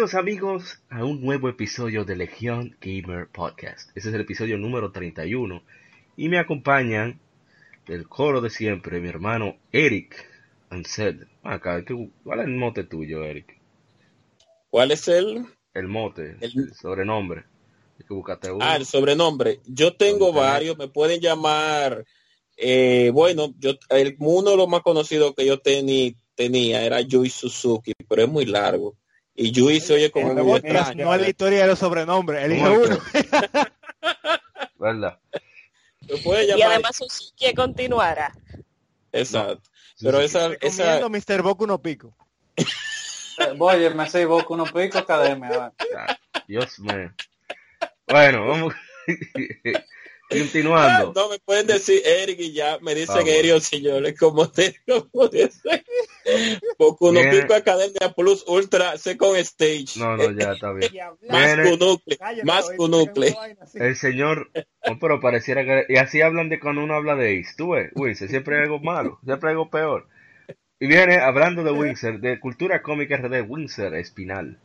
Bienvenidos amigos a un nuevo episodio de Legión Gamer Podcast. Este es el episodio número 31 y me acompañan el coro de siempre, mi hermano Eric Ansel. Acá, ¿cuál es el mote tuyo, Eric? ¿Cuál es el? El mote, el, sobrenombre. Ah, el sobrenombre. Yo tengo varios, me pueden llamar. Eh, bueno, yo el, uno de los más conocidos que yo tenía era Yui Suzuki, pero es muy largo. Y Yui se oye como No es la historia de los sobrenombres, elige uno. ¿Verdad? Y además que continuara. Exacto. Pero esa, esa... Mr. Boku no pico. Voy, me sé Boku no pico academia. Dios mío. Bueno, vamos. Continuando. No, me pueden decir Eric y ya me dicen Eric señores, como te como dicen. Poco no pico Academia Plus Ultra Second Stage. No, no, ya está bien. más cunucle, más cunucle. El señor, pero pareciera que, y así hablan de cuando uno habla de Ace, tú ves, Winsor, siempre hay algo malo, siempre hay algo peor. Y viene hablando de Winsor, de cultura cómica de Winsor Espinal.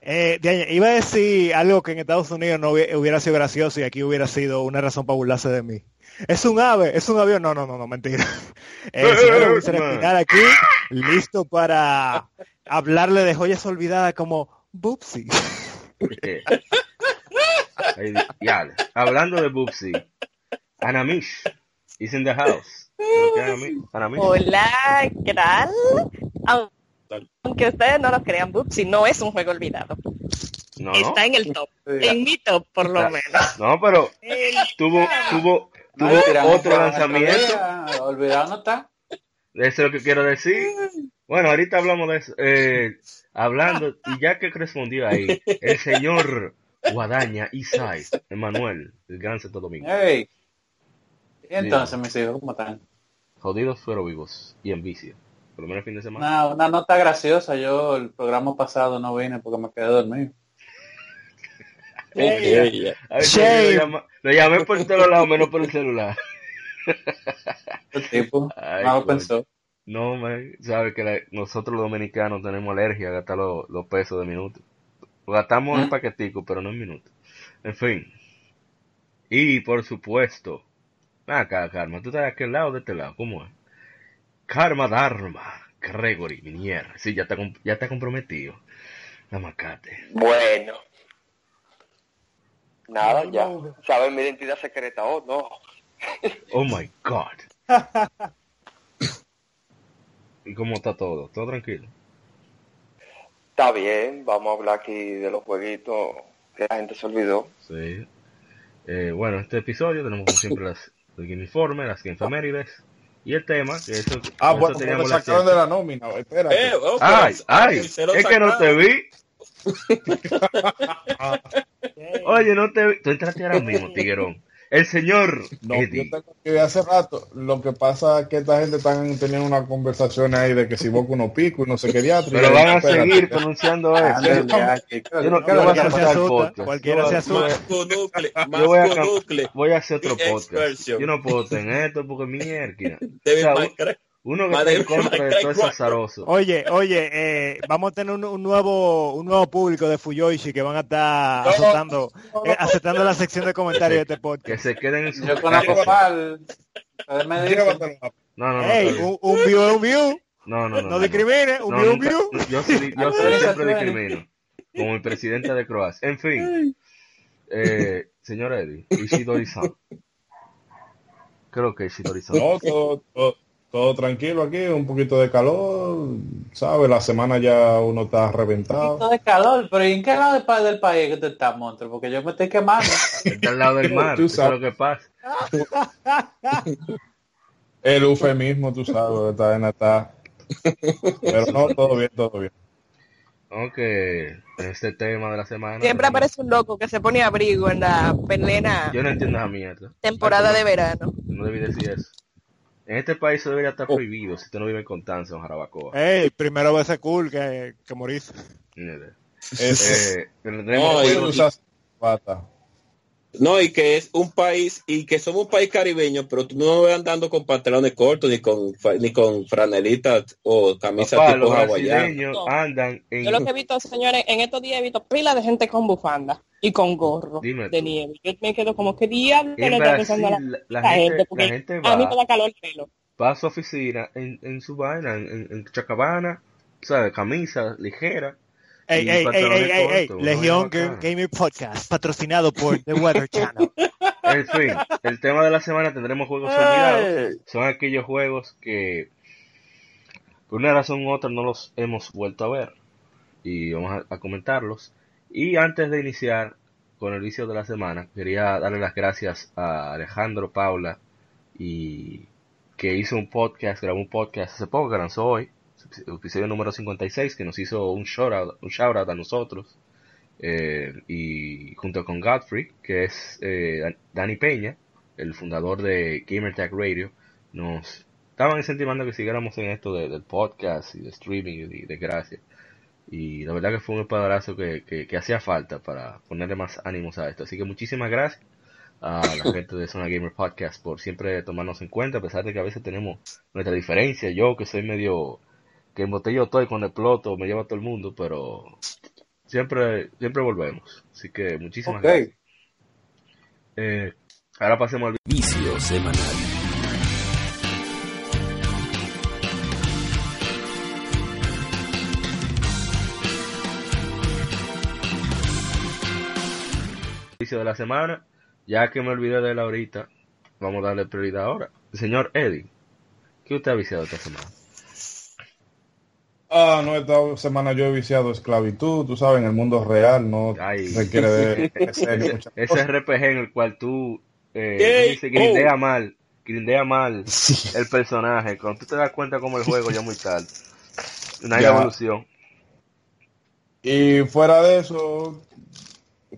Eh, iba a decir algo que en Estados Unidos no hubiera sido gracioso y aquí hubiera sido una razón para burlarse de mí. Es un ave, es un avión. No, no, no, no, mentira. El señor Espinal aquí, listo para hablarle de joyas olvidadas como Bubsy. hablando de Bubsy, Anamish is in the house. Hola, ¿qué tal? Aunque ustedes no lo crean, si no es un juego olvidado. Está en el top. En mi top, por lo menos. No, pero tuvo, tuvo, tuvo otro lanzamiento. Olvidado no está. Eso es lo que quiero decir. Bueno, ahorita hablamos de eso. Eh, hablando, y ya que respondió ahí, el señor Guadaña Isai, Emanuel, el gran Santo Domingo. Hey. entonces, mis hijos, ¿cómo están? Jodidos pero vivos y en vicio por lo menos fin de semana. Una, una nota graciosa, yo el programa pasado no vine porque me quedé dormido. Lo, llamé, por todos lados, menos por el celular. El tipo, no pensó. No, man, sabe que nosotros los dominicanos tenemos alergia a gastar los, pesos de minutos. Lo gastamos en ¿Mm? paquetico, pero no en minutos. En fin. Y por supuesto, acá, Karma, tú estás de aquel lado o de este lado, ¿cómo es? Karma Dharma, Gregory Minier. Sí, ya está, ya está comprometido. La macate. Bueno. Nada, ya. ¿Saben mi identidad secreta o oh, no? Oh my god. ¿Y cómo está todo? ¿Todo tranquilo? Está bien, vamos a hablar aquí de los jueguitos que la gente se olvidó. Sí. Eh, bueno, este episodio tenemos como siempre las, el informe, las Gamefamérides y el tema, que eso, ah, bueno, teníamos la sacaron de la nómina, espera. Eh, ay, ay, es que no te vi. Oye, no te vi. Tú entraste ahora mismo, tiguerón. El señor no, Eddie. Yo tengo que hace rato. Lo que pasa es que esta gente están teniendo una conversación ahí de que si Boku no pico y no sé qué diatro. Pero van a seguir pronunciando eso. yo no quiero se asusta. Cualquiera se asusta. Yo voy a, voy a hacer otro podcast. Yo no puedo tener esto porque mierda. Uno que está en contra de todo es azaroso. Oye, oye, eh, vamos a tener un, nuevo un nuevo público de Fuyoishi que van a estar aceptando, eh, aceptando la sección de comentarios de este podcast. Que se queden en su Yo conozco mal. No, no, no. Hey, un, un view es un view. No, no, no. No, discrimine, un view un view. Yo, yo, siempre discrimino. Como el presidente de Croacia. En fin. Eh, señor Eddie, Ishidori-san. Creo que Ishidori-san. No, todo, todo tranquilo aquí, un poquito de calor, ¿sabes? La semana ya uno está reventado. Un poquito de calor, pero ¿y en qué lado del, país que te estás, Montre? Porque yo me estoy quemando. Está al lado del mar, tú sabes lo que pasa. El eufemismo, tú sabes, está en está. Pero no, todo bien, todo bien. Aunque en este tema de la semana. Siempre aparece un loco que se pone abrigo en la plena. Yo no entiendo esa mierda. Temporada de verano. No debí decir eso. En este país eso debería estar oh. prohibido si usted no vive en Constanza o en Jarabacoa. Ey, primero va a ser cool que, que morís. Eh, no, no, y que es un país, y que somos un país caribeño, pero tú no me ves andando con pantalones cortos, ni con ni con franelitas o camisas tipo hawaianas. andan Yo lo que he visto, señores, en estos días he visto pila de gente con bufanda y con gorro de nieve. Yo me quedo como, que diablo le está pensando a la, gente? Porque a mí me da calor el pelo. Va a su oficina en, en su vaina, en, en Chacabana, ¿sabes? Camisa ligera Ey, ey, ey, ey, Legión Gamer Podcast, patrocinado por The Weather Channel. En fin, el tema de la semana tendremos juegos olvidados. Son aquellos juegos que por una razón u otra no los hemos vuelto a ver. Y vamos a, comentarlos. Y antes de iniciar con el vicio de la semana, quería darle las gracias a Alejandro Paula y que hizo un podcast, grabó un podcast hace poco, que lanzó hoy, episodio número 56, que nos hizo un shout un shout a nosotros. Eh, y junto con Godfrey, que es eh, Dani Peña, el fundador de Gamertag Radio, nos estaban incentivando que siguiéramos en esto del podcast y de streaming y de, gracia. Y la verdad que fue un espadarazo que, que, hacía falta para ponerle más ánimos a esto. Así que muchísimas gracias a la gente de Zona Gamer Podcast por siempre tomarnos en cuenta, a pesar de que a veces tenemos nuestra diferencia. Yo que soy medio que embotello estoy con el ploto, me lleva todo el mundo, pero siempre, siempre volvemos. Así que muchísimas gracias. Eh, ahora pasemos al vicio semanal. Vicio de la semana, ya que me olvidé de él ahorita, vamos a darle prioridad ahora. Señor Eddie, ¿qué usted ha viciado esta semana? Ah, no, esta semana yo he viciado esclavitud, tú sabes, en el mundo real no requiere de, Ese RPG en el cual tú eh, dice, grindea oh. mal, grindea mal el personaje, cuando tú te das cuenta como el juego ya muy tarde. Una evolución. Y fuera de eso,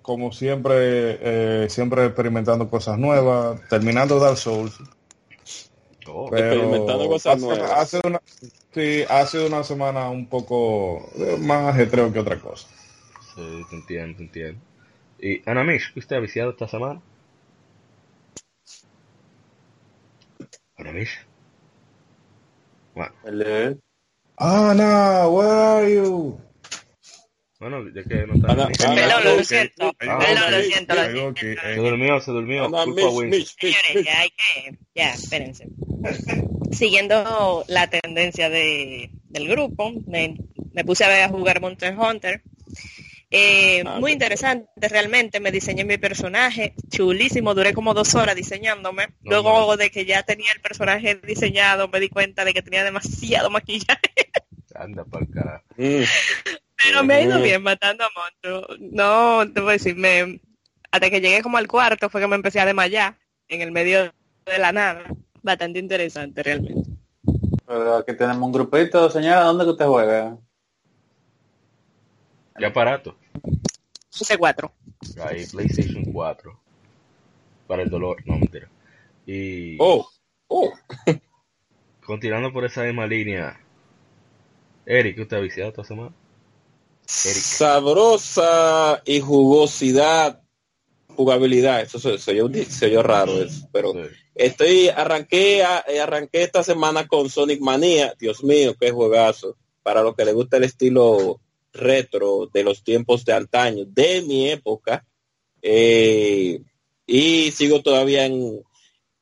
como siempre, eh, siempre experimentando cosas nuevas, terminando Dark Souls. Oh, experimentando cosas nuevas. una, Sí, ha sido una semana un poco eh, más ajetreo que otra cosa. Sí, te entiendo, te entiendo. ¿Y Anamish, usted ha viciado esta semana? Anamish. Bueno. Hello. Ana, where are you? Bueno, ya que no está. Ana, Ana, lo siento. Ana, lo siento, lo siento. Se durmió, se durmió. Ana, Señores, ya hay que... Ya, espérense. Siguiendo la tendencia de, del grupo, me, me puse a, ver a jugar Monster Hunter. Eh, ah, muy interesante, realmente. Me diseñé mi personaje, chulísimo. Duré como dos horas diseñándome. Luego de que ya tenía el personaje diseñado, me di cuenta de que tenía demasiado maquillaje. Anda para carajo. Mm. Pero me ha ido bien matando a monstruos. No, te voy a decir, me, hasta que llegué como al cuarto fue que me empecé a desmayar en el medio de la nada. Bastante interesante realmente. Pero aquí tenemos un grupito, señora, ¿dónde que usted juega? ¿Qué aparato? C4. Ahí, PlayStation 4. Para el dolor, no mentira. Y. Oh, oh. continuando por esa misma línea. Eric, ¿usted ha viciado esta semana? Sabrosa y jugosidad, jugabilidad, eso se, se, raro eso, pero estoy, arranqué, eh, arranqué esta semana con Sonic Manía, Dios mío, qué juegazo, para los que les gusta el estilo retro de los tiempos de antaño, de mi época, eh, y sigo todavía en,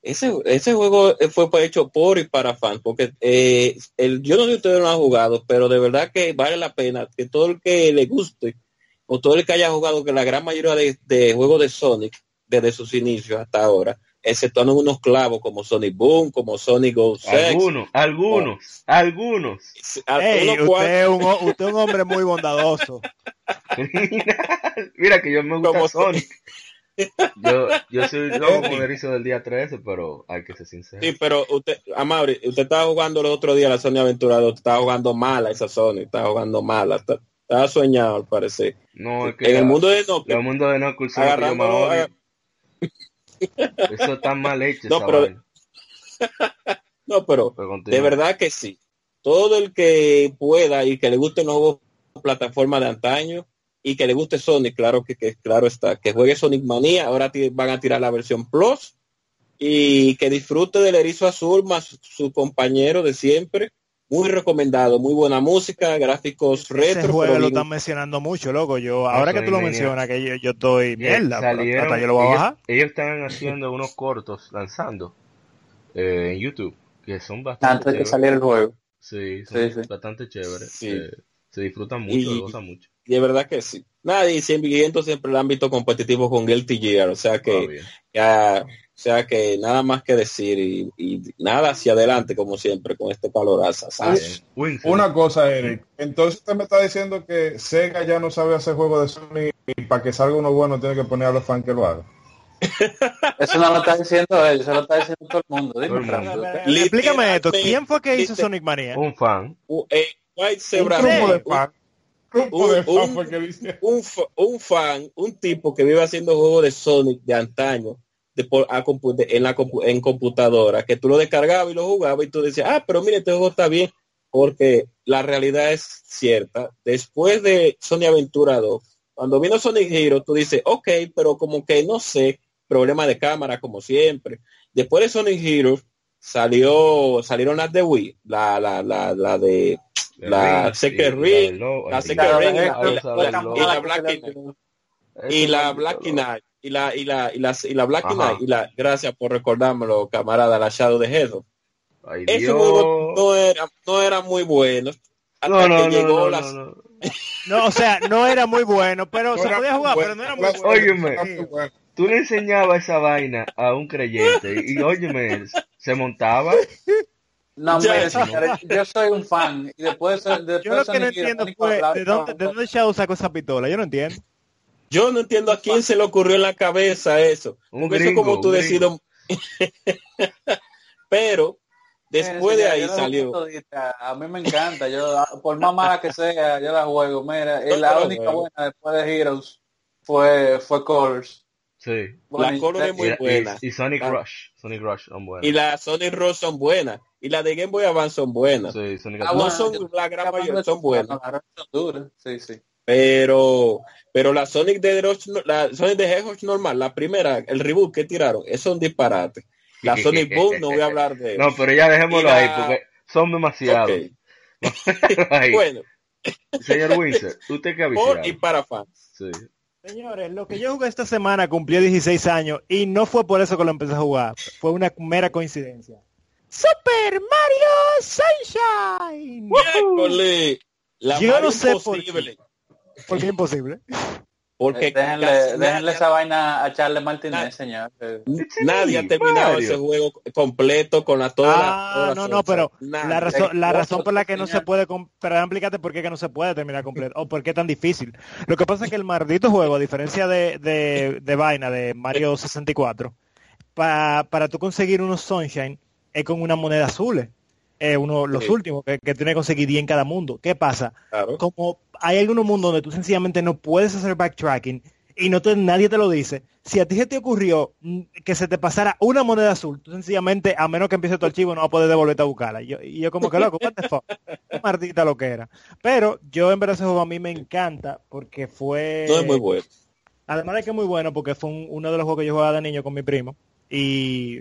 ese, ese juego fue hecho por y para fans, porque eh, el, yo no sé si ustedes lo han jugado, pero de verdad que vale la pena que todo el que le guste o todo el que haya jugado, que la gran mayoría de, juegos de Sonic, desde sus inicios hasta ahora, exceptuando unos clavos como Sonic Boom, como Sonic Go Algunos, algunos, algunos. usted, es un, usted es un hombre muy bondadoso. Mira que yo me gusta como Sonic. Yo, yo soy loco con el del día 13, pero hay que ser sincero. Sí, pero usted, Amaury, usted estaba jugando el otro día la Sony Aventura, usted estaba jugando mala esa Sony, estaba jugando mala. Estaba soñado, al parecer. No, es que En el mundo de Knuckles, el mundo de Knuckles los agarrando. Eso está mal hecho. No, pero- no, pero de verdad que sí. Todo el que pueda y que le guste nuevas plataformas de antaño y que le guste Sonic, claro que, que claro está, que juegue Sonic Manía, ahora van a tirar la versión Plus y que disfrute del erizo azul más su compañero de siempre. Muy recomendado, muy buena música, gráficos Ese retro, juego pero lo están mencionando mucho, loco. Yo, ahora que tú lo mencionas, que yo, yo estoy Bien, mierda, salieron- hasta yo lo voy a ellos, bajar. ellos están haciendo unos cortos lanzando eh, en YouTube que son bastante Antes de que saliera el juego. Sí, son Sí, sí. bastante chéveres. Sí. eh, se disfrutan mucho, Y- se gozan mucho. Y de verdad que sí. Nadie siempre, y entonces siempre el ámbito competitivo con Guilty Gear, o sea que ya, o sea que nada más que decir y, y nada hacia adelante como siempre con este. Winston, Una cosa, Eric. Entonces usted me está diciendo que Sega ya no sabe hacer juegos de Sony y para que salga uno bueno tiene que poner a los fans que lo hagan. Eso no lo está diciendo él, eso lo está diciendo todo el mundo. Dime, Explícame esto, ¿quién fue que hizo Sonic Mania? un fan. U- eh, White Un Zebra grupo de. Grupo un- un- fan, un tipo que vive haciendo juegos de Sonic de antaño, de por, a en la en computadora, que tú lo descargabas y lo jugabas y tú decías, ah, pero mire, este juego está bien, porque la realidad es cierta. Después de Sony Aventura 2, cuando vino Sonic Hero, tú dices, ok, pero como que no sé, problema de cámara como siempre. Después de Sonic Hero salió, salieron las de Wii, la, la, la, la de la Secret y Ring, la el Secret Ring. Y la- Black y la Black. Knight y la y la y la y la Black. Knight y la gracias por recordármelo camarada la Shadow de Ay, ese juego no era no era muy bueno hasta No, que no, llegó no, la no, no. No, o sea, no era muy bueno, pero No se podía jugar, bueno. pero no era muy bueno. Óyeme. Tú le enseñabas esa vaina a un creyente y, y óyeme, se montaba. No, señores, yo soy un fan y después, después Yo lo que no entiendo fue de dónde, de dónde Shadow sacó esa pistola. Yo no entiendo. yo no entiendo a quién se le ocurrió en la cabeza eso Un Porque eso gringo, como tú decides pero después de ahí salió A mí me encanta. Yo, por más mala que sea, yo la juego. Mira, No, la única bueno. buena después de Heroes fue, fue Colors. Sí. la color es muy y- buena y Sonic Ah. Rush. Sonic Rush son buenas. y la Sonic Rose son buenas y la de Game Boy Advance son buenas Sí, Sonic Ah, no bueno, son yo- la gran mayoría son buenas son duras. Sí, sí. Pero, pero la Sonic de no- la Sonic de Hedgehog normal, la primera, el reboot que tiraron, eso es un disparate. La Sonic Boom, no voy a hablar de No, pero ya dejémoslo la- ahí porque son demasiados. Bueno, Señor Windsor, ¿usted qué ha por y visto? para fans. Sí. Señores, lo que yo jugué esta semana cumplió 16 años y no fue por eso que lo empecé a jugar. Fue una mera coincidencia. Super Mario Sunshine. Miércoles, la Yo Mario no sé por imposible. ¿Por qué es imposible? Porque Eh, déjenle, casi déjenle nadie- esa vaina a Charles Martínez, Nadie- señor. Eh, Nadie ha terminado Mario. ese juego completo con la toda Ah, toda no, la no, pero Nadie. la razón, la razón por la que no se puede, com- pero explícate por qué que no se puede terminar completo, o por qué es tan difícil. Lo que pasa es que el maldito juego, a diferencia de, de, de vaina, de Mario 64, pa- para tú conseguir unos Sunshine, es con una moneda azul. Eh, uno, los Sí. últimos, que, que tiene que conseguir 10 en cada mundo. ¿Qué pasa? Claro. Como hay algunos mundos donde tú sencillamente no puedes hacer backtracking y no te, nadie te lo dice, si a ti se te ocurrió mm, que se te pasara una moneda azul, tú sencillamente, a menos que empiece tu archivo, no vas a poder devolverte a buscarla. Y yo, y yo como que loco, what the fuck? Qué maldita lo que era. Pero yo en verdad ese juego a mí me encanta porque fue... No es muy bueno. Además de que es muy bueno porque fue un- uno de los juegos que yo jugaba de niño con mi primo. Y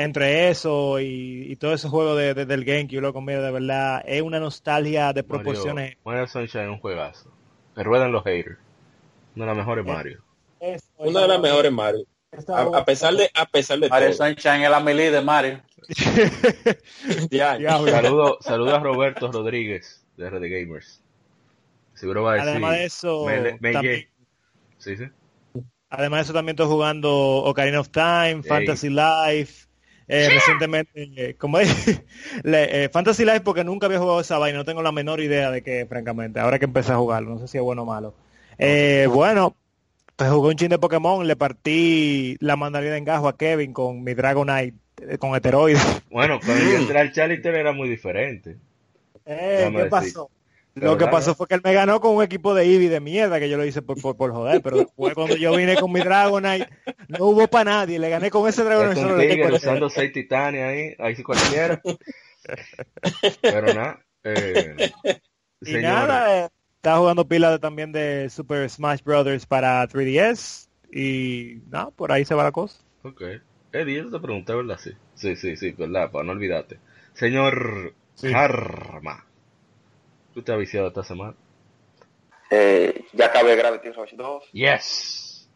entre eso y, y todo ese juego de, de- del GameCube, lo conmigo de verdad, es una nostalgia de proporciones. Mario, Mario Sunshine es un juegazo. Me ruedan los haters. Uno de los mejores Mario. Una de las mejores Mario. A, a pesar de, a pesar de Mario todo. Sunshine es la melee de Mario. Ya, Diablo. Saludo, saludo a Roberto Rodríguez de RD Gamers. Seguro va a decir. Además de eso, me- me- también- Sí, sí. Además de eso también estoy jugando Ocarina of Time, Fantasy Life, eh, recientemente, eh, como es, le- eh, Fantasy Life porque nunca había jugado esa vaina, no tengo la menor idea de qué, francamente, ahora que empecé a jugarlo, no sé si es bueno o malo. Eh, bueno, pues jugué un chin de Pokémon, le partí la mandarina en gajo a Kevin con mi Dragonite, con heteroides. Bueno, entré al Charliter era muy diferente. Eh, ¿Qué pasó? Lo que pasó fue que él me ganó con un equipo de Eevee de mierda que yo lo hice por, por, por joder, pero después cuando yo vine con mi Dragonite, no hubo para nadie, le gané con ese Dragonite. Solo tigre, usando 6 titania ahí, ahí sí cualquiera. pero nada. Eh, y nada, eh, estaba jugando pila también de Super Smash Brothers para 3DS y nada, por ahí se va la cosa. Ok. Eddie, yo te pregunté, ¿verdad? Sí, sí, sí, sí, verdad, para no olvidarte. Señor sí. Harma, ¿tú te has viciado esta semana? Eh, ya acabé Gravity Rush 2. Yes.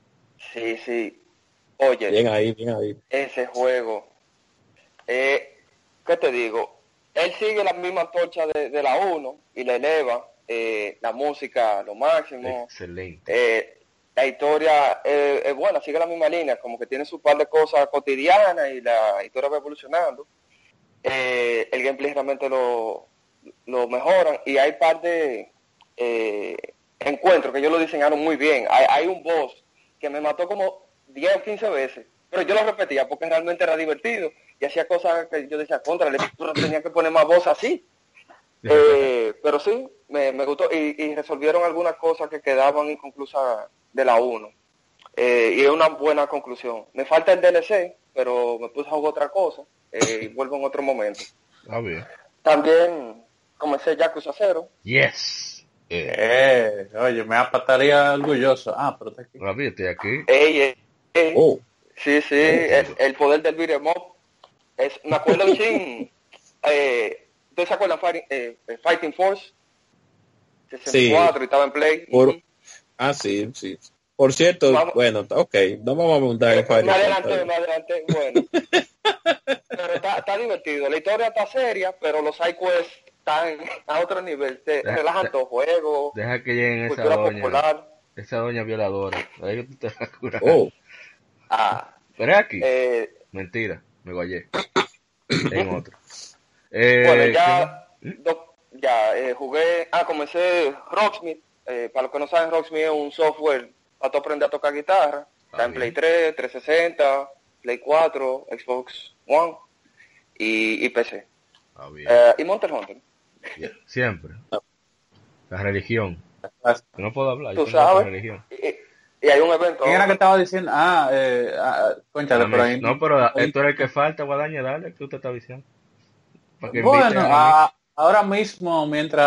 Sí, sí. Oye. Bien ahí, bien ahí. Ese juego. Eh, ¿Qué te digo? Él sigue la misma torcha de, de la 1 y le eleva eh, la música a lo máximo. Excelente. Eh, la historia eh, es buena, sigue la misma línea, como que tiene su par de cosas cotidianas y la historia va evolucionando. Eh, el gameplay realmente lo, lo mejoran y hay par de eh, encuentros que ellos lo diseñaron muy bien. Hay, hay, un boss que me mató como 10 o 15 veces, pero yo lo repetía porque realmente era divertido y hacía cosas que yo decía, contra, le tenía que poner más voz así. Eh, pero sí, me, me gustó y, y, resolvieron algunas cosas que quedaban inconclusas de la 1. Eh, y es una buena conclusión. Me falta el DLC, pero me puse a jugar otra cosa eh, y vuelvo en otro momento. Ah, bien. También comencé Yakuza 0. Yes. Eh, oye, me estaría orgulloso. Ah, pero está aquí. Bien, estoy aquí. Ey, ey, ey. Oh. Sí, sí, el, el, poder del beat'em. Es, me acuerdo un chin, eh, ¿ustedes se acuerdan Fighting, eh, Fighting Force? 64 Sí. y estaba en Play. Por- Ah, sí, sí. Por cierto, Vamos. bueno, ok, no vamos a montar en Fire Me adelanté, me adelanté, bueno. pero está, está divertido. La historia está seria, pero los sidequests están a otro nivel. Te Deja- relajan todo juego, Deja que lleguen esa cultura doña. popular. Esa doña violadora. Ahí tú te vas a curar. Oh, Ah, Pero es aquí. eh, Mentira, me guayé. en otro. Eh, bueno, ya, do- ya eh, jugué, ah, comencé Rocksmith. Eh, para los que no saben, Rocksmith es un software para tú aprender a tocar guitarra. Está Ah, en bien. Play 3, 360, Play 4, Xbox One y, y PC. Ah, bien. Eh, y Monster Hunter. Siempre. La religión. No puedo hablar. Tú sabes. religión. Y, y hay un evento. ¿Quién era que estaba diciendo? Ah, eh, ah, conchale, por ahí. No, pero esto es el que falta, Guadaña, dale, que usted está diciendo. Bueno, a- a- ahora mismo, mientras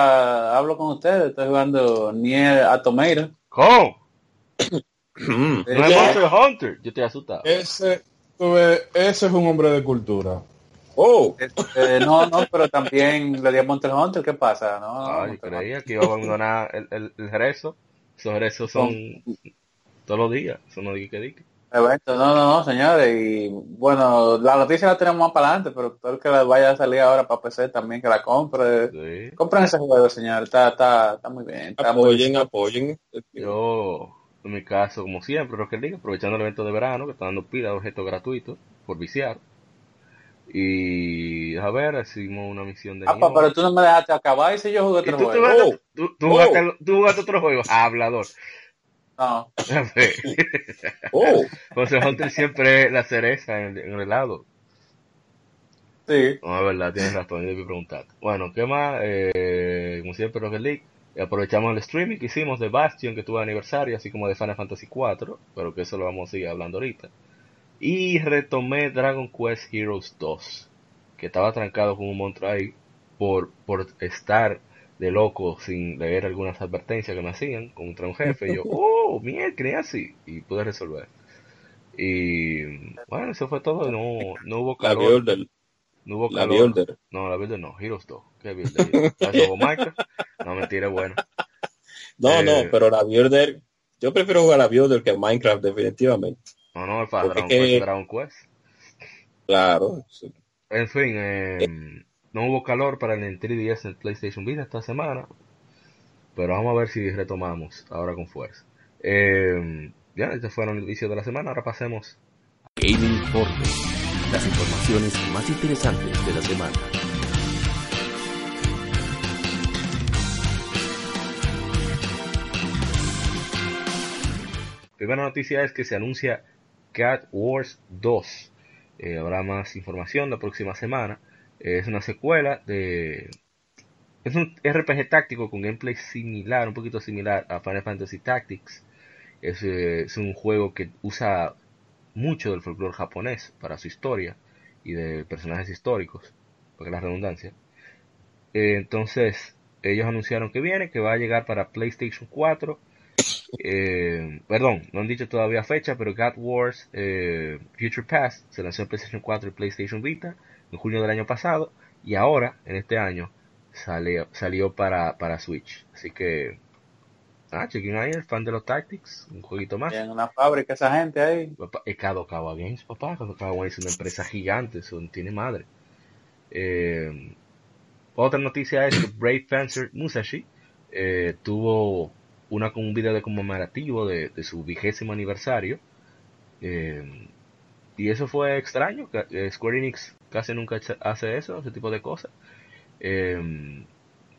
hablo con ustedes, estoy jugando Nier Automata. ¿Cómo? mm, Eh, No es Monster Hunter. Yo estoy asustado. Ese, ese es un hombre de cultura. Oh, eh, no, no, pero también le di a Monster Hunter, ¿qué pasa? No, Ay, creía que iba a abandonar el, el, el rezo. Esos rezos son todos los días. Son los días que dique. Evento, no, no, no, señores. Y bueno, la noticia la tenemos más para adelante, pero todo el que la vaya a salir ahora para PC también que la compre. Sí. Compren ese juego, señor. Está, está, está muy bien. Está muy apoyen, apoyen. Yo, en mi caso, como siempre, Rocket League, aprovechando el evento de verano, que está dando pila de objetos gratuitos por viciar. Y a ver, hicimos una misión de Ah, pa, pero tú no me dejaste acabar y si yo jugué ¿Y otro tú, tú juego. jugaste, Oh. tú- tú Oh. jugaste- tú jugaste otro juego? Hablador. No. Oh, Monster Hunter siempre es la cereza en el, en el helado. Sí. No, es verdad, tienes razón, yo debí preguntar. Bueno, ¿qué más? Eh, como siempre, Rocket League. Aprovechamos el streaming que hicimos de Bastion, que tuvo aniversario, así como de Final Fantasy 4, pero que eso lo vamos a seguir hablando ahorita. Y retomé Dragon Quest Heroes 2, que estaba trancado con un monstruo ahí por, por estar de loco sin leer algunas advertencias que me hacían contra un jefe. Y yo, oh, mierda, así. Y pude resolver. Y bueno, eso fue todo. No, no hubo la calor. Builder, No hubo la calor. Builder. No, la Builder no, Heroes 2. ¿Qué Builder? No, mentira, bueno. No, Eh, no, pero la Builder, yo prefiero jugar a Builder que Minecraft, definitivamente. No, no, Porque Dragon, es que- Quest, Dragon Quest. Claro. sí. En fin, eh, no hubo calor para el 3DS en el PlayStation Vita esta semana. Pero vamos a ver si retomamos ahora con fuerza. Eh, ya, estos fueron el inicio de la semana. Ahora pasemos. Gaming Informe. Las informaciones más interesantes de la semana. Primera noticia es que se anuncia Cat Wars 2. Eh, habrá más información la próxima semana. Es una secuela de es un RPG táctico con gameplay similar, un poquito similar a Final Fantasy Tactics. Es, eh, es un juego que usa mucho del folclore japonés para su historia y de personajes históricos, porque la redundancia. Eh, entonces, ellos anunciaron que viene, que va a llegar para PlayStation 4. Eh, perdón, no han dicho todavía fecha, pero God Wars eh, Future Past se lanzó en PlayStation 4 y PlayStation Vita en junio del año pasado y ahora, en este año, salió, salió para, para Switch. Así que, ah, chequen ahí, el fan de los Tactics, un jueguito más. En una fábrica esa gente ahí. Papá, es Kadokawa Games, papá. Kadokawa Games es una empresa gigante, eso no tiene madre. Eh, otra noticia es que Brave Fencer Musashi tuvo una, un video de conmemorativo de, de su vigésimo aniversario. Eh, y eso fue extraño. eh, Square Enix casi nunca hace eso, ese tipo de cosas. Eh,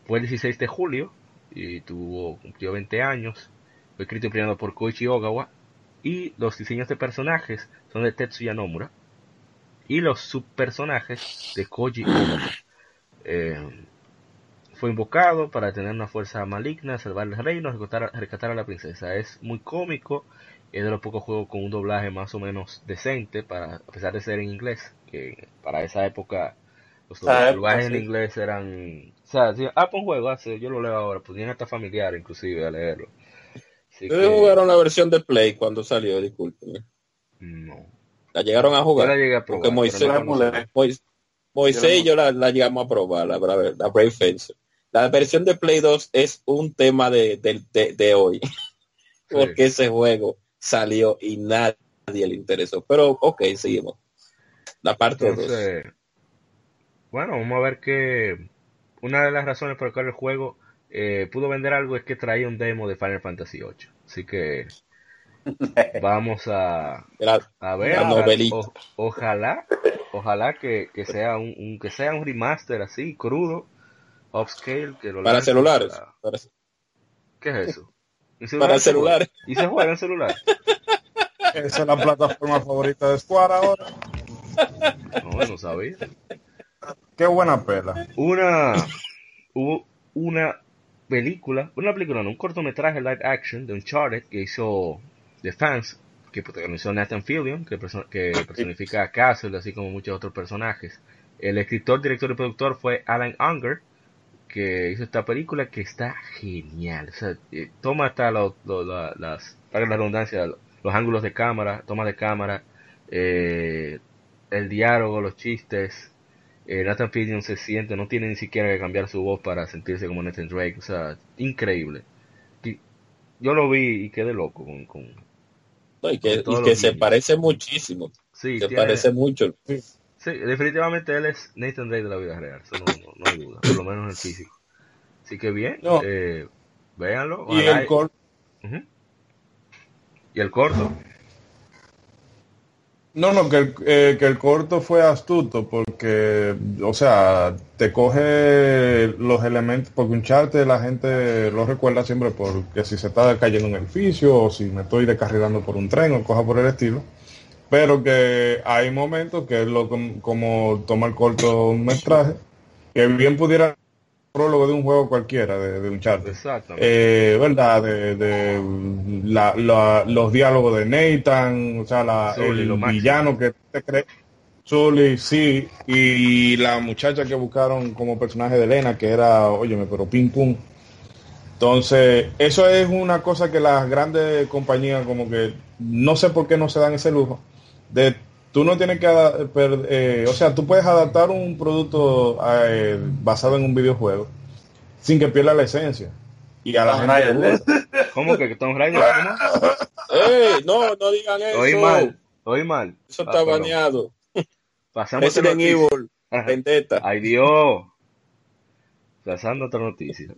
fue el 16 de julio y tuvo, cumplió 20 años. Fue escrito y premiado por Koichi Ogawa. Y los diseños de personajes son de Tetsuya Nomura. Y los subpersonajes de Koji Ogawa. Fue invocado para tener una fuerza maligna, salvar el reino, rescatar, a- rescatar a la princesa. Es muy cómico, es de los pocos juegos con un doblaje más o menos decente, para, a pesar de ser en inglés, que para esa época los doblajes en sí. inglés eran... O sea, si, ah, pues un juego, hace, yo lo leo ahora, podían estar familiar inclusive a leerlo. Así Ustedes que, jugaron la versión de Play cuando salió, disculpen. no. La llegaron a Yo jugar. la llegué a Porque Moisés, no Moisés y yo la, la llegamos a probar, la, Brave- la Brave Fencer. La versión de Play 2 es un tema de, de, de- de hoy. Porque ese juego salió y nadie le interesó. Pero, ok, seguimos. La parte 2. Entonces, bueno, vamos a ver que una de las razones por las cuales el juego eh, pudo vender algo es que traía un demo de Final Fantasy VIII. Así que vamos a, a ver. La ojalá- novelita. o- ojalá, ojalá que, que sea un, un- que sea un remaster así, crudo, upscale, que lo para celulares. para- Para, ¿Qué es eso? ¿En para celulares. ¿Y se juega en celular? Esa es la plataforma favorita de Square ahora. No, no sabía. Qué buena pela. una hubo una película, una película, no, un cortometraje live action de Uncharted que hizo The Fans, que protagonizó Nathan Fillion, que, perso- que personifica a Castle, así como muchos otros personajes. El escritor, director y productor fue Alan Unger, que hizo esta película que está genial. O sea, eh, toma hasta lo- lo- la- las, para la redundancia, los ángulos de cámara, toma de cámara, eh, el diálogo, los chistes, eh, Nathan Fillion se siente, no tiene ni siquiera que cambiar su voz para sentirse como Nathan Drake, o sea, increíble. Yo lo vi y quedé loco con, con No, y que, Con todos y que los se parece muchísimo. sí, Se tiene- parece mucho. Sí, definitivamente él es Nathan Drake de la vida real, eso no, no, no hay duda, por lo menos en el físico. Así que bien, No. eh, véanlo. Y el cor Ujú. Y el corto, No, no, que el, eh, que el corto fue astuto porque, o sea, te coge los elementos, porque un charte la gente lo recuerda siempre porque si se está cayendo un edificio o si me estoy descarrilando por un tren o cosa por el estilo, pero que hay momentos que es lo com- como toma el corto un metraje, que bien pudiera prólogo de un juego cualquiera, de, de un exactamente. eh, ¿verdad? De, de la- la- los diálogos de Nathan, o sea, la, el villano que te cree. Sully, sí, y la muchacha que buscaron como personaje de Elena, que era, óyeme, pero ping pum. Entonces, eso es una cosa que las grandes compañías como que no sé por qué no se dan ese lujo. De tú no tienes que, per- eh, o sea, tú puedes adaptar un producto eh, basado en un videojuego sin que pierda la esencia. Y a la Tomb gente. ¿Cómo que Tom Raider? ¿Cómo? ¡Ey! No, no digan eso. Oí mal, oí mal. Eso Ah, está perdón. baneado. Pasamos a otra Resident noticia. Evil. Vendetta. Ay Dios. Pasando otra noticia.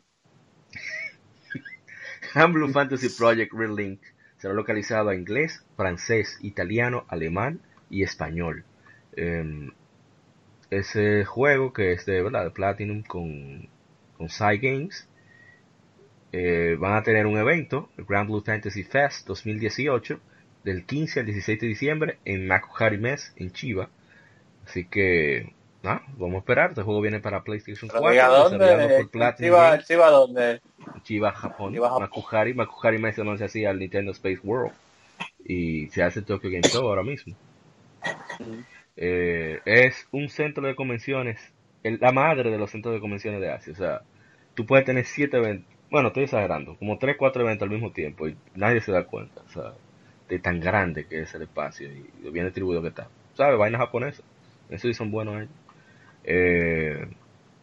Blue Fantasy Project Relink será localizado a inglés, francés, italiano, alemán y español. Em, ese juego que es de, de Platinum con, con Psy Games eh, van a tener un evento, el Grand Blue Fantasy Fest 2018, del 15 al 16 de diciembre en Makuhari Mess en Chiba. Así que Ah, vamos a esperar. Este juego viene para PlayStation 4. ¿A dónde? Chiva, Chiva, ¿dónde? Chiva, Japón. Makuhari. Makuhari me se así al Nintendo Space World. Y se hace Tokyo Game Show ahora mismo. Eh, es un centro de convenciones, la madre de los centros de convenciones de Asia. O sea, tú puedes tener siete eventos, bueno, estoy exagerando, como tres, cuatro eventos al mismo tiempo y nadie se da cuenta. O sea, de tan grande que es el espacio y lo bien distribuido que está. ¿Sabes? Vaina japonesa. Eso sí son buenos ellos. Eh,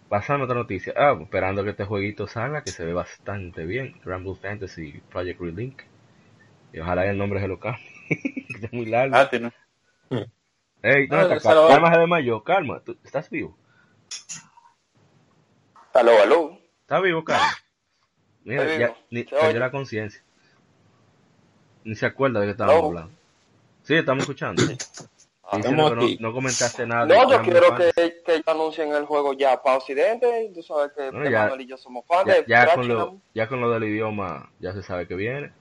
pasando otra noticia. Ah, esperando que este jueguito salga, que se ve bastante bien. Rumble Fantasy Project Relink. Y ojalá el nombre se lo cambie. es muy largo. Ah, tiene. Ey, no, no, calma de mayo, calma. ¿Tú, ¿Estás vivo? Aló, aló. ¿Estás vivo, calma? Mira, ya ni, perdió la conciencia. Ni se acuerda de que estábamos hablando. Sí, estamos escuchando. No, comentaste nada. No, yo quiero que, que anuncien el juego ya para Occidente. Tú sabes que ya, Manuel y yo somos fans ya, con lo, ya con lo del idioma ya se sabe que viene.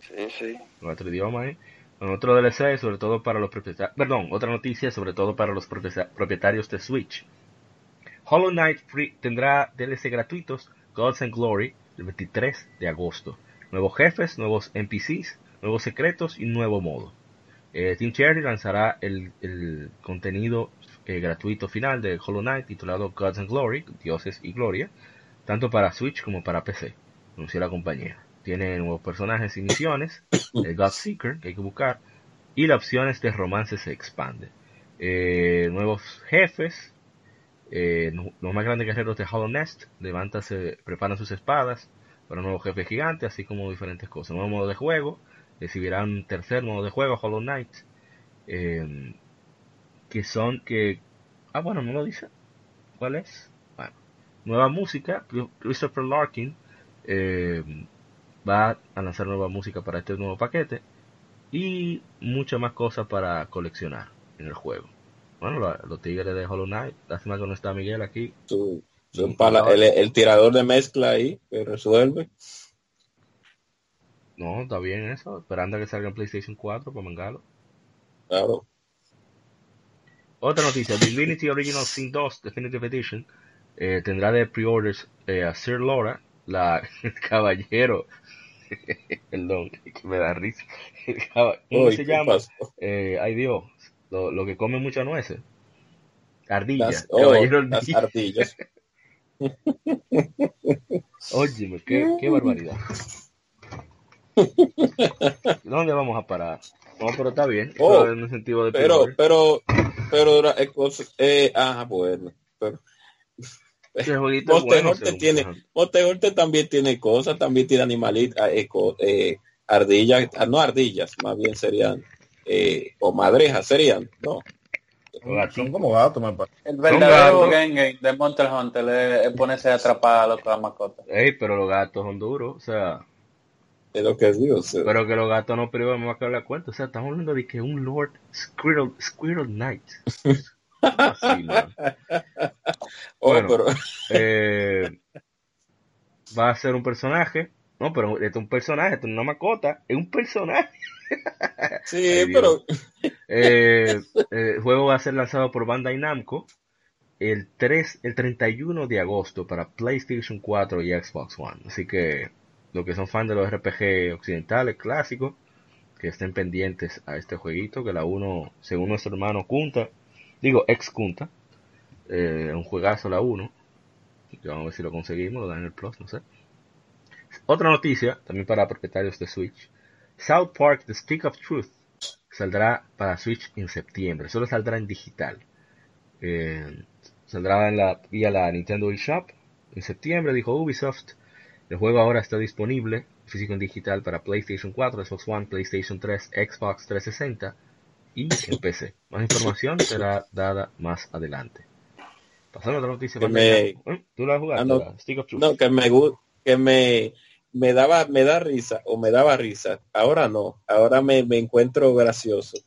Sí, sí. Nuestro idioma ahí. otro DLC, sobre todo para los propietarios. Perdón, otra noticia, sobre todo para los propietarios de Switch. Hollow Knight Free tendrá DLC gratuitos Gods and Glory el 23 de agosto. Nuevos jefes, nuevos NPCs, nuevos secretos y un nuevo modo. Eh, Team Cherry lanzará el, contenido eh, gratuito final de Hollow Knight titulado Gods and Glory, Dioses y Gloria, tanto para Switch como para PC, anunció la compañía. Tiene nuevos personajes y misiones, el God Seeker que hay que buscar, y las opciones de romance se expande. Eh, nuevos jefes, los más grandes guerreros de Hollow Nest levantan, preparan sus espadas para un nuevo jefe gigante, así como diferentes cosas. Nuevo modo de juego, recibirán un tercer modo de juego, Hollow Knight, em, que son que... Ah, bueno, no lo dice. ¿Cuál es? Bueno, nueva música, Christopher Larkin em, va a lanzar nueva música para este nuevo paquete y muchas más cosas para coleccionar en el juego. Bueno, los tigres de Hollow Knight, lástima que no está Miguel aquí. el, tirador de mezcla ahí que resuelve. No, está bien eso. Esperando a que salga en PlayStation 4 para mangalo. Claro. Otra noticia: Divinity Original Sin 2 Definitive Edition eh, tendrá de pre-orders eh, a Sir Laura, la, el caballero. Perdón, que me da risa. ¿Cómo se llama? Eh, ay Dios, lo, lo, que come muchas nueces. Ardillas. caballero las ardillas. Óyeme, qué, qué barbaridad. ¿Dónde vamos a parar? No, pero está bien. Oh, de pero, pero, pero, eh, eh, ah, bueno, pero. Tiene, también tiene cosas, también tiene animalitos, eh, eh, ardillas, ah, no ardillas, más bien serían, eh, o madrejas serían, no. Son como gatos, me parece. El verdadero game de Monster Hunter es ponerse atrapado a las mascotas. Ey, pero los gatos son duros, o sea, es lo que digo. Pero que los gatos no privan a caer la cuenta. O sea, estamos hablando de que un Lord Squirrel, Squirrel Knight. Oh, bueno, eh, va a ser un personaje. No, pero es un personaje, esto es una mascota. Es un personaje. sí, pero. Eh, el juego va a ser lanzado por Bandai Namco el 3, el 31 de agosto para PlayStation 4 y Xbox One. Así que los que son fans de los RPG occidentales clásicos, que estén pendientes a este jueguito, que la uno, según nuestro hermano Kunta, digo ex Kunta, eh, un juegazo la 1, vamos a ver si lo conseguimos, lo dan en el Plus, no sé. Otra noticia, también para propietarios de Switch, South Park The Stick of Truth saldrá para Switch en septiembre, solo saldrá en digital. Eh, saldrá en la, vía la Nintendo eShop en septiembre, dijo Ubisoft. El juego ahora está disponible físico en digital para PlayStation 4, Xbox One, PlayStation 3, Xbox 360 y en PC. Más información será dada más adelante. Pasando a la noticia. Que me... ¿Tú la has jugado? Ah, no, que me que me me daba me da risa o me daba risa. Ahora no. Ahora me, encuentro gracioso.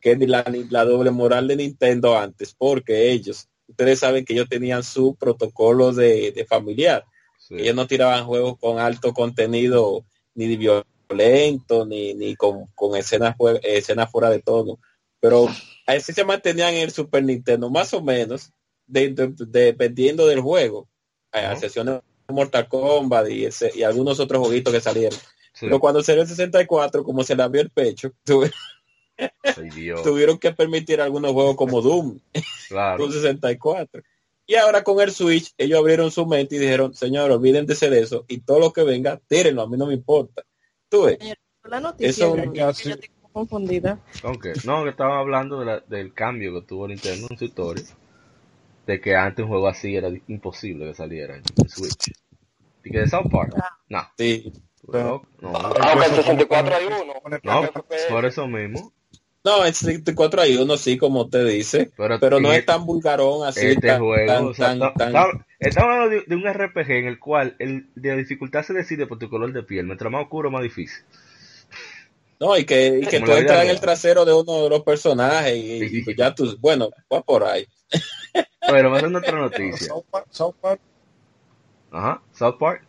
Que la, la doble moral de Nintendo antes, porque ellos, ustedes saben que ellos tenían su protocolo de, de familiar ellos no tiraban juegos con alto contenido, ni violento, ni, ni con, con escenas, escenas fuera de tono. pero así se mantenían en el Super Nintendo, más o menos, dependiendo del juego. A excepción de Mortal Kombat y, ese, y algunos otros jueguitos que salieron. Pero cuando salió el 64, como se le abrió el pecho, tuvieron que permitir algunos juegos como Doom, claro. 64. Y ahora con el Switch, ellos abrieron su mente y dijeron, señor, olvídense de eso y todo lo que venga, tírenlo, a mí no me importa. Tú ves. La noticia eso, que confundida. Okay. No, que estaban hablando del cambio que tuvo Nintendo en su historia. De que antes un juego así era imposible que saliera en Switch. ¿Y que de South Park? Ah. No. Sí. No, no, Aunque en 64 hay uno. No, por eso mismo. No, en 64 hay uno, sí, como te dice. Pero, no es tan vulgarón así. Este juego, estamos hablando de, un RPG en el cual el, de la dificultad se decide por tu color de piel. Mientras más oscuro, más difícil. No, y que, y que tú entras en el trasero de uno de los personajes y, ya tú, bueno, va por ahí. Pero va a ser otra noticia. South Park. Ajá, South Park.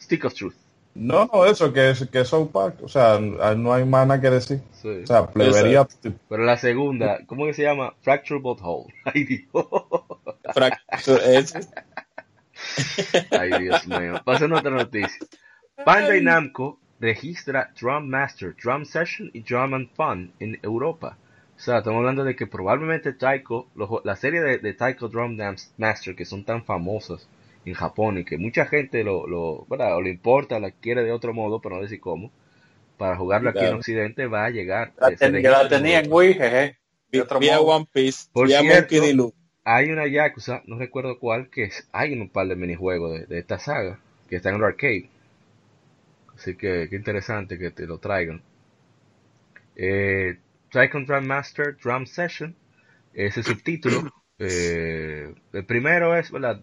Stick of Truth. No, no, eso, que es que South Park, o sea, no hay más nada que decir. O sea, plebería. Pero la segunda, ¿cómo que se llama? Fracture Hole. Ay, Dios. Ay, Dios mío. Pasa otra noticia. Bandai Namco registra Drum Master, Drum Session y Drum and Fun en Europa. O sea, estamos hablando de que probablemente Taiko, la serie de, Taiko Drum Master, que son tan famosas en Japón y que mucha gente lo, lo, o le importa, la quiere de otro modo, pero no decir cómo, para jugarlo aquí en Occidente va a llegar. La, la tenía en Wii, jeje. Vía One Piece, Por cierto, hay una Yakuza, no recuerdo cuál, que es, hay un par de minijuegos de, de esta saga, que está en el arcade Así que qué interesante que te lo traigan. Eh, Drum Master Drum Session, ese subtítulo. Eh, el primero es, ¿verdad?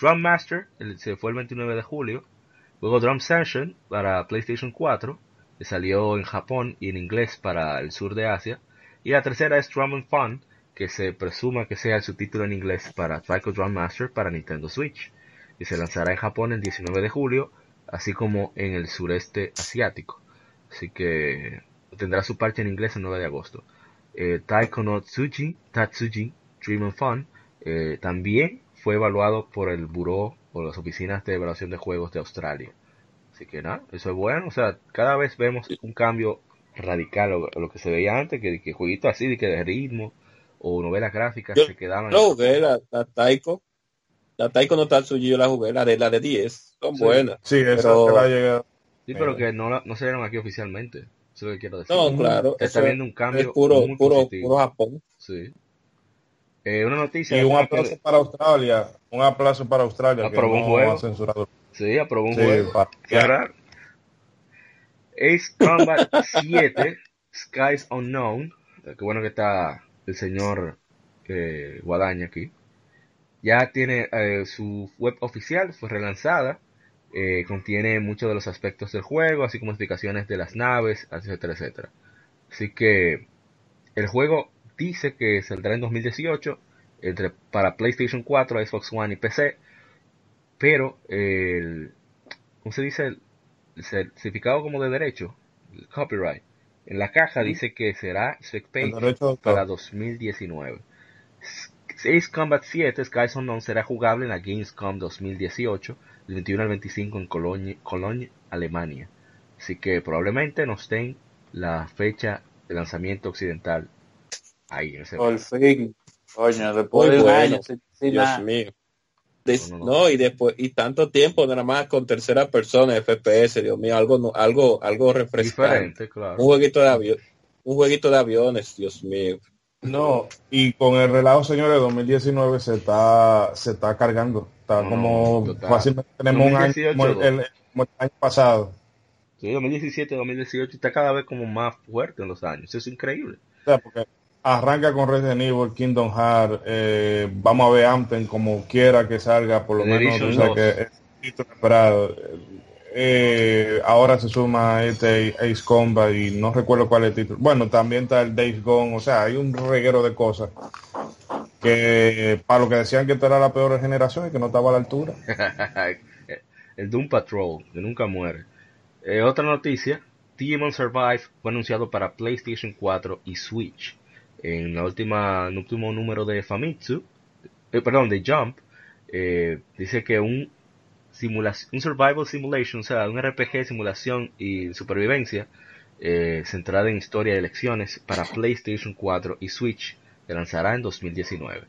Drum Master, se fue el 29 de julio. Luego Drum Session para PlayStation 4, que salió en Japón y en inglés para el sur de Asia. Y la tercera es Drum and Fun, que se presuma que sea el subtítulo en inglés para Taiko Drum Master para Nintendo Switch. Y se lanzará en Japón el 19 de julio así como en el sureste asiático. Así que tendrá su parte en inglés el 9 de agosto. Eh, Taiko no Tsuji, Tatsuji, Dream and Fun, eh, también fue evaluado por el Buró o las oficinas de evaluación de juegos de Australia. Así que nada, eso es bueno. O sea, cada vez vemos un cambio radical a lo que se veía antes, que, que jueguitos así, de que de ritmo o novelas gráficas se quedaban. No, la, la Taiko. La Taiko no Tatsuji yo la jugué, la de, la de 10 son buenas. Sí, esa pero... va a llegar. Sí, pero que no, no se dieron aquí oficialmente. Eso es lo que quiero decir. No, claro. está viendo un cambio. Es puro, puro, puro Japón. Sí. Eh, una noticia. Y un aplauso para Australia. Un aplauso para Australia. Aprobó un juego. Censurado. Sí, aprobó un juego. Para... Ace Combat 7, Skies Unknown. Qué bueno que está el señor eh, Guadaña aquí. Ya tiene eh, su web oficial, fue relanzada. Eh, contiene muchos de los aspectos del juego, así como explicaciones de las naves, etcétera, etcétera. Así que el juego dice que saldrá en 2018 entre, para PlayStation 4, Xbox One y PC. Pero el, ¿cómo se dice? El certificado como de derecho, el copyright, en la caja dice que será para 2019. Ace Combat 7 Skies Unknown será jugable en la Gamescom 2018, del 21 al 25 en Cologne, Alemania. Así que probablemente nos den la fecha de lanzamiento occidental ahí en ese Por fin. Coño, después de un año, Dios mío. no, y después y tanto tiempo nada más con tercera persona FPS Dios mío algo algo algo refrescante claro. un jueguito de avión un jueguito de aviones Dios mío no, y con el relajo, señores, 2019 se está se está cargando. Está como fácilmente tenemos un año el, año pasado. Sí, 2017, 2018 está cada vez como más fuerte en los años. Eso es increíble. O sea, porque arranca con Resident Evil, Kingdom Hearts, eh, vamos a ver Anthem como quiera que salga, por lo menos, o sea, que es esperado eh, ahora se suma este Ace Combat y no recuerdo cuál es el título. Bueno, también está el Days Gone, o sea, hay un reguero de cosas que para lo que decían que esta era la peor generación y que no estaba a la altura. el Doom Patrol, que nunca muere. Eh, otra noticia, Digimon Survive fue anunciado para PlayStation 4 y Switch. En la última, el último número de Famitsu, eh, perdón, de Jump, eh, dice que un, un survival simulation, o sea, un RPG de simulación y supervivencia, eh, centrada en historia y elecciones para PlayStation 4 y Switch, que lanzará en 2019.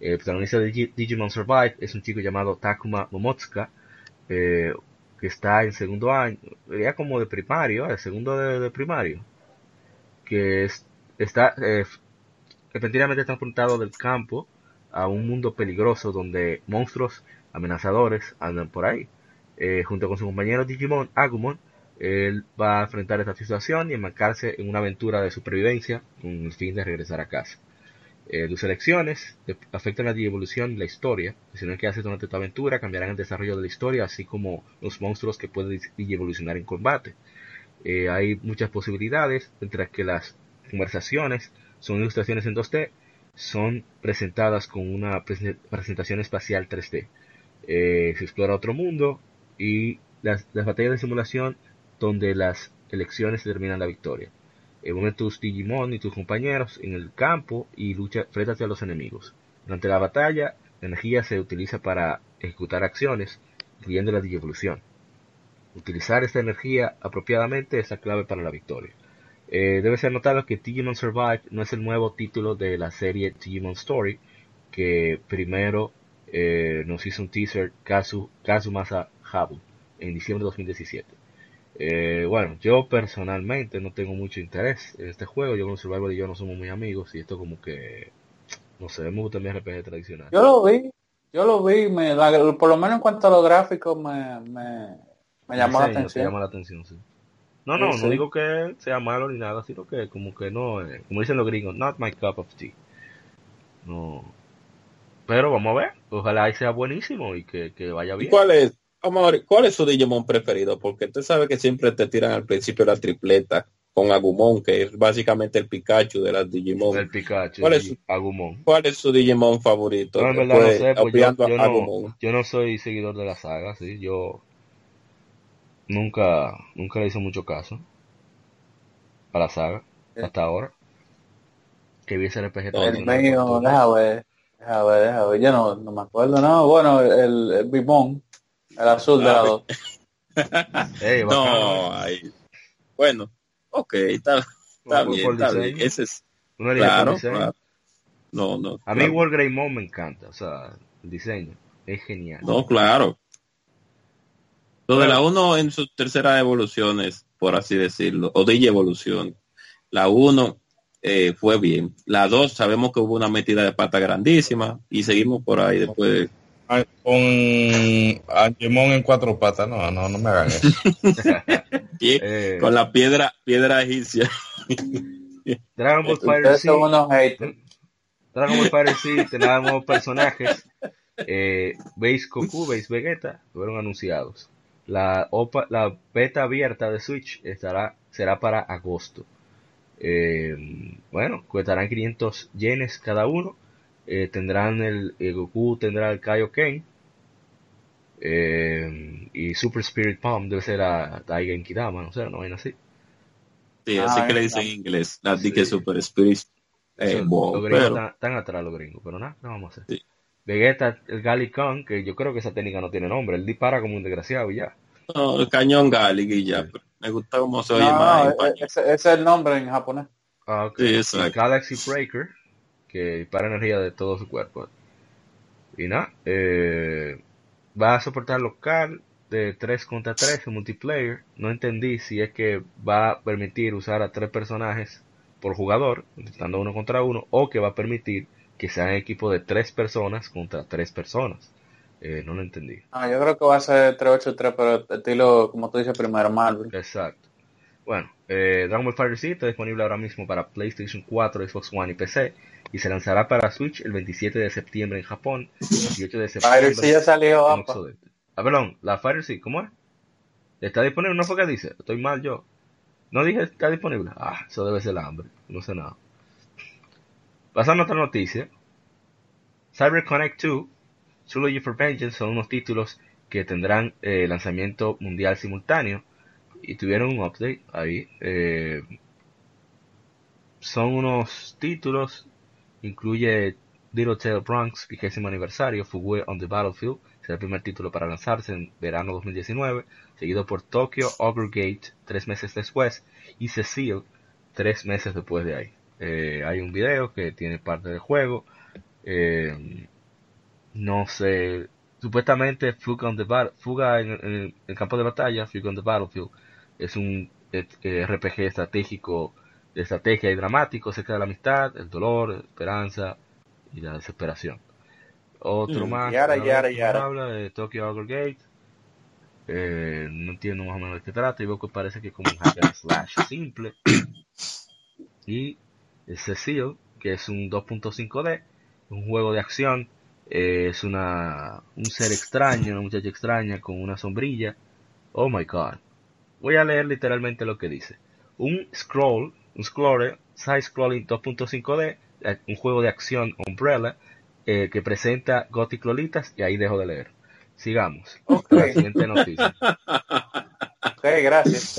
El protagonista de Digimon Survive es un chico llamado Takuma Momotsuka, que está en segundo año, ya como de primario, el segundo de, primario, que está eh, repentinamente transportado del campo a un mundo peligroso donde monstruos amenazadores andan por ahí. Eh, junto con su compañero Digimon, Agumon, él va a enfrentar esta situación y embarcarse en una aventura de supervivencia con el fin de regresar a casa. Eh, elecciones afectan la evolución de la historia. Decisiones que haces durante tu aventura cambiarán el desarrollo de la historia, así como los monstruos que pueden evolucionar en combate. Eh, hay muchas posibilidades, entre que las conversaciones son ilustraciones en 2D, son presentadas con una presentación espacial 3D. Eh, se explora otro mundo y las, batallas de simulación donde las elecciones determinan la victoria. Eh, tus Digimon y tus compañeros en el campo y lucha frente a los enemigos. Durante la batalla, la energía se utiliza para ejecutar acciones, incluyendo la digievolución. Utilizar esta energía apropiadamente es la clave para la victoria. Eh, debe ser notado que Digimon Survive no es el nuevo título de la serie Digimon Story, que primero eh, nos hizo un teaser Kazu, Kazumasa Habu en diciembre de 2017. Eh, bueno, yo personalmente no tengo mucho interés en este juego. Yo con Survival y yo no somos muy amigos y esto como que, no sé, me gusta mi RPG tradicional. Yo lo vi, yo lo vi, me, por lo menos en cuanto a los gráficos me, me, me llamó la atención. llama la atención, sí. No, no, no digo que sea malo ni nada, sino que como que no, eh, como dicen los gringos, not my cup of tea. No. Pero vamos a ver, ojalá sea buenísimo y que, vaya bien. ¿Cuál es, vamos a ver, cuál es su Digimon preferido? Porque usted sabe que siempre te tiran al principio la tripleta con Agumon, que es básicamente el Pikachu de las Digimon. El Pikachu, ¿Cuál es Agumon. ¿Cuál es su Digimon favorito? No, en verdad no sé, pues yo, no, yo, no, soy seguidor de la saga, sí, yo nunca, nunca le hice mucho caso a la saga hasta ahora. Que vi ese RPG El mío, déjame ver, déjame ver, déjame ver. Yo no, no me acuerdo, no. Bueno, el, el Bimón, el azul de la 2. no, ahí. Bueno, ok, está, está bien, está bien. Ese es. Claro, claro, No, no. A mí World Greymon me encanta, o sea, el diseño es genial. No, claro, lo de la 1 en sus terceras evoluciones, por así decirlo, o de evolución. La 1 eh, fue bien. La 2 sabemos que hubo una metida de pata grandísima y seguimos por ahí después. Con Angemon en cuatro patas, no, no, no me hagan eso. Eh. Con la piedra, piedra egipcia. Dragon Ball Fighter sí. Dragon Ball Fighter sí, tenemos personajes. Eh, Base Goku, Base Vegeta, fueron anunciados. La, la beta abierta de Switch estará, será para agosto. Eh, bueno, costarán 500 yenes cada uno. Eh, tendrán el, Goku, tendrá el Kaioken. Eh, y Super Spirit Palm debe ser a Taigen Kidama, no sé, no vaina así. Sí, así que le dicen en inglés. La sí. Super Spirit. Eh, los gringos están, atrás los gringos, pero nada, no vamos a hacer. Vegeta, el Galicon, que yo creo que esa técnica no tiene nombre, él dispara como un desgraciado y ya. No, el cañón Galic y ya, me gusta cómo se oye más. ese, es el nombre en japonés. Ah, okay. Galaxy Breaker, que dispara energía de todo su cuerpo. Y nada, eh, va a soportar local de 3 contra 3 en multiplayer. No entendí si es que va a permitir usar a tres personajes por jugador, estando uno contra uno, o que va a permitir que sean equipo de tres personas contra tres personas. Eh, no lo entendí. Ah, yo creo que va a ser 383, pero estilo, como tú dices, primero Marvel. Exacto. Bueno, eh, Dragon Ball Fighter Z está disponible ahora mismo para PlayStation 4, Xbox One y PC y se lanzará para Switch el 27 de septiembre en Japón, el 18 de septiembre Fighter ya salió, en Occidente. Ah, perdón, la Fighter Z, ¿cómo es? ¿Está disponible? ¿No fue que dice? Estoy mal yo. No dije está disponible. Ah, eso debe ser el hambre. No sé nada. Pasando a otra noticia. Cyber Connect 2, Trilogy for Vengeance son unos títulos que tendrán eh, lanzamiento mundial simultáneo. y tuvieron un update ahí. Eh, son unos títulos, incluye Little Tail Bronx, vigésimo aniversario, Fugue on the Battlefield, será el primer título para lanzarse en verano 2019, seguido por Tokyo Ogre Gate tres meses después y Cecil tres meses después de ahí. Eh, hay un video que tiene parte del juego. Eh, no sé, supuestamente Fuga, on the Fuga en, el campo de batalla, Fuga on the Battlefield, es un eh, RPG estratégico, de estrategia y dramático acerca de la amistad, el dolor, la esperanza y la desesperación. Otro mm, más habla de Tokyo Ogre Gate. Eh, no entiendo más o menos de qué trata y veo que parece que es como un hack slash simple. Y Cecil, que es un 2.5D, un juego de acción. Eh, es una un ser extraño, una muchacha extraña con una sombrilla. Oh my god. Voy a leer literalmente lo que dice. Un scroll, un scroller, side scrolling 2.5D, eh, un juego de acción Umbrella eh, que presenta Gothic Lolitas y ahí dejo de leer. Sigamos. La siguiente noticia. Ok, gracias.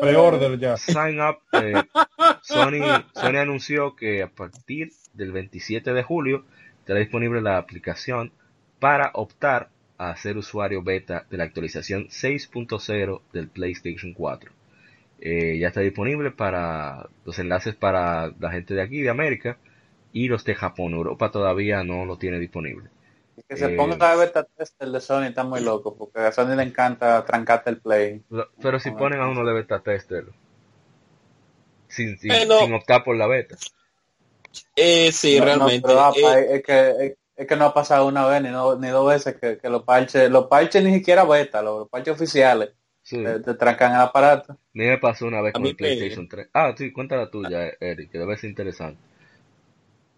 Pre-order, ya. Sign up. Eh, Sony, Sony anunció que a partir del 27 de julio estará disponible la aplicación para optar a ser usuario beta de la actualización 6.0 del PlayStation 4. Eh, ya está disponible para los enlaces para la gente de aquí, de América, y los de Japón. Europa todavía no lo tiene disponible. Que se ponga a beta tester de Sony está muy loco, porque a Sony le encanta trancarte el play. Pero si ponen a uno de beta tester, sin, sin, optar por la beta. Eh, sí, realmente. Eh, es, que, es, que no ha pasado una vez ni, ni dos veces que, que los parches, los parches ni siquiera beta, los parches oficiales. Te, trancan el aparato. A mí me pasó una vez con el PlayStation 3. Ah, sí, cuéntala tuya, Eric, que debe ser interesante.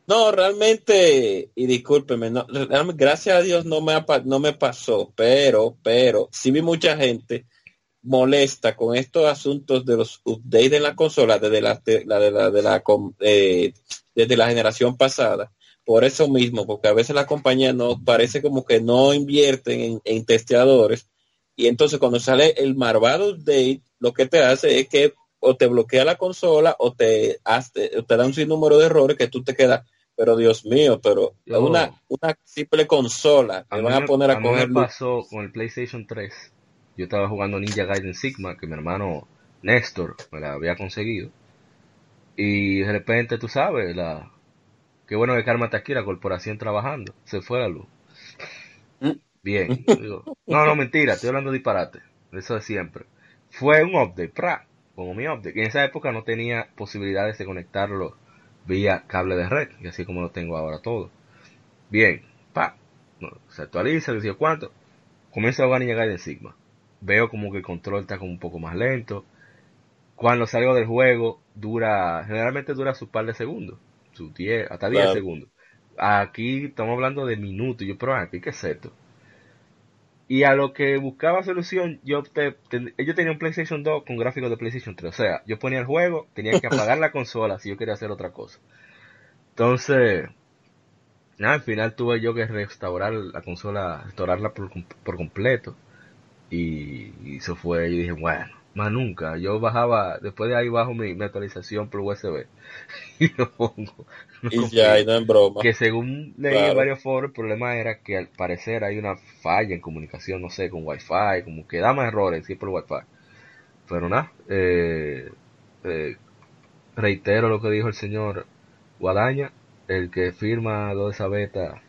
No, realmente, y discúlpeme, no, gracias a Dios no me, no me pasó, pero, pero, sí vi mucha gente molesta con estos asuntos de los updates en la consola desde la, de la, de la, de la eh, desde la generación pasada. Por eso mismo, porque a veces la compañía no parece como que no invierten en, testeadores y entonces cuando sale el marvado update, lo que te hace es que o te bloquea la consola o te, hace, te da un sinnúmero de errores que tú te quedas pero Dios mío, pero una, una simple consola me van a poner a, coger. me pasó con el PlayStation 3. Yo estaba jugando Ninja Gaiden Sigma, que mi hermano Néstor me la había conseguido. Y de repente, tú sabes, la qué bueno que Karma está aquí, la corporación trabajando. Se fue la luz. Mm. Bien. no, no, mentira, estoy hablando de disparate. Eso de siempre. Fue un update, pra, como mi update. Y en esa época no tenía posibilidades de conectarlo vía cable de red, y así como lo tengo ahora todo. Bien, pa, se actualiza, le digo cuánto, comienza a jugar Ninja Gaiden Sigma. Veo como que el control está como un poco más lento. Cuando salgo del juego, dura, generalmente dura su par de segundos, su 10, hasta 10 segundos. Aquí estamos hablando de minutos, yo, pero aquí, ¿qué es esto? Y a lo que buscaba solución, yo, te, yo tenía un PlayStation 2 con gráficos de PlayStation 3. O sea, yo ponía el juego, tenía que apagar la consola si yo quería hacer otra cosa. Entonces, nada, al final tuve yo que restaurar la consola, restaurarla por, por completo. Y, y, eso fue, y dije, bueno, más nunca. Yo bajaba, después de ahí bajo mi, actualización por USB y lo pongo. y ya, y no en broma. Que según leí en varios foros, el problema era que al parecer hay una falla en comunicación, no sé, con Wi-Fi, como que da más errores, sí, por Wi-Fi. Pero nada, eh, eh, reitero lo que dijo el señor Guadaña, el que firma lo de esa beta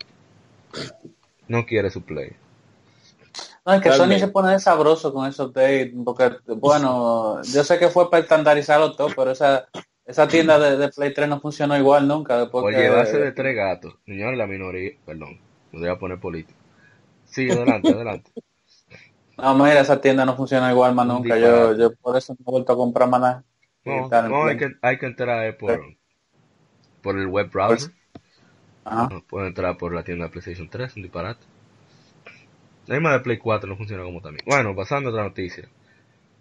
no quiere su play. No, es que Sony se pone de sabroso con esos dates, porque, bueno, yo sé que fue para estandarizarlo todo, pero esa, esa tienda de, Play 3 no funcionó igual nunca. Después Por llevarse de tres gatos, señor, la minoría, perdón, me voy a poner político. Sí, adelante, adelante. No, mira, esa tienda no funciona igual más nunca. Yo, yo por eso no he vuelto a comprar más nada. No, hay, que, hay que entrar por, por el web browser. Pues, no puede entrar por la tienda de PlayStation 3, un disparate. La misma de Play 4 no funciona como también. Bueno, pasando a otra noticia.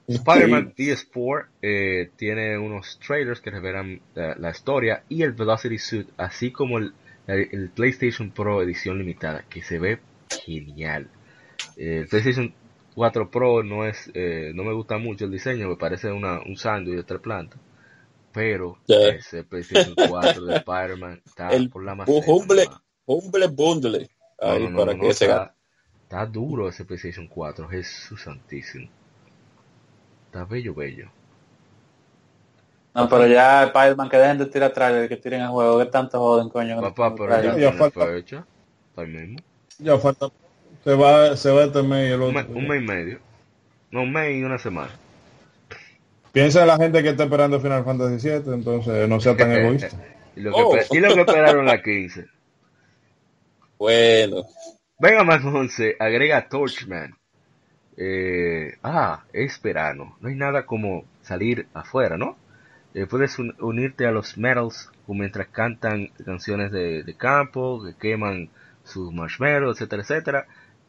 Spider-Man PS4 eh, tiene unos trailers que revelan la, historia y el Velocity Suit, así como el, el, PlayStation Pro edición limitada, que se ve genial. el PlayStation 4 Pro no es eh, no me gusta mucho el diseño, me parece una, un sándwich de tres plantas. Pero ese PlayStation 4 de Spider-Man está por la más Humble, humble bundle. Ahí para que está, está, duro ese PlayStation 4, Jesús santísimo. Está bello, bello. No, pero ya Spider-Man que dejen de tirar trailer, que tiren el juego, que tanto joden, coño. Papá, pero ya, ya falta. Fecha, mismo. Ya falta se va, se va este mes y el otro. Un, mes y medio. No, un mes y una semana. Piensa en la gente que está esperando Final Fantasy VII, entonces no sea tan egoísta. y, lo que, oh. y lo que esperaron la 15. Bueno. Venga más 11, agrega Torchman. Eh, ah, es verano. No hay nada como salir afuera, ¿no? Eh, puedes unirte a los metals mientras cantan canciones de, de campo, que queman sus marshmallows, etcétera, etcétera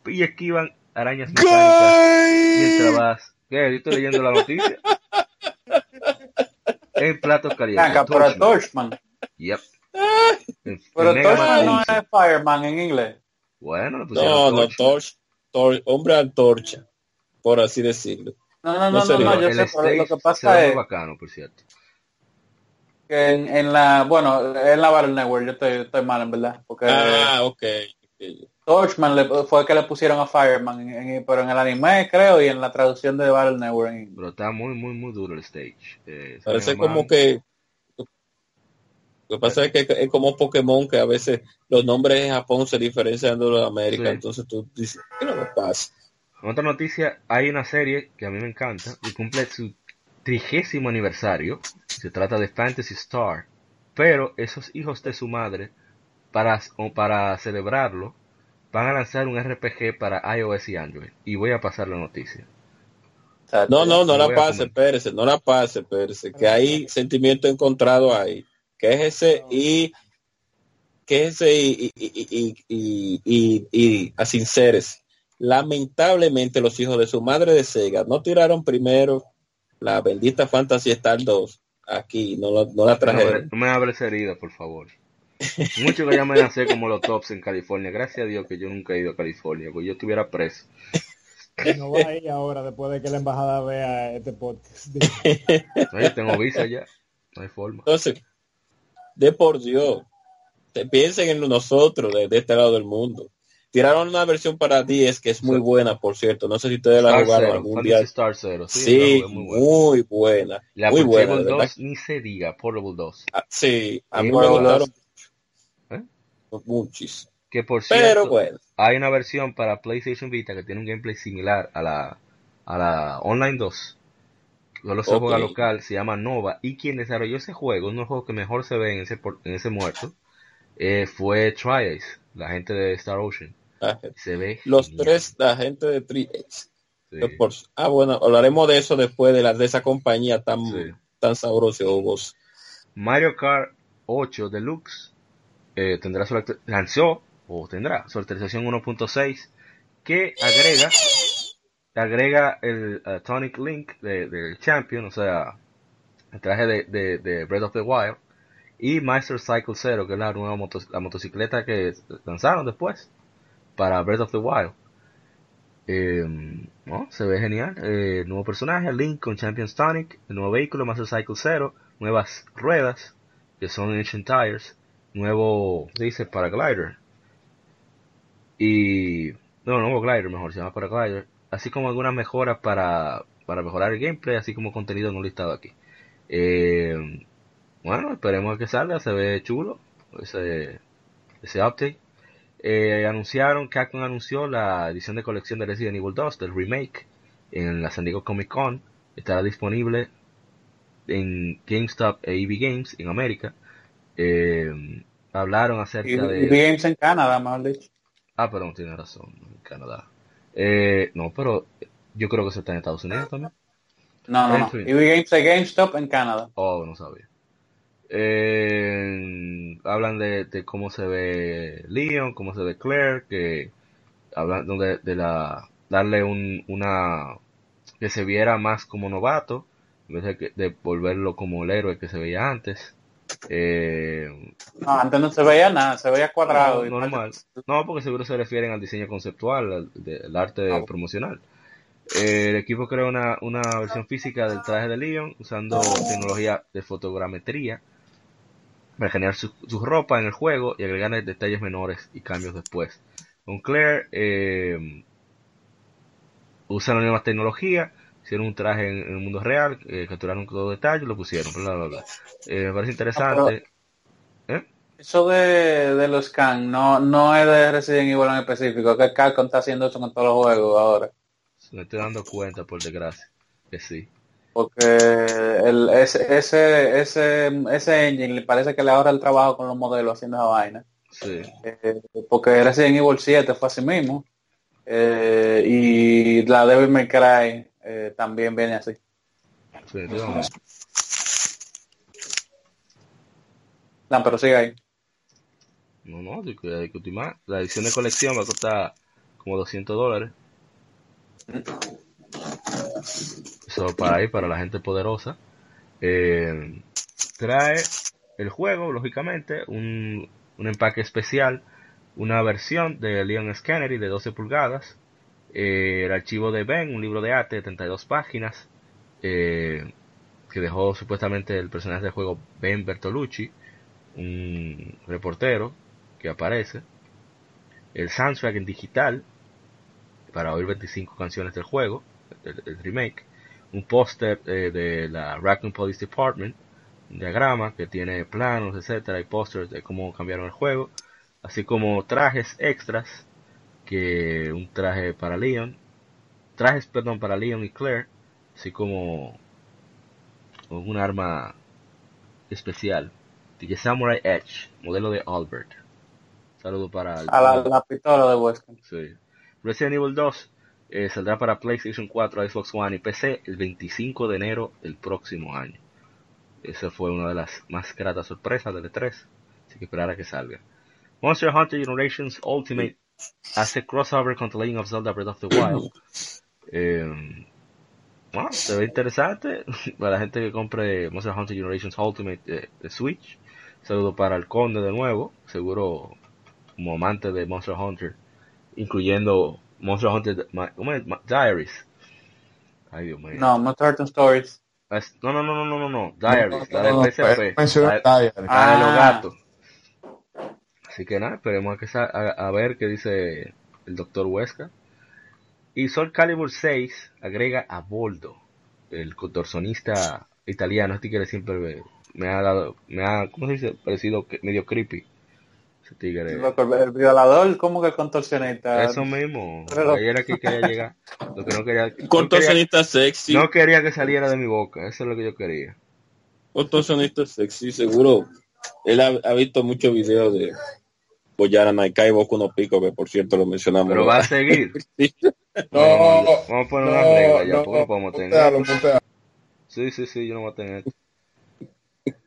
y esquivan arañas mecánicas mientras vas. ¿Qué? estoy leyendo la noticia. en platos calientes. pero Torchman. Yep. pero Torchman no es Fireman en inglés. Bueno, no, no, Torch, Torch, hombre antorcha, por así decirlo. No, no, no, no, no, yo sé, pero lo que pasa es... bacano, por cierto. Que en, en, la, bueno, en la Battle Network yo estoy, estoy mal, en verdad. Porque, ah, ok. Torchman le, fue que le pusieron a Fireman, en, pero en el anime creo y en la traducción de Battle Network. Pero está muy, muy, muy duro el stage. Eh, Parece como que... Lo que pasa es que es como Pokémon, que a veces los nombres en Japón se diferencian de los de América, entonces tú dices, ¿qué no me pasa? Otra noticia, hay una serie que a mí me encanta y cumple su trigésimo aniversario. Se trata de Fantasy Star. Pero esos hijos de su madre, para, para celebrarlo, van a lanzar un RPG para iOS y Android. Y voy a pasar la noticia. No, no, no la pase, Pérez, no la pase, Pérez, que hay sentimiento encontrado ahí. Que es ese y que es ese y, y, y, y, y a sinceres. Lamentablemente los hijos de su madre de Sega no tiraron primero la bendita Fantasy Star 2 aquí, no, no la trajeron. No me abres herida, por favor. Muchos que ya me hacer como los tops en California. Gracias a Dios que yo nunca he ido a California, porque yo estuviera preso. No voy a ir ahora después de que la embajada vea este podcast. Oye, tengo visa ya. No hay forma. Entonces, de por Dios, piensen en nosotros de, este lado del mundo. Tiraron una versión para 10 que es muy buena, por cierto. No sé si ustedes la jugaron algún día. Star Zero. Sí, muy, buena. muy buena. 2, ni se diga, Portable 2. Ah, sí, a mí me gustaron muchísimo. Que por cierto, hay una versión para PlayStation Vita que tiene un gameplay similar a la, a la Online 2. Yo lo sé juega local, se llama Nova. Y quien desarrolló ese juego, uno de los juegos que mejor se ve en ese, en ese muerto, eh, fue Triace, la gente de Star Ocean. Ah, se ve. Los tres, la gente de Triace. ah, bueno, hablaremos de eso después de la de esa compañía tan, tan sabrosa. Mario Kart 8 Deluxe eh, tendrá su lanzó o tendrá su actualización 1.6 que agrega agrega el uh, Tonic Link del Champion, o sea, el traje de, de, Breath of the Wild y Master Cycle 0, que es la nueva la motocicleta que lanzaron después para Breath of the Wild. Em, se ve genial. Eh, nuevo personaje, Link con Champion Tonic, el nuevo vehículo Master Cycle 0, nuevas ruedas que son Ancient Tires, nuevo, dice paraglider. Y, no, nuevo glider mejor, se llama paraglider. Así como algunas mejoras para, para mejorar el gameplay, así como contenido no listado aquí. Eh, bueno, esperemos que salga, se ve chulo ese, ese update. Eh, anunciaron, Capcom anunció la edición de colección de Resident Evil 2, del remake, en la San Diego Comic Con. Estará disponible en GameStop e EV Games en América. Eh, hablaron acerca de... EV Games en Canadá, más dicho. Ah, perdón, tiene razón, en Canadá. Eh, no, pero yo creo que se está en Estados Unidos también. No, no, no. EV Games de GameStop en Canadá. Oh, no sabía. Eh, hablan de, cómo se ve Leon, cómo se ve Claire, que hablan de, de la darle un, una que se viera más como novato en vez de, de volverlo como el héroe que se veía antes. Eh, no, antes no se veía nada, se veía cuadrado. No, normal. No, porque seguro se refieren al diseño conceptual, al, arte ah, promocional. el equipo creó una, una versión física del traje de Leon usando tecnología de fotogrametría para generar su, ropa en el juego y agregar detalles menores y cambios después. Con Claire eh, usan la misma tecnología, hicieron un traje en, el mundo real, eh, capturaron todo detalle y lo pusieron, bla, bla, bla. Eh, me parece interesante. ¿Eh? Eso de, de los Can no, no es de Resident Evil en específico, que Capcom está haciendo eso con todos los juegos ahora. Me estoy dando cuenta, por desgracia, que sí. Porque el, ese, ese, ese, ese engine le parece que le ahorra el trabajo con los modelos haciendo esa vaina. Sí. Eh, porque Resident Evil 7 fue así mismo. Eh, y la Devil May Cry eh, también viene así. Sí, no, pero sigue ahí. No, no, hay que, La edición de colección va a costar como 200 dólares. Eso para ahí, para la gente poderosa. Eh, trae el juego, lógicamente, un, un, empaque especial, una versión de Leon Scannery de 12 pulgadas, eh, el archivo de Ben, un libro de arte de 32 páginas, eh, que dejó supuestamente el personaje del juego Ben Bertolucci, un reportero que aparece, el soundtrack en digital, para oír 25 canciones del juego, el, remake, un póster eh, de la Raccoon Police Department, un diagrama que tiene planos, etcétera, y pósters de cómo cambiaron el juego, así como trajes extras, que un traje para Leon, trajes, perdón, para Leon y Claire, así como un arma especial, de Samurai Edge, modelo de Albert. Saludo para la, pistola de Weston. Sí. Resident Evil 2 eh, saldrá para PlayStation 4, Xbox One y PC el 25 de enero del próximo año. Esa fue una de las más gratas sorpresas del E3, así que esperar a que salga. Monster Hunter Generations Ultimate hace crossover con The Legend of Zelda Breath of the Wild. Eh, bueno, se ve interesante para la gente que compre Monster Hunter Generations Ultimate de, de Switch. Saludo para el Conde de nuevo, seguro como amante de Monster Hunter incluyendo Monster Hunter Diaries. Ay, Dios mío. No, Monster Hunter Stories. No, no, no, no, no, no, no. Diaries, la del PSP. La, de los ah. gatos. Así que nada, esperemos a, a, ver qué dice el doctor Huesca. Y Soul Calibur 6 agrega a Boldo, el contorsionista italiano, este que siempre me, ha dado, me ha, ¿cómo se dice? Parecido medio creepy el violador, ¿cómo que el contorsionista? Eso mismo. Ahí era que quería llegar. Lo que no quería, contorsionista sexy. No quería que saliera de mi boca. Eso es lo que yo quería. Contorsionista sexy, seguro. Él ha, visto muchos videos de Boyara Naikai Boku no Pico, que por cierto lo mencionamos. Pero va a seguir. no, vamos a poner una regla ya, porque no podemos tener. Sí, sí, sí, yo no voy a tener.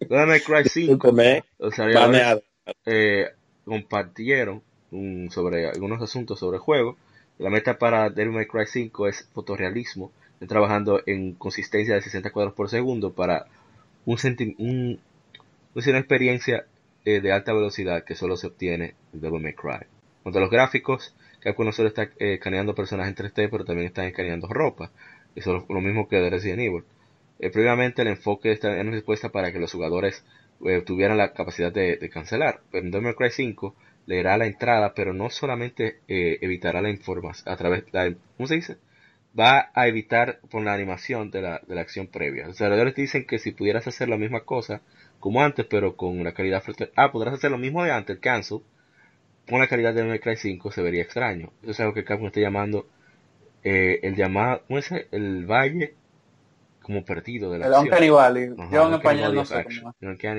Dame Cry 5. O sea, eh, compartieron sobre algunos asuntos sobre el juego. La meta para Devil May Cry 5 es fotorrealismo, trabajando en consistencia de 60 cuadros por segundo para un, un una experiencia eh, de alta velocidad que solo se obtiene en Devil May Cry. Contra los gráficos, Capcom no solo está eh, escaneando personajes en 3D, pero también están escaneando ropa. Eso es lo mismo que de Resident Evil. Eh, previamente el enfoque está en respuesta para que los jugadores tuvieran la capacidad de, cancelar. Pero en Devil Cry 5 leerá la entrada, pero no solamente evitará la información a través de ¿cómo se dice? Va a evitar por la animación de la, de la acción previa. Los desarrolladores dicen que si pudieras hacer la misma cosa como antes, pero con la calidad ah, podrás hacer lo mismo de antes, el cancel, con la calidad de Cry 5 se vería extraño. Eso es algo que Capcom está llamando eh, el llamado, ¿cómo es? El valle como perdido de la el acción. yo en español no sé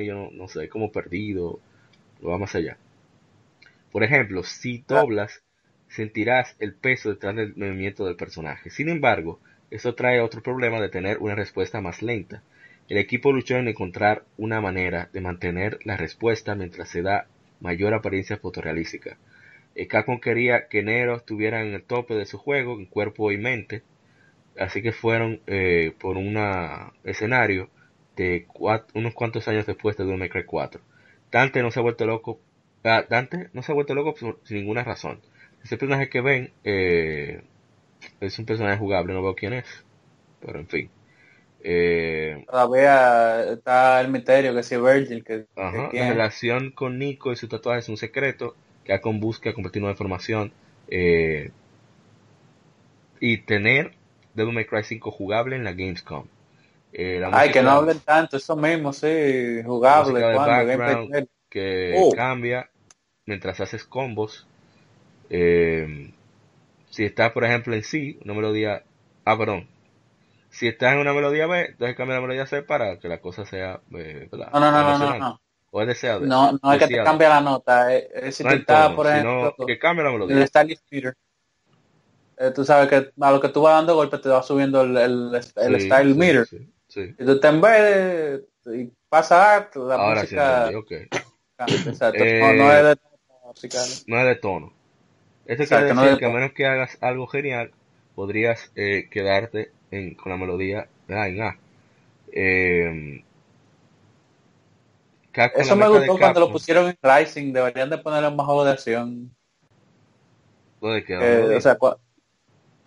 yo no, sé, como perdido, lo va más allá. Por ejemplo, si doblas, sentirás el peso detrás del movimiento del personaje. Sin embargo, eso trae otro problema de tener una respuesta más lenta. El equipo luchó en encontrar una manera de mantener la respuesta mientras se da mayor apariencia fotorrealística. El Capcom quería que Nero estuviera en el tope de su juego, en cuerpo y mente, Así que fueron eh, por un escenario de unos cuantos años después de Cry 4. Dante no se ha vuelto loco. Ah, Dante no se ha vuelto loco sin ninguna razón. Ese personaje que ven, eh, es un personaje jugable, no veo quién es. Pero en fin. Eh, Todavía está el misterio que si Virgil, que, la relación con Nico y su tatuaje es un secreto que con busca compartir nueva información eh, y tener Devil May Cry 5 jugable en la Gamescom. Eh, Ay, que no hablen tanto, eso mismo, sí, jugable. Cuando, que oh. cambia mientras haces combos. Eh, si está, por ejemplo, en sí, una melodía. Ah, perdón. Si está en una melodía B, entonces cambia la melodía C para que la cosa sea. Eh, no, no, no, no, no, O es deseado. No, no es que te cambie la nota. Es, si no está, por ejemplo. que cambia la melodía. El stylist meter. Eh, tú sabes que a lo que tú vas dando golpe te va subiendo el, el, el style meter. Sí, Y tú te en vez de, y pasa la Ahora música. Sí, okay. Exacto. no, no, es de tono musical. No es de tono. Eso quiere decir que a menos que hagas algo genial, podrías eh, quedarte en, con la melodía de en A. Eh, Eso me gustó cuando lo pusieron en Rising, deberían de ponerlo en más juego de acción. ¿Dónde queda? Eh, o sea,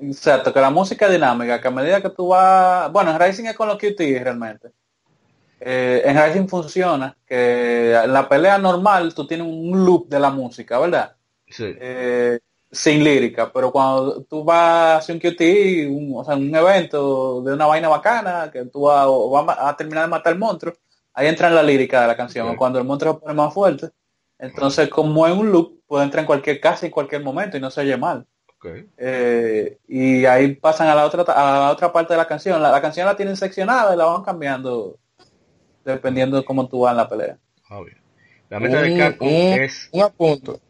exacto, que la música dinámica, que a medida que tú vas... Bueno, en Rising es con los QT realmente. Eh, en Rising funciona, que en la pelea normal tú tienes un loop de la música, ¿verdad? Sí. Eh, sin lírica, pero cuando tú vas a hacer un QT, un, o sea, un evento de una vaina bacana, que tú vas, a, terminar de matar al monstruo, ahí entra en la lírica de la canción, cuando el monstruo se pone más fuerte. Entonces, como es un loop, puede entrar en cualquier casa en cualquier momento y no se oye mal. Eh, y ahí pasan a la otra a la otra parte de la canción. La, canción la tienen seccionada y la van cambiando dependiendo de cómo tú vas en la pelea. La meta de Capcom es un apunto.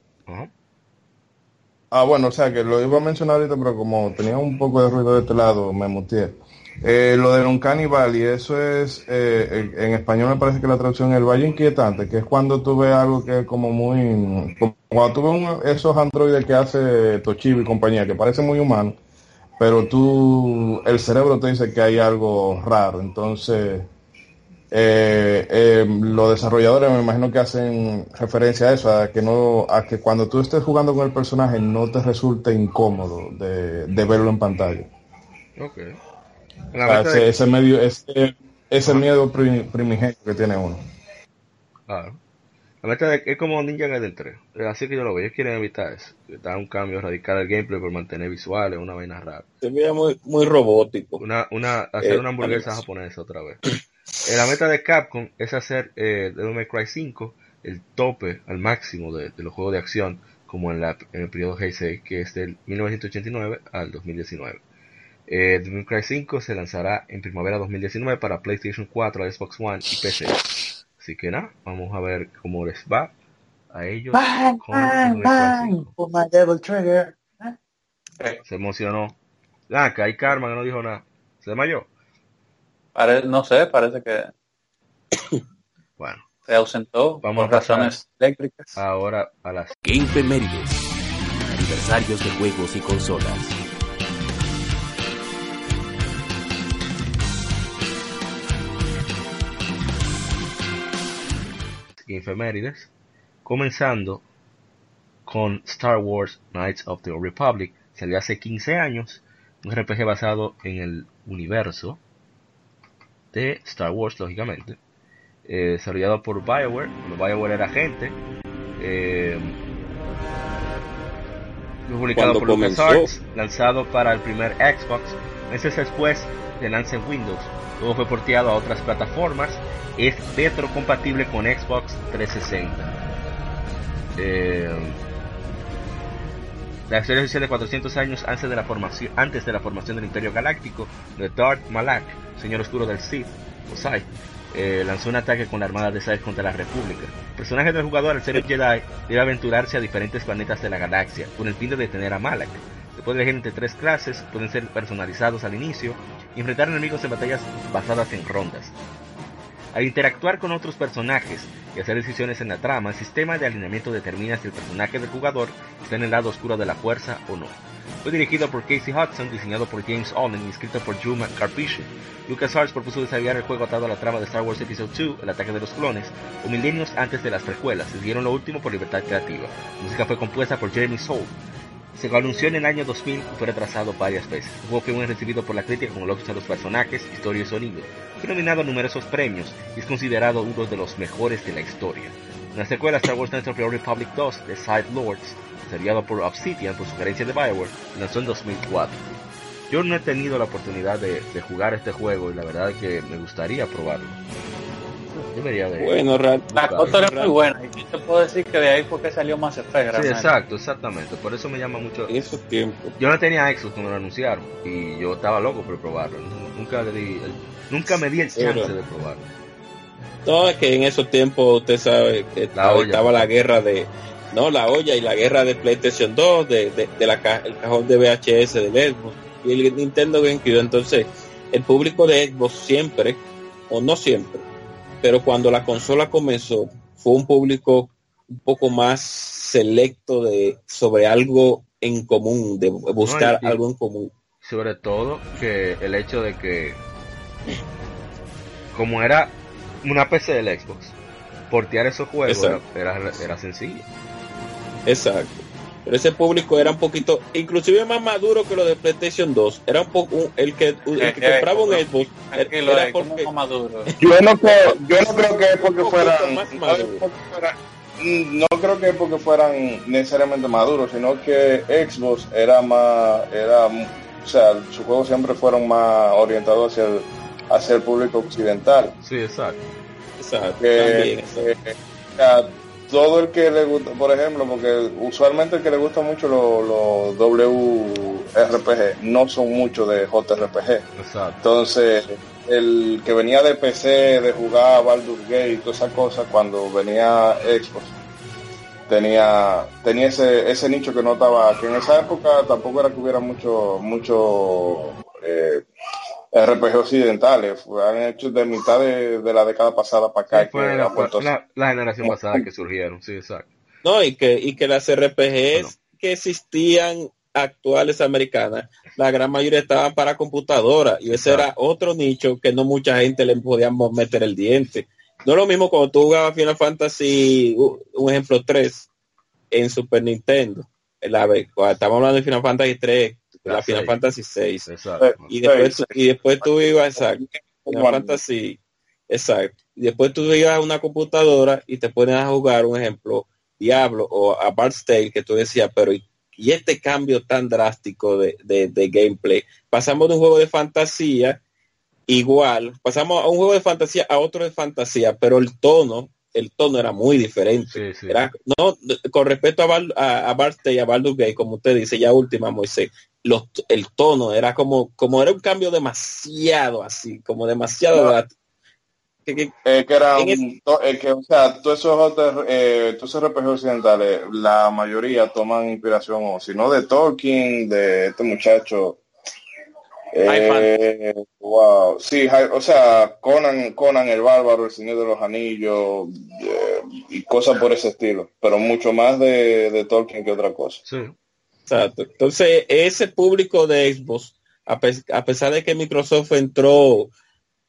Ah, bueno, o sea, que lo iba a mencionar ahorita, pero como tenía un poco de ruido de este lado, me muteé. Eh, lo de un canibal, y eso es, eh, en, español me parece que la traducción es el valle inquietante, que es cuando tú ves algo que es como muy, cuando tú ves esos androides que hace Toshiba y compañía, que parece muy humano, pero tú, el cerebro te dice que hay algo raro, entonces eh, eh, los desarrolladores me imagino que hacen referencia a eso, a que no, a que cuando tú estés jugando con el personaje no te resulte incómodo de, verlo en pantalla. Ok. ese, medio, ese, ese miedo primigenio que tiene uno. Claro. La meta es como Ninja Gaiden 3. Así que yo lo veo. Ellos quieren evitar eso. Dar un cambio radical al gameplay por mantener visuales, una vaina rara. Se ve muy, muy robótico. Una, una, hacer eh, una hamburguesa japonesa otra vez. Eh, la meta de Capcom es hacer eh, Devil May Cry 5 el tope al máximo de, los juegos de acción como en, la, en el periodo Heisei que es del 1989 al 2019. Eh, Devil May Cry 5 se lanzará en primavera 2019 para PlayStation 4, Xbox One y PC. Así que nada, vamos a ver cómo les va a ellos. con Devil Trigger. Se emocionó. Ah, que hay Karma que no dijo nada. Se desmayó no sé, parece que bueno, se ausentó Vamos por razones eléctricas. Ahora a las Game aniversarios de juegos y consolas. Infemérides, comenzando con Star Wars Knights of the Republic, salió hace 15 años, un RPG basado en el universo de Star Wars, lógicamente. Eh, desarrollado por Bioware. Bioware era gente. Eh, publicado por LucasArts, lanzado para el primer Xbox. Meses después de lance en Windows. Luego fue porteado a otras plataformas. Es retrocompatible con Xbox 360. Eh, la historia sucede 400 años antes de la formación, antes de la formación del Imperio Galáctico de Darth Malak, Señor Oscuro del Sith, Osai, eh, lanzó un ataque con la armada de Sith contra la República. El personaje del jugador, al ser Jedi, debe aventurarse a diferentes planetas de la galaxia con el fin de detener a Malak. Se puede elegir entre tres clases, pueden ser personalizados al inicio y enfrentar enemigos en batallas basadas en rondas. Al interactuar con otros personajes y hacer decisiones en la trama, el sistema de alineamiento determina si el personaje del jugador está en el lado oscuro de la fuerza o no. Fue dirigido por Casey Hudson, diseñado por James Allen y escrito por Drew Lucas LucasArts propuso desarrollar el juego atado a la trama de Star Wars Episode 2, El ataque de los clones, o milenios antes de las precuelas, decidieron lo último por libertad creativa. La música fue compuesta por Jeremy Soule. Se anunció en el año 2000 y fue retrasado varias veces. El juego fue recibido por la crítica con elogios a los personajes, historia y sonido. Fue nominado a numerosos premios y es considerado uno de los mejores de la historia. En la secuela Star Wars Knights of the Republic 2 The Side Lords, desarrollado por Obsidian por sugerencia de Bioware, lanzó en 2004. Yo no he tenido la oportunidad de, de jugar este juego y la verdad es que me gustaría probarlo. Debería de... Bueno, La cosa era muy buena. Y yo te puedo decir que de ahí fue que salió Mass Effect. Sí, exacto, exactamente. Por eso me llama mucho. en esos tiempos. Yo no tenía Xbox cuando lo anunciaron y yo estaba loco por probarlo. Nunca le di, el- nunca me di el chance Pero- de probarlo. No, es que en esos tiempos usted sabe que estaba la guerra de, no, la olla y la guerra de PlayStation 2, de, de, de la, ca- el cajón de VHS de Xbox y el Nintendo GameCube. Entonces, el público de Xbox siempre, o no siempre, pero cuando la consola comenzó, fue un público un poco más selecto de sobre algo en común, de buscar algo en común. Sobre todo que el hecho de que, como era una PC del Xbox, portear esos juegos era, era sencillo. Exacto. Pero ese público era un poquito, inclusive más maduro que lo de PlayStation 2. Era un poco un- el que, el que Eh, compraba un eh, Xbox. Era eh, porque, más maduro. Yo no creo, yo no creo que es porque fueran, más no, maduro. no creo que es porque fueran necesariamente maduros, sino que Xbox era más, era, o sea, sus juegos siempre fueron más orientados hacia el, hacia el público occidental. Sí, exacto. exacto, que, también, exacto. que, todo el que le gusta, por ejemplo, porque usualmente el que le gusta mucho los los WRPG no son mucho de JRPG. Exacto. Entonces, el que venía de PC, de jugar Baldur's Gate y todas esas cosas, cuando venía Xbox, tenía tenía ese, ese nicho que no estaba, que en esa época tampoco era que hubiera mucho, mucho eh, RPG occidentales, han hecho de mitad de, de la década pasada para acá. Sí, fue la, la- la generación pasada que surgieron, sí, exacto. No, y que, y que las RPGs Bueno. que existían actuales americanas, la gran mayoría estaban para computadora y ese era otro nicho que no mucha gente le podíamos meter el diente. No es lo mismo cuando tú jugabas Final Fantasy, un ejemplo 3, en Super Nintendo. La, estamos hablando de Final Fantasy 3, la, La Final. Fantasy 6. Exacto. Y después, tú- y después tú ibas, exacto, Final. Fantasy, exacto. Y después tú ibas a una computadora y te pones a jugar, un ejemplo, Diablo o a Bard's Tale, que tú decías, pero ¿y, y este cambio tan drástico de, de- de gameplay? Pasamos de un juego de fantasía igual, pasamos a un juego de fantasía a otro de fantasía, pero el tono, el tono era muy diferente. Sí, sí. Era, no, con respecto a, Bal- a, a Bard's Tale y a Baldur's Gate, como usted dice, ya última, Moisés, los, el tono era como, como era un cambio demasiado así, como demasiado No. Que- que- Eh, que era un- to- eh, que, o sea, todos esos eh, todos esos RPG occidentales, la mayoría toman inspiración, o si no de Tolkien, de este muchacho. Eh, wow, sí, o sea, Conan, Conan el Bárbaro, el Señor de los Anillos, eh, y cosas por ese estilo, pero mucho más de, de Tolkien que otra cosa. Sí. Exacto. Entonces, ese público de Xbox, a, pe- a pesar de que Microsoft entró,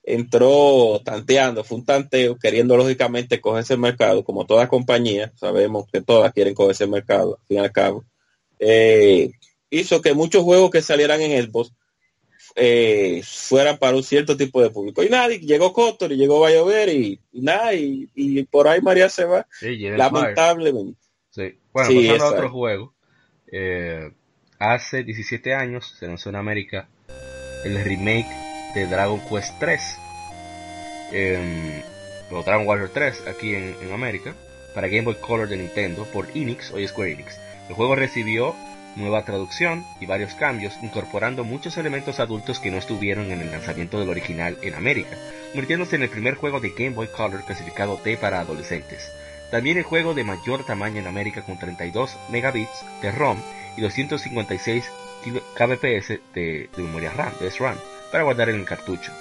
entró tanteando, fue un tanteo, queriendo lógicamente cogerse el mercado, como toda compañía, sabemos que todas quieren cogerse el mercado, al fin y al cabo, eh, hizo que muchos juegos que salieran en Xbox eh, fueran para un cierto tipo de público. Y nada, y llegó Cotor y llegó BioWare y, y nada, y, y por ahí María se va, Sí, lamentablemente. Sí. Bueno, Sí, pasando a otro juego. eh, hace 17 años se lanzó en América el remake de Dragon Quest 3. o Dragon Warrior 3 aquí en, en América. Para Game Boy Color de Nintendo por Enix, hoy Square Enix. El juego recibió nueva traducción y varios cambios, incorporando muchos elementos adultos que no estuvieron en el lanzamiento del original en América, convirtiéndose en el primer juego de Game Boy Color clasificado T para adolescentes. También el juego de mayor tamaño en América con 32 megabits de ROM y 256 kbps de, memoria RAM, de SRAM, para guardar en el cartucho.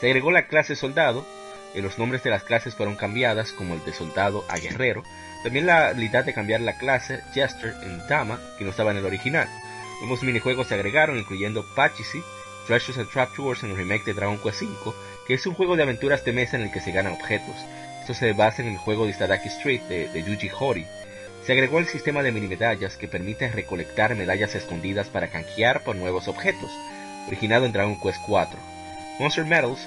Se agregó la clase soldado, y los nombres de las clases fueron cambiadas como el de soldado a guerrero, también la habilidad de cambiar la clase Jester en Dama, que no estaba en el original. Nuevos minijuegos se agregaron, incluyendo Pachisi, Treasures and Trap Tours en el remake de Dragon Quest V, que es un juego de aventuras de mesa en el que se ganan objetos. Esto se basa en el juego de Istadaki Street de, de Yuji Horii. Se agregó el sistema de mini medallas que permite recolectar medallas escondidas para canjear por nuevos objetos, originado en Dragon Quest 4. Monster Medals,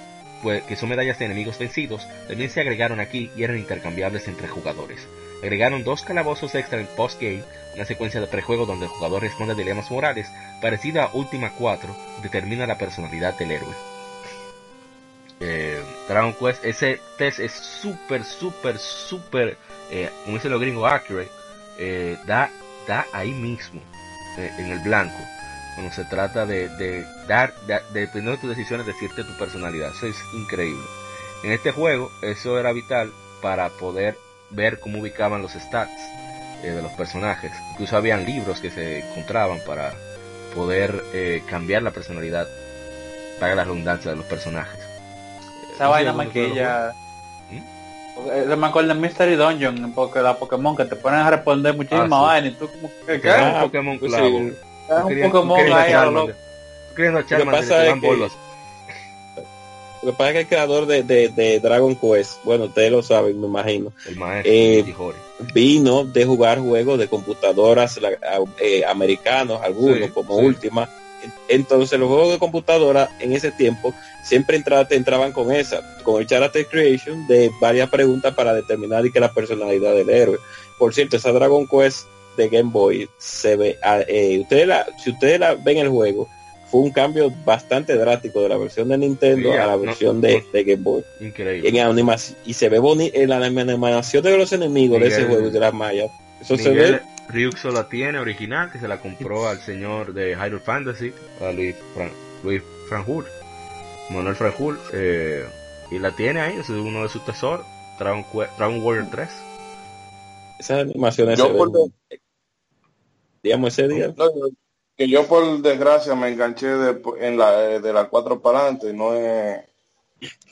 que son medallas de enemigos vencidos, también se agregaron aquí y eran intercambiables entre jugadores. Agregaron dos calabozos extra en postgame, una secuencia de prejuego donde el jugador responde a dilemas morales, parecida a Ultima 4, determina la personalidad del héroe. Eh, Dragon Quest, ese test es súper, súper, súper, eh, como dicen los gringos, accurate. Eh, da, da ahí mismo, eh, en el blanco, cuando se trata de, de dar, de, dependiendo de tus decisiones, decirte tu personalidad. Eso es increíble. En este juego, eso era vital para poder ver cómo ubicaban los stats eh, de los personajes. Incluso habían libros que se encontraban para poder eh, cambiar la personalidad, para la redundancia de los personajes. Esa vaina ¿alguno más que ella. ¿Mm? Eh, Me acuerdo en Mystery Dungeon, porque la Pokémon que te ponen a responder muchísimas Ah, sí. vainas y tú como que ¿qué? un Pokémon pues clavo. sí. Es un Pokémon ahí a lo loco. Pasa es que-. Lo que pasa es que el creador de, de, de Dragon Quest, bueno, ustedes lo saben, me imagino, El maestro, Eh, vino de jugar juegos de computadoras eh, americanos, algunos Sí, como sí. última. Entonces los juegos de computadora en ese tiempo siempre entra- te entraban con esa, con el Character Creation de varias preguntas para determinar y que la personalidad del héroe. Por cierto, esa Dragon Quest de Game Boy se ve, ah, eh, ustedes la, si ustedes la ven el juego, fue un cambio bastante drástico de la versión de Nintendo Sí, a la no, versión no. de, de Game Boy Increíble. en animación y se ve bonito en la animación de los enemigos de ese juego y de las mayas eso se ve Ryuxo la tiene original, que se la compró al señor de Hyrule Fantasy, a Luis, Fran, Luis Franjul, Manuel Franjul, eh, y la tiene ahí, es uno de sus tesoros, Dragon, Dragon Warrior 3. esas animaciones Yo se por ven digamos ese día No, que yo por desgracia me enganché de, en la, eh, de la 4 para adelante, no es...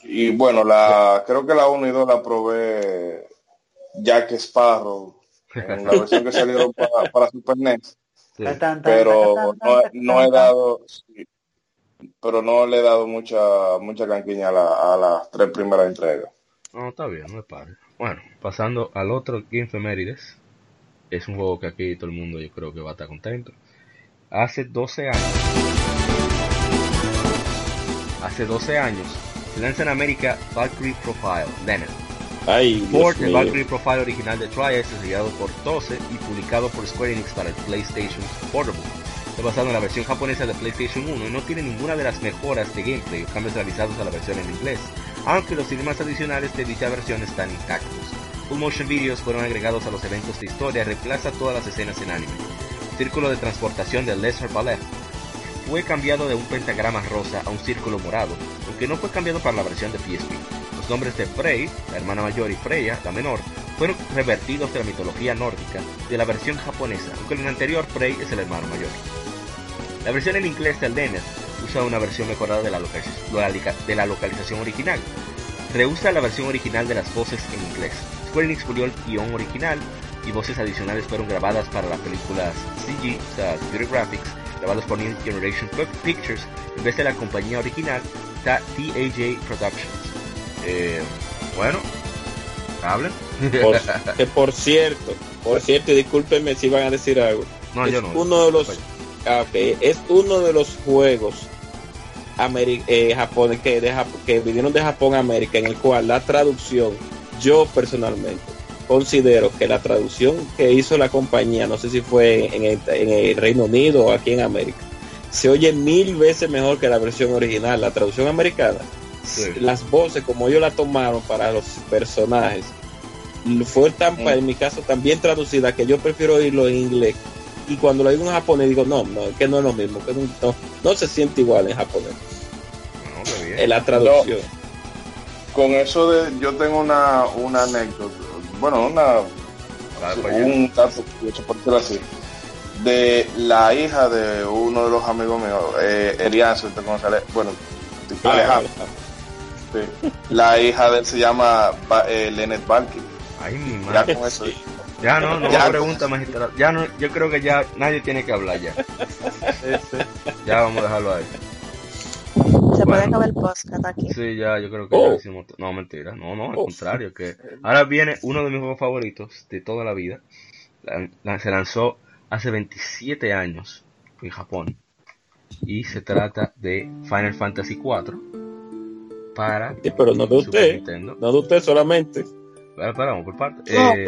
Y bueno, la creo que la 1 y 2 la probé Jack Sparrow, en la versión que salieron para, para Super NES, Sí. Pero no, no he dado... sí, pero no le he dado mucha mucha canquiña a, la- a las tres primeras entregas. No, está bien, no me pare. Bueno, pasando al otro Game Femérides. Es un juego que aquí todo el mundo yo creo que va a estar contento. Hace 12 años. Hace 12 años se lanza en América Valkyrie Profile, Leonard. ay del mío. Valkyrie Profile original de Trias, desarrollado por TOSE y publicado por Square Enix para el PlayStation Portable. Está basado en la versión japonesa de PlayStation 1 y no tiene ninguna de las mejoras de gameplay o cambios realizados a la versión en inglés, aunque los idiomas adicionales de dicha versión están intactos. Full motion videos fueron agregados a los eventos de historia y reemplaza todas las escenas en anime. Círculo de transportación del Lesser Ballet fue cambiado de un pentagrama rosa a un círculo morado, aunque no fue cambiado para la versión de PSP. Los nombres de Frey, la hermana mayor, y Freya, la menor, fueron revertidos de la mitología nórdica de la versión japonesa, aunque en el anterior Frey es el hermano mayor. La versión en inglés del Denner usa una versión mejorada de la, de la localización original. Reusa la versión original de las voces en inglés. Square Enix pulió el guion original y voces adicionales fueron grabadas para las películas CG, o sea, Computer Graphics, grabados por New Generation Pictures, en vez de la compañía original, ta- TAJ Productions. Eh, bueno, hablen. Por- que por cierto por cierto discúlpenme si van a decir algo no, es yo no. uno de los ah, es uno de los juegos ameri- eh, Japón, que, de Jap- que vinieron de Japón a América, en el cual la traducción, yo personalmente considero que la traducción que hizo la compañía, no sé si fue en el, en el Reino Unido o aquí en América, se oye mil veces mejor que la versión original, la traducción americana. Sí. Las voces, como ellos la tomaron para los personajes, fue tan, Mm. en mi caso, también traducida que yo prefiero oírlo en inglés. Y cuando lo digo en japonés, digo, no, no, es que no es lo mismo, que no, no, no se siente igual en japonés. No, bien. En la traducción. Con eso de, yo tengo una, una anécdota, bueno, una Ah, pues ya. un curioso, por decirlo así, de la hija de uno de los amigos míos, eh, Elianzo, ¿usted conoce a Ale- bueno, Ah, Alejandro, sí. la hija de él se llama Ba- eh, Lenet Valky, Ay, mi ya madre. con eso, Ya no, no Ya. me pregunta magistrado. Ya no, yo creo que ya nadie tiene que hablar ya. Ya vamos a dejarlo ahí. Puede acabar el podcast aquí. Sí, ya, yo creo que Oh. ya hicimos. No, mentira. No, no, al Oh. contrario. que Ahora viene uno de mis juegos favoritos de toda la vida. se lanzó hace 27 años en Japón y se trata de Final Fantasy IV para pero no de usted no de usted solamente bueno, paramos por parte. Eh,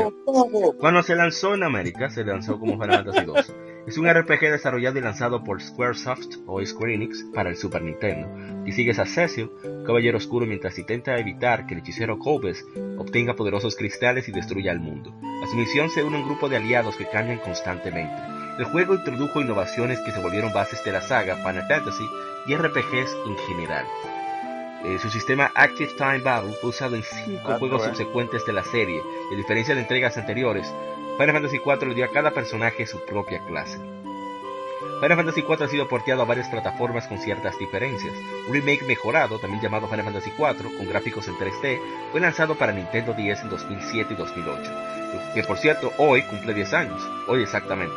cuando se lanzó en América, se lanzó como Final Fantasy II. Es un RPG desarrollado y lanzado por Squaresoft o Square Enix para el Super Nintendo. Y sigues a Cecil, caballero oscuro, mientras intenta evitar que el hechicero Cobes obtenga poderosos cristales y destruya el mundo. A su misión se une un grupo de aliados que cambian constantemente. El juego introdujo innovaciones que se volvieron bases de la saga Final Fantasy y RPGs en general. Eh, su sistema Active Time Battle fue usado en cinco ah, juegos subsecuentes de la serie, a diferencia de entregas anteriores, Final Fantasy IV le dio a cada personaje su propia clase. Final Fantasy IV ha sido porteado a varias plataformas con ciertas diferencias. Un remake mejorado, también llamado Final Fantasy IV, con gráficos en 3D, fue lanzado para Nintendo 10 en 2007 y 2008, que por cierto hoy cumple 10 años, hoy exactamente.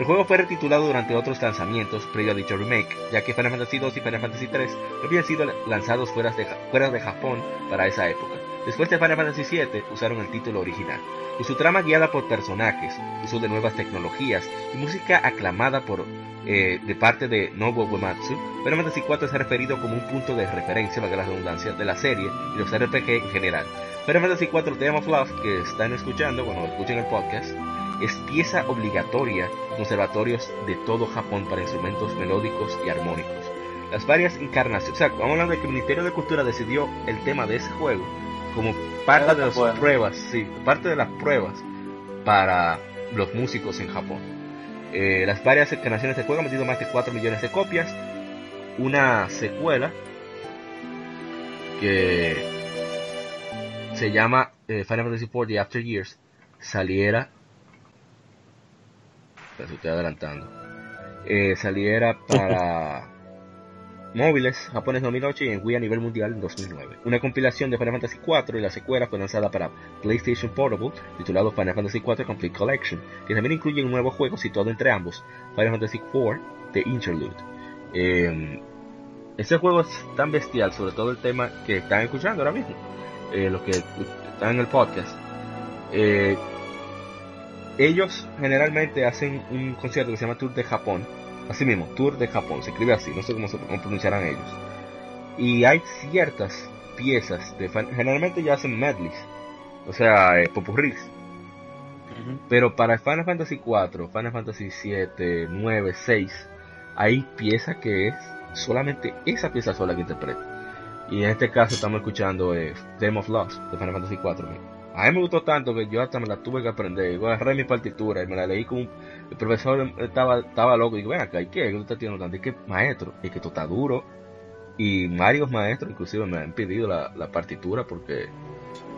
El juego fue retitulado durante otros lanzamientos previo a dicho remake, ya que Final Fantasy II y Final Fantasy III habían sido lanzados fuera de, fuera de Japón para esa época. Después de Final Fantasy VII usaron el título original. Con su trama guiada por personajes, uso de nuevas tecnologías y música aclamada por, eh, de parte de Nobuo Uematsu, Final Fantasy IV es referido como un punto de referencia, valga la redundancia, de la serie y los RPG en general. Final Fantasy IV Theme of Love, que están escuchando cuando escuchen el podcast, es pieza obligatoria en conservatorios de todo Japón para instrumentos melódicos y armónicos. Las varias encarnaciones, o sea, vamos hablando de que el Ministerio de Cultura decidió el tema de ese juego como parte de las pruebas, sí, parte de las pruebas para los músicos en Japón. Eh, las varias encarnaciones de juego han vendido más de 4 millones de copias. Una secuela que se llama eh, Final Fantasy IV The After Years saliera estoy adelantando, eh, saliera para móviles japonés 2008 y en Wii a nivel mundial en 2009. Una compilación de Final Fantasy IV y la secuela fue lanzada para PlayStation Portable, titulado Final Fantasy IV Complete Collection, que también incluye un nuevo juego situado entre ambos, Final Fantasy IV The Interlude. Eh, este juego es tan bestial, sobre todo el tema que están escuchando ahora mismo, eh, los que están en el podcast. Eh, ellos generalmente hacen un concierto que se llama Tour de Japón. Así mismo, Tour de Japón, se escribe así, no sé cómo se pronunciarán ellos. Y hay ciertas piezas, de generalmente ya hacen medleys, o sea, eh, popurris. Pero para Final Fantasy 4, Final Fantasy 7, 9, 6, hay piezas que es solamente esa pieza sola que interpreta. Y en este caso estamos escuchando eh, Theme of Lost de Final Fantasy 4. A mí me gustó tanto que yo hasta me la tuve que aprender. Yo agarré mi partitura y me la leí como el profesor estaba, estaba loco. Y digo, ven acá, ¿y qué? ¿Qué tú estás tanto? Y que maestro, y que tú estás duro. Y varios maestros inclusive me han pedido la, partitura porque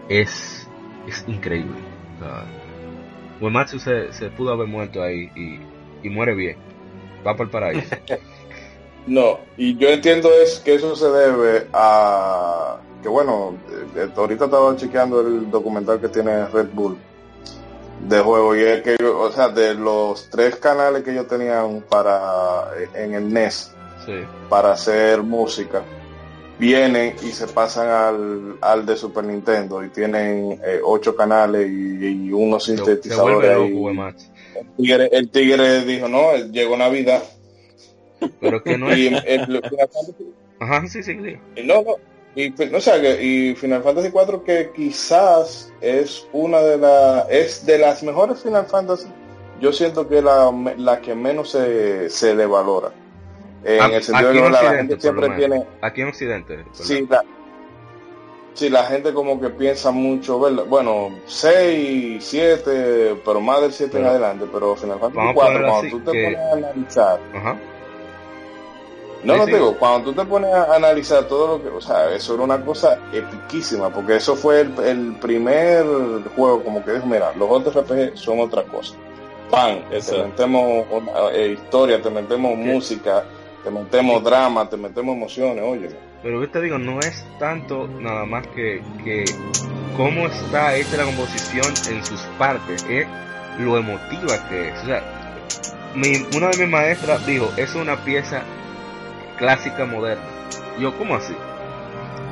es, es increíble. O se, se pudo haber muerto ahí y, y muere bien. Va para el paraíso. no, y yo entiendo es que eso se debe a que bueno, ahorita estaba chequeando el documental que tiene Red Bull de juego y es que, o sea, de los tres canales que ellos tenían para en el NES para hacer música, vienen y se pasan al, al de Super Nintendo y tienen eh, ocho canales y, unos sintetizadores. el, tigre, el tigre dijo, no, llegó Navidad. Pero que no es... Ajá, sí, sí, sí. no, no, y, o sea, que, y Final Fantasy 4 que quizás es una de las es de las mejores Final Fantasy yo siento que la, la que menos se, se le valora en el sentido de que la, gente siempre tiene aquí en Occidente sí la, sí la gente como que piensa mucho bueno 6 7 pero más del 7 en adelante pero Final Fantasy 4 cuando tú te pones a analizar Ajá no, no digo, cuando tú te pones a analizar todo lo que, o sea, eso era una cosa epiquísima, porque eso fue el, primer juego como que dijo, mira, los otros RPG son otra cosa. Pan, te metemos eh, historia, te metemos música, te metemos drama, te metemos emociones, oye. Pero yo te digo, no es tanto nada más que, que cómo está hecha la composición en sus partes, es lo emotiva que es. O sea, mi, una de mis maestras dijo, es una pieza clásica moderna. Yo, ¿cómo así?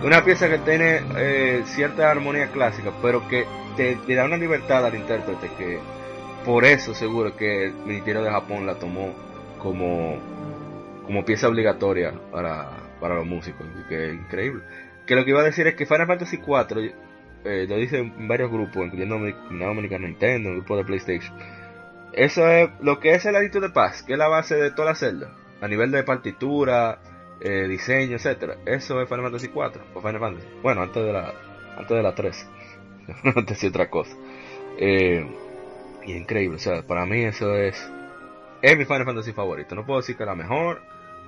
Una pieza que tiene eh, cierta armonía clásica, pero que te, da una libertad al intérprete que por eso seguro que el Ministerio de Japón la tomó como, como pieza obligatoria para, para los músicos. Que increíble. Que lo que iba a decir es que Final Fantasy 4 eh, lo dicen varios grupos, incluyendo American Nintendo, el grupo de PlayStation. Eso es lo que es el adicto de paz, que es la base de toda la celda, a nivel de partitura, eh, diseño, etcétera. Eso es Final Fantasy 4 o Final Fantasy. Bueno, antes de la antes de la 3. antes de otra cosa. Eh, y increíble, o sea, para mí eso es es mi Final Fantasy favorito. No puedo decir que es la mejor,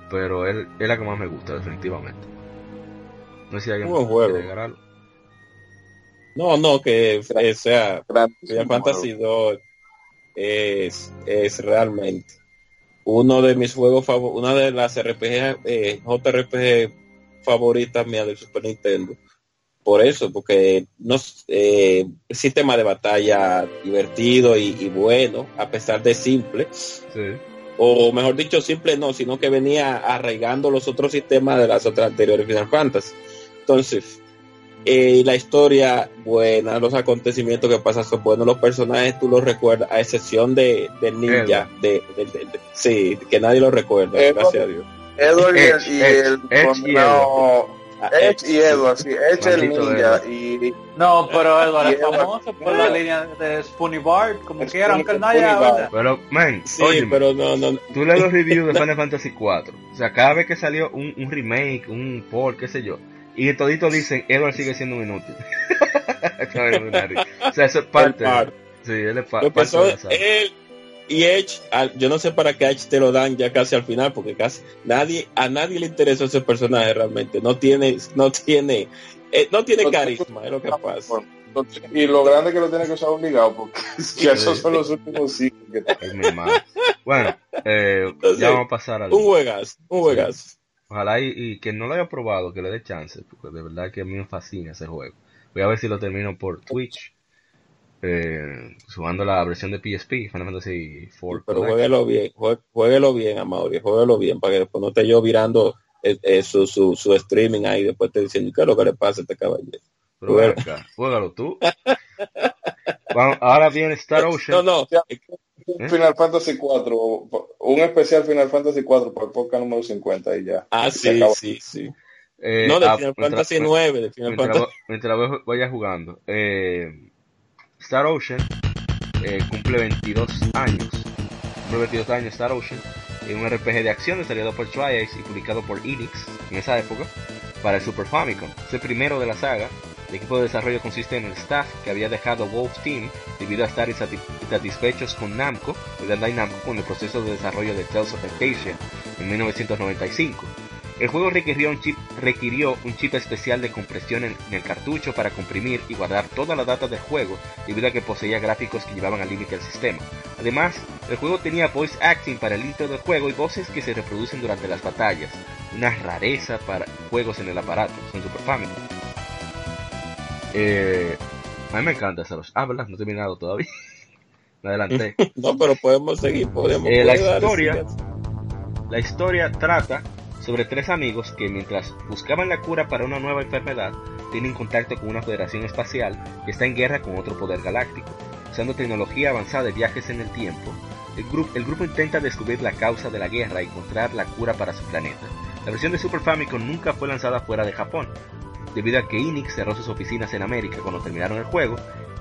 pero es, es la que más me gusta definitivamente. No sé si alguien quiere agregar no, no, que eh, sea Final Fantasy 2 es, es realmente uno de mis juegos favoritos, una de las RPG, eh, JRPG favoritas mías del Super Nintendo. Por eso, porque no eh, sistema de batalla divertido y, bueno, a pesar de simple. O mejor dicho, simple no, sino que venía arraigando los otros sistemas de las otras anteriores Final Fantasy. Entonces, eh, la historia buena, los acontecimientos que pasan son buenos, los personajes tú los recuerdas, a excepción de, del ninja, de, sí, que nadie lo recuerda, gracias a Dios. Edward y el, y el, Edge y Edward, sí, Edge el ninja y... No, pero Edward es famoso por la línea de Spoonie Bart, como quiera, aunque nadie Pero, man, sí, pero no, no, tú lees los reviews de Final Fantasy 4, o sea, cada vez que salió un, un remake, un port, qué sé yo, y todito dicen, Edward sigue siendo un inútil. o sea, eso es parte. sí, él es parte. él y Edge, yo no sé para qué Edge te lo dan ya casi al final, porque casi nadie, a nadie le interesa ese personaje realmente. No tiene, no tiene, eh, no tiene carisma, es lo que pasa. Y lo grande que lo tiene que usar obligado, porque ya esos son los últimos cinco que Bueno, eh, ya vamos a pasar al. Un juegas, un juegas. Ojalá y, que no lo haya probado, que le dé chance, porque de verdad que a mí me fascina ese juego. Voy a ver si lo termino por Twitch, eh, la versión de PSP, Final Fantasy 4. Pero jueguelo bien, jueguelo bien, Amaury, jueguelo bien, para que después no esté yo mirando eh, eh, su, su, su, streaming ahí, después te diciendo, ¿qué es lo que le pasa a este caballero? Pero juégalo tú. ahora viene Star Ocean. No, no, ¿Eh? Final Fantasy 4, un especial Final Fantasy 4 por el podcast número 50 y ya. Ah, sí, sí, sí. Eh, no, de ah, Final Fantasy 9, de Final mientras, Fantasy. Mientras vaya jugando. Eh, Star Ocean eh, cumple 22 años. Cumple 22 años Star Ocean. Es un RPG de acción desarrollado por Triax y publicado por Enix en esa época para el Super Famicom. Es el primero de la saga el equipo de desarrollo consiste en el staff que había dejado Wolf Team debido a estar insatisfechos con Namco, Bandai Namco, con el proceso de desarrollo de Tales of Fantasia en 1995. El juego requirió un, chip, requirió un chip especial de compresión en, el cartucho para comprimir y guardar toda la data del juego debido a que poseía gráficos que llevaban al límite del sistema. Además, el juego tenía voice acting para el intro del juego y voces que se reproducen durante las batallas, una rareza para juegos en el aparato, son Super Famicom. Eh, a mí me encanta hacerlos. Ah, ¿verdad? No he terminado todavía. me adelanté. no, pero podemos seguir. Podemos, eh, la historia, la historia trata sobre tres amigos que mientras buscaban la cura para una nueva enfermedad, tienen contacto con una federación espacial que está en guerra con otro poder galáctico. Usando tecnología avanzada de viajes en el tiempo, el, grupo, el grupo intenta descubrir la causa de la guerra y encontrar la cura para su planeta. La versión de Super Famicom nunca fue lanzada fuera de Japón, debido a que Enix cerró sus oficinas en América cuando terminaron el juego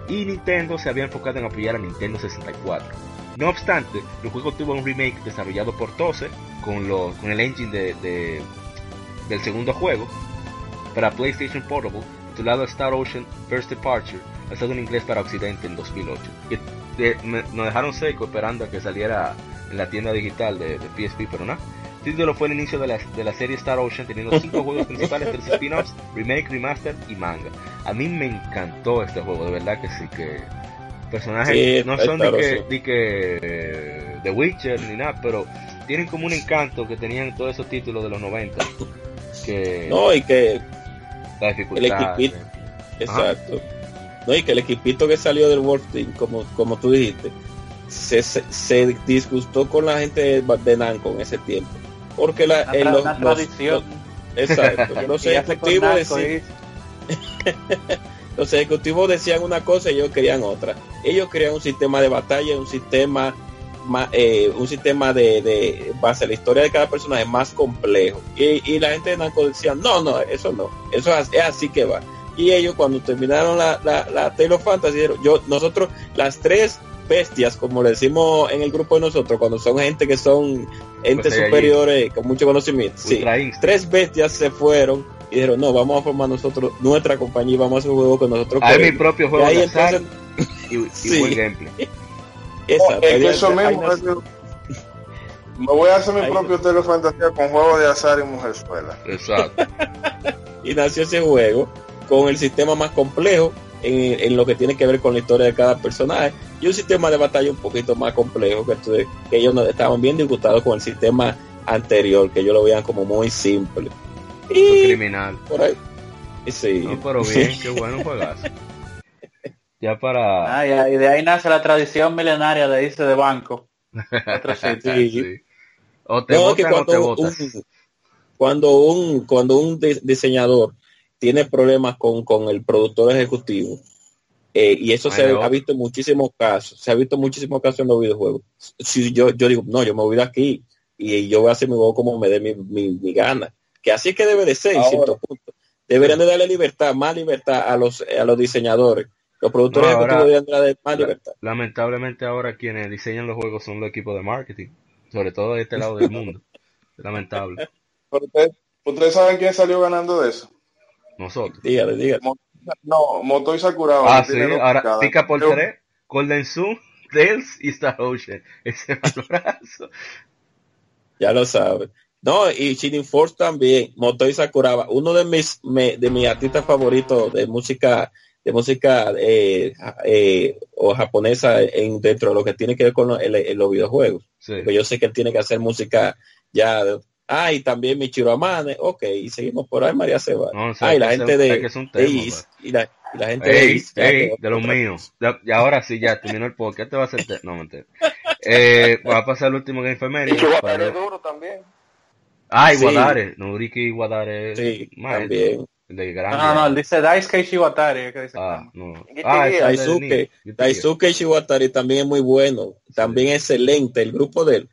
y Nintendo se había enfocado en apoyar a Nintendo 64. No obstante, el juego tuvo un remake desarrollado por Tose con, el engine de, del segundo juego para PlayStation Portable titulado Star Ocean First Departure, lanzado en inglés para Occidente en 2008. Y, eh, nos dejaron seco esperando a que saliera en la tienda digital de, PSP, pero no título fue el inicio de la, de la serie Star Ocean, teniendo cinco juegos principales, tres spin-offs, remake, remaster y manga. A mí me encantó este juego, de verdad que sí, que personajes no son de que, de que The Witcher ni nada, pero tienen como un encanto que tenían todos esos títulos de los 90. Que no, y que la dificultad. El equipito, exacto. No, y que el equipito que salió del World Team, como, como tú dijiste, se, se, disgustó con la gente de, de Namco en ese tiempo porque la, en los, tradición. exacto, no sé efectivo decir, los ejecutivos decían una cosa y ellos querían otra. Ellos querían un sistema de batalla, un sistema eh, un sistema de, de, base a la historia de cada personaje más complejo. Y, la gente de Namco decía, no, no, eso no, eso es, así que va. Y ellos cuando terminaron la, la, la Tale Fantasy, yo, nosotros, las tres bestias, como le decimos en el grupo de nosotros, cuando son gente que son entes pues superiores con mucho conocimiento, sí, tres bestias se fueron y dijeron, no, vamos a formar nosotros nuestra compañía y vamos a hacer un juego con nosotros. Hay mi propio juego de entonces, y, y buen gameplay. Es que eso mismo. Me voy a hacer mi propio propio Fantasía con juego de azar y mujerzuela. Exacto. y nació ese juego con el sistema más complejo en, lo que tiene que ver con la historia de cada personaje y un sistema de batalla un poquito más complejo que, que ellos no estaban bien disgustados con el sistema anterior, que ellos lo veían como muy simple. Y criminal. Por ahí. Sí. No, pero bien, qué bueno juegazo. Ya para. Ah, y de ahí nace la tradición milenaria de irse de banco. O te no, cuando, o te un, cuando un cuando un diseñador tiene problemas con, con el productor ejecutivo, eh, y eso se ha visto en muchísimos casos, se ha visto muchísimos casos en los videojuegos. Si yo, yo digo, no, yo me voy de aquí y yo voy a hacer mi juego como me dé mi, mi, gana. Que así es que debe de ser, en cierto punto. Deberían de darle libertad, más libertad a los, a los diseñadores los productores de más libertad. Lamentablemente ahora quienes diseñan los juegos son los equipos de marketing, sobre todo de este lado del mundo. Lamentable. ¿Ustedes, saben quién salió ganando de eso? Nosotros. Dígale, dígale. No, Motoy Sakuraba. Ah, sí, ahora pica por tres. Golden Zoom, Tails y Star Ocean. Ese valorazo. Ya lo sabes. No, y Shining Force también, Motoy Sakuraba, uno de mis, de mis artistas favoritos de música de música eh, eh, o japonesa en, dentro de lo que tiene que ver con los videojuegos. yo sé que él tiene que hacer música ya. Ah, y también Michiro Amane. Ok, y seguimos por ahí, María Seba. ah, y la gente de, y, la, gente de, de los míos. Y ahora sí, ya terminó el podcast. Te va a hacer. No, mentira. Eh, va a pasar el último Game Infirmary. Y duro también. Ah, y Guadare. Noriki Guadare. Sí, también. De grande. No, no, no, él dice Daisuke Shiwatari. Que dice, ah, no. Ah, Daisuke, Daisuke Shiwatari también es muy bueno, también excelente el grupo de él.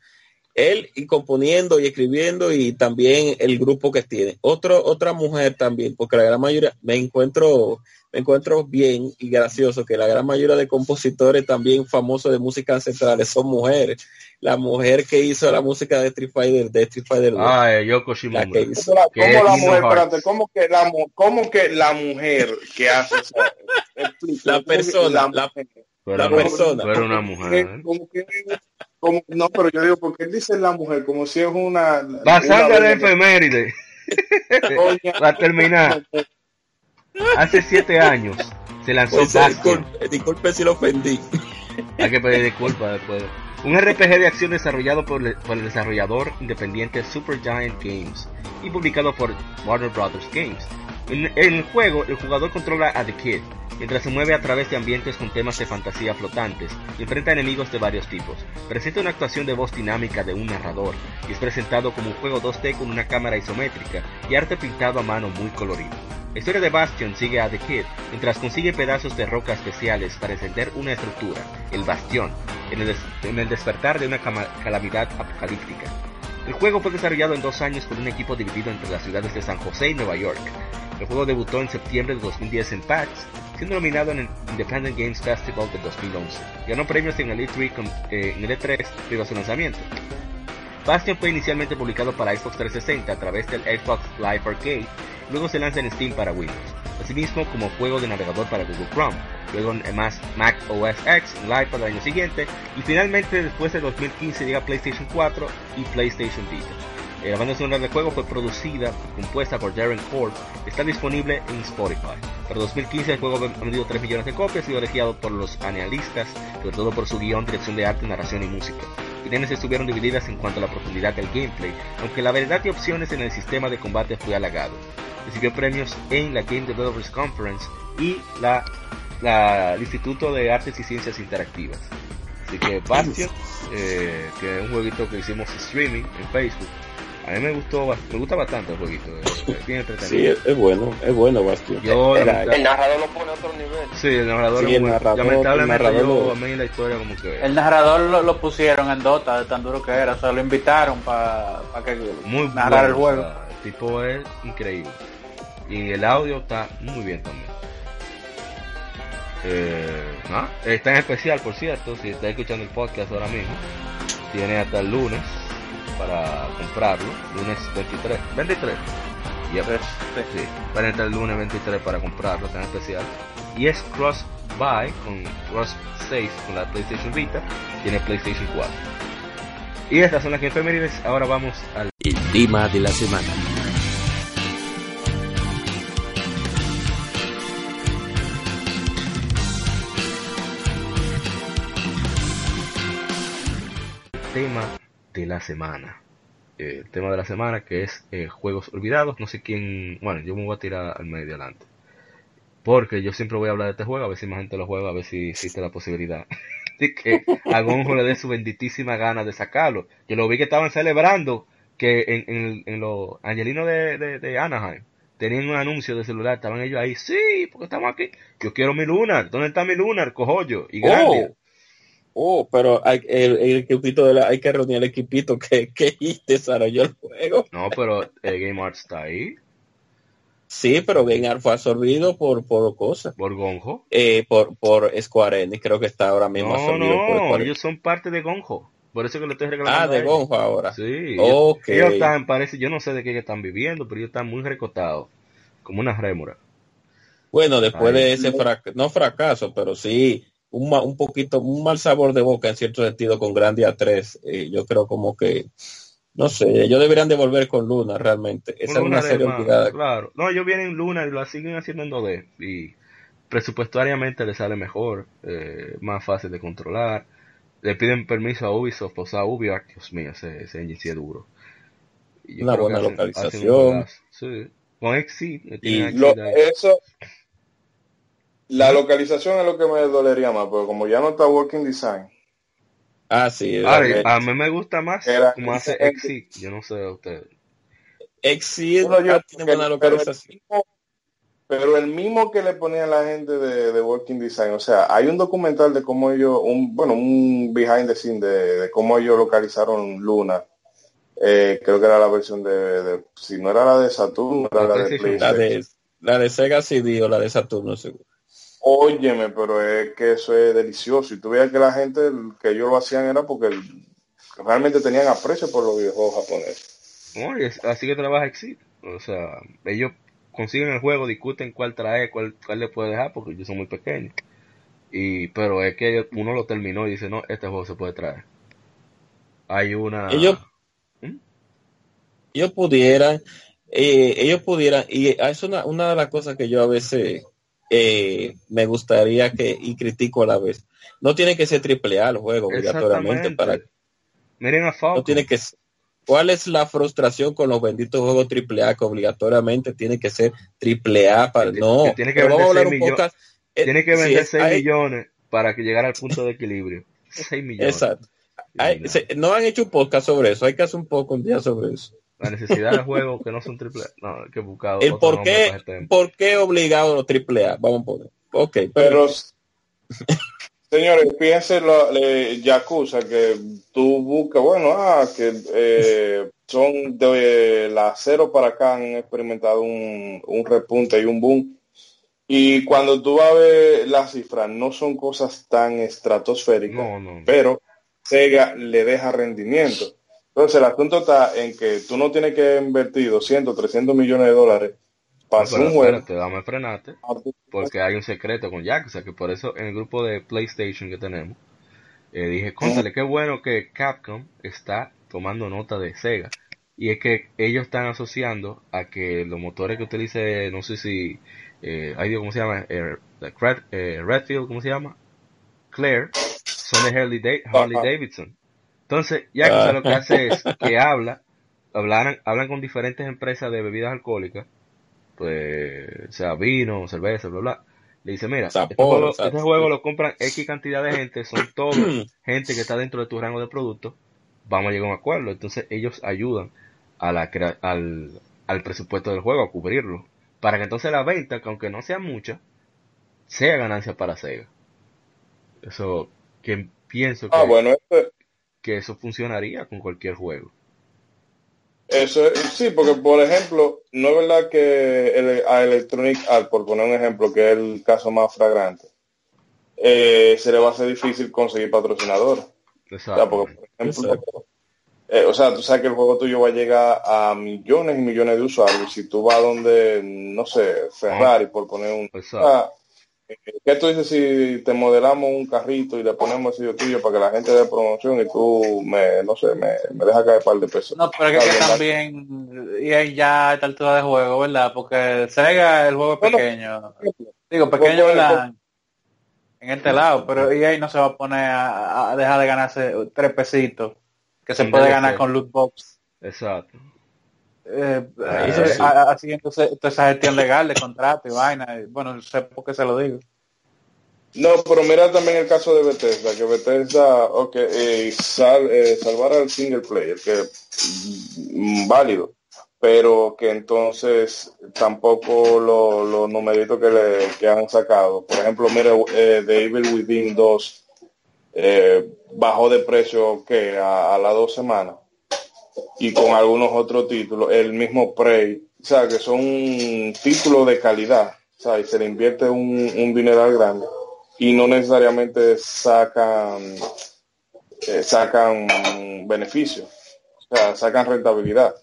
Él y componiendo y escribiendo y también el grupo que tiene. Otro, otra mujer también, porque la gran mayoría, me encuentro me encuentro bien y gracioso que la gran mayoría de compositores también famosos de música ancestrales son mujeres. La mujer que hizo la música de Street Fighter, de Street Fighter Ah, eh, Yoko Shimomura. que hizo. ¿Cómo, la, mujer, espérate, ¿cómo que la, cómo que la mujer que hace eso? la persona, la, la, persona. Pero una mujer. Como que, como, no, pero yo digo, ¿por qué dice la mujer? Como si es una... Basando la efeméride. Va a terminar. Hace siete años se lanzó pues, disculpe, disculpe, si lo ofendí. Hay que pedir disculpas después. Un RPG de acción desarrollado por, el desarrollador independiente Supergiant Games y publicado por Warner Brothers Games. En, el juego, el jugador controla a The Kid, mientras se mueve a través de ambientes con temas de fantasía flotantes y enfrenta enemigos de varios tipos. Presenta una actuación de voz dinámica de un narrador y es presentado como un juego 2D con una cámara isométrica y arte pintado a mano muy colorido. La historia de Bastion sigue a The Kid mientras consigue pedazos de roca especiales para encender una estructura, el Bastión, en el, despertar de una calamidad apocalíptica. El juego fue desarrollado en dos años por un equipo dividido entre las ciudades de San José y Nueva York. El juego debutó en septiembre de 2010 en PAX, siendo nominado en el Independent Games Festival de 2011. Ganó premios en el E3, eh, en el E3 de su lanzamiento. Bastion fue inicialmente publicado para Xbox 360 a través del Xbox Live Arcade luego se lanza en Steam para Windows, asimismo como juego de navegador para Google Chrome, luego en más Mac OS X Live para el año siguiente, y finalmente después de 2015 llega PlayStation 4 y PlayStation Vita. Eh, la banda sonora del juego fue producida y compuesta por Darren Ford, está disponible en Spotify. Para 2015 el juego ha vendido 3 millones de copias y sido elegido por los analistas, sobre todo por su guion, dirección de arte, narración y música opiniones estuvieron divididas en cuanto a la profundidad del gameplay, aunque la variedad de opciones en el sistema de combate fue halagado. Recibió premios en la Game Developers Conference y la, el Instituto de Artes y Ciencias Interactivas. Así que Bastion, eh, que es un jueguito que hicimos streaming en Facebook, A mí me gustó, me gusta bastante el jueguito. Entretenido. Sí, es, es bueno, es bueno, Bastion. Yo, El, lamenta- el narrador lo pone a otro nivel. sí, el narrador, Sí, el muy- narrador- lamentablemente el narrador yo lo- a mí la historia como que El narrador lo, lo pusieron en Dota de tan duro que era, o sea, lo invitaron para que muy narrara el bueno, juego. o sea, el tipo es increíble. Y el audio está muy bien también. Eh, nada, está en especial, por cierto, si está escuchando el podcast ahora mismo, tiene hasta el lunes para comprarlo, lunes 23, 23. Yep. Sí, para hasta el lunes 23 para comprarlo, en especial. Y es cross buy con cross 6 con la PlayStation Vita, tiene PlayStation 4. Y estas son las que efemérides, ahora vamos al El tema de la semana. tema de la semana. Eh, el tema de la semana que es eh, juegos olvidados. No sé quién. Bueno, yo me voy a tirar al medio adelante. Porque yo siempre voy a hablar de este juego, a ver si más gente lo juega, a ver si existe la posibilidad. de que a Gonjo le dé su benditísima gana de sacarlo. Yo lo vi que estaban celebrando que en, en, en los angelinos de, de, de Anaheim tenían un anuncio de celular, estaban ellos ahí, sí, porque estamos aquí. Yo quiero mi Lunar, ¿dónde está mi Lunar? Cojollo y Grandia. Oh, pero hay, el, el equipito de la, hay que reunir el equipito que, que desarrolló el juego. No, pero el Game Arts está ahí, Sí, pero Game Art fue absorbido por, por cosas. por Gonjo. Eh, por, por Square Enix, creo que está ahora mismo No, absorbido por no, Square ellos son parte de Gonjo. Por eso que le estoy reclamando. Ah, de. Gonjo ahora. Sí. Ok. Ellos están, parece, yo no sé de qué ellos están viviendo, pero ellos están muy recotados. Como una rémora. Bueno, después de ese fracaso, no fracaso, pero sí un, un poquito, un mal sabor de boca en cierto sentido con Grandia 3. eh, yo creo como que, no sé, ellos deberían de volver con Luna realmente. Esa es una serie olvidada. Claro. No, ellos vienen en Luna y lo siguen haciendo en 2D. Y presupuestariamente les sale mejor, eh, más fácil de controlar. Le piden permiso a Ubisoft, o sea, UbiArt, Dios mío, ese, ese engine sí es duro. Yo Una buena hacen- hacen un localización. juegazo. Sí. Con Exit, le Y Lo- eso, la localización es lo que me dolería más, pero como ya no está Working Design, Ah, sí. A mí me gusta más Era- como hace Exit. Yo no sé a ustedes. Exit Bueno, yo- tiene buena pero- el mismo que le ponían la gente de, de Working Design, o sea, hay un documental de cómo ellos, un, bueno, un behind the scene de, de cómo ellos localizaron Luna. Eh, creo que era la versión de, de- si no era la de Saturn, era La la de. La de, la de Sega CD o la de Saturno, seguro. Óyeme, pero es que eso es delicioso. Y tú veías que la gente, que ellos lo hacían era porque realmente tenían aprecio por los videojuegos japoneses. Y así que trabaja Exit. O sea, ellos consiguen el juego, discuten cuál trae, cuál, cuál le puede dejar, porque ellos son muy pequeños. Y, pero es que uno lo terminó y dice, no, este juego se puede traer. Hay una... Ellos, ¿Mm? ellos pudieran, eh, ellos pudieran, y es una, una de las cosas que yo a veces eh, me gustaría que, y critico a la vez, no tiene que ser triple A el juego obligatoriamente para Miren a Falcon. no tiene que ser- ¿Cuál es la frustración con los benditos juegos triple A que obligatoriamente tiene que ser triple A para no? que tiene que pero vender hablar un seis millo- podcast, eh, Tiene que sí, vender 6 hay- millones para que llegara al punto de equilibrio. 6 millones. Exacto. Hay- se- no han hecho un podcast sobre eso, hay que hacer un poco un día sobre eso. La necesidad de juegos que no son triple A. No, que buscar El por qué, este por qué obligado a los triple A, vamos a poner. Ok, Pero, señores, piensen lo- le- Yakuza, que tú buscas, bueno, ah, que eh, son de la cero para acá han experimentado un, un repunte y un boom. Y cuando tú vas a ver las cifras, no son cosas tan estratosféricas, No, no. pero Sega le deja rendimiento. Entonces el asunto está en que tú no tienes que invertir 200, 300 millones de dólares para No, hacer pero un juego. espérate, dame frenarte. Porque hay un secreto con Yakuza, que por eso en el grupo de PlayStation que tenemos, eh, dije, cóntale, qué bueno que Capcom está tomando nota de Sega. Y es que ellos están asociando a que los motores que utilice, no sé si, eh, ay Dios, ¿cómo se llama? Eh, Red, eh, Redfield, ¿cómo se llama? Claire, son de Harley, Da- Harley. Davidson. Entonces, Yakuza Ah. lo que hace es que habla, hablan, hablan con diferentes empresas de bebidas alcohólicas pues, sea vino, cerveza, bla, bla. Le dice, mira, este juego, este juego lo compran X cantidad de gente, son todos gente que está dentro de tu rango de producto, vamos a llegar a un acuerdo. Entonces ellos ayudan a la, al, al presupuesto del juego, a cubrirlo. Para que entonces la venta, que aunque no sea mucha, sea ganancia para Sega. Eso, que pienso ah, que, bueno, este que eso funcionaría con cualquier juego. Eso, sí, porque por ejemplo, no es verdad que el, a Electronic Art, por poner un ejemplo, que es el caso más fragrante, eh, se le va a hacer difícil conseguir patrocinadores. Exacto. O sea, porque, por ejemplo, eh, o sea, tú sabes que el juego tuyo va a llegar a millones y millones de usuarios. Si tú vas donde, no sé, Ferrari, por poner un... Exacto. ¿Qué tú dices si te modelamos un carrito y le ponemos el sello tuyo para que la gente dé promoción y tú me, no sé, me, me deja caer un par de pesos? No, pero es que, también, y ahí ya a esta altura de juego, ¿verdad? Porque Sega, el juego es Bueno, pequeño. Digo, pequeño, ¿verdad? En este lado, pero EA no se va a poner a, a dejar de ganarse tres pesitos que se puede ganar con loot box. Exacto. Eh, eh, sí. haciendo toda esa gestión legal de contrato y vaina. y, bueno, sé por qué se lo digo. No, pero mira también el caso de Bethesda, que Bethesda, ok, eh, sal- eh, salvar al single player, que mm, válido, pero que entonces tampoco lo- los numeritos que le que han sacado. Por ejemplo, mira, eh, The Evil Within 2 eh, bajó de precio que a, a las dos semanas y con algunos otros títulos, el mismo Prey, o sea, que son títulos de calidad, o sea, y se le invierte un, un dineral grande y no necesariamente sacan eh, sacan beneficios, o sea, sacan rentabilidad.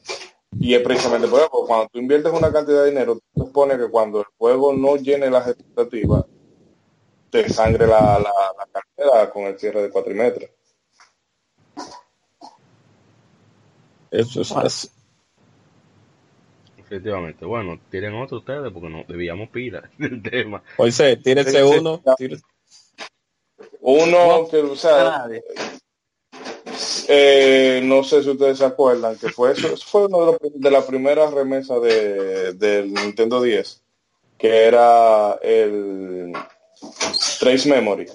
Y es precisamente por eso, cuando tú inviertes una cantidad de dinero, tú supones que cuando el juego no llene las expectativas, te sangre la, la, cartera con el cierre de cuatrimestre. Eso es así. Efectivamente. Bueno, tienen otro ustedes porque no debíamos pila del tema. Sí, sí, uno. Uno que, o sea. Eh, no sé si ustedes se acuerdan que fue eso, eso fue uno de, los, de las primeras remesas de, del Nintendo 10, que era el Trace Memory,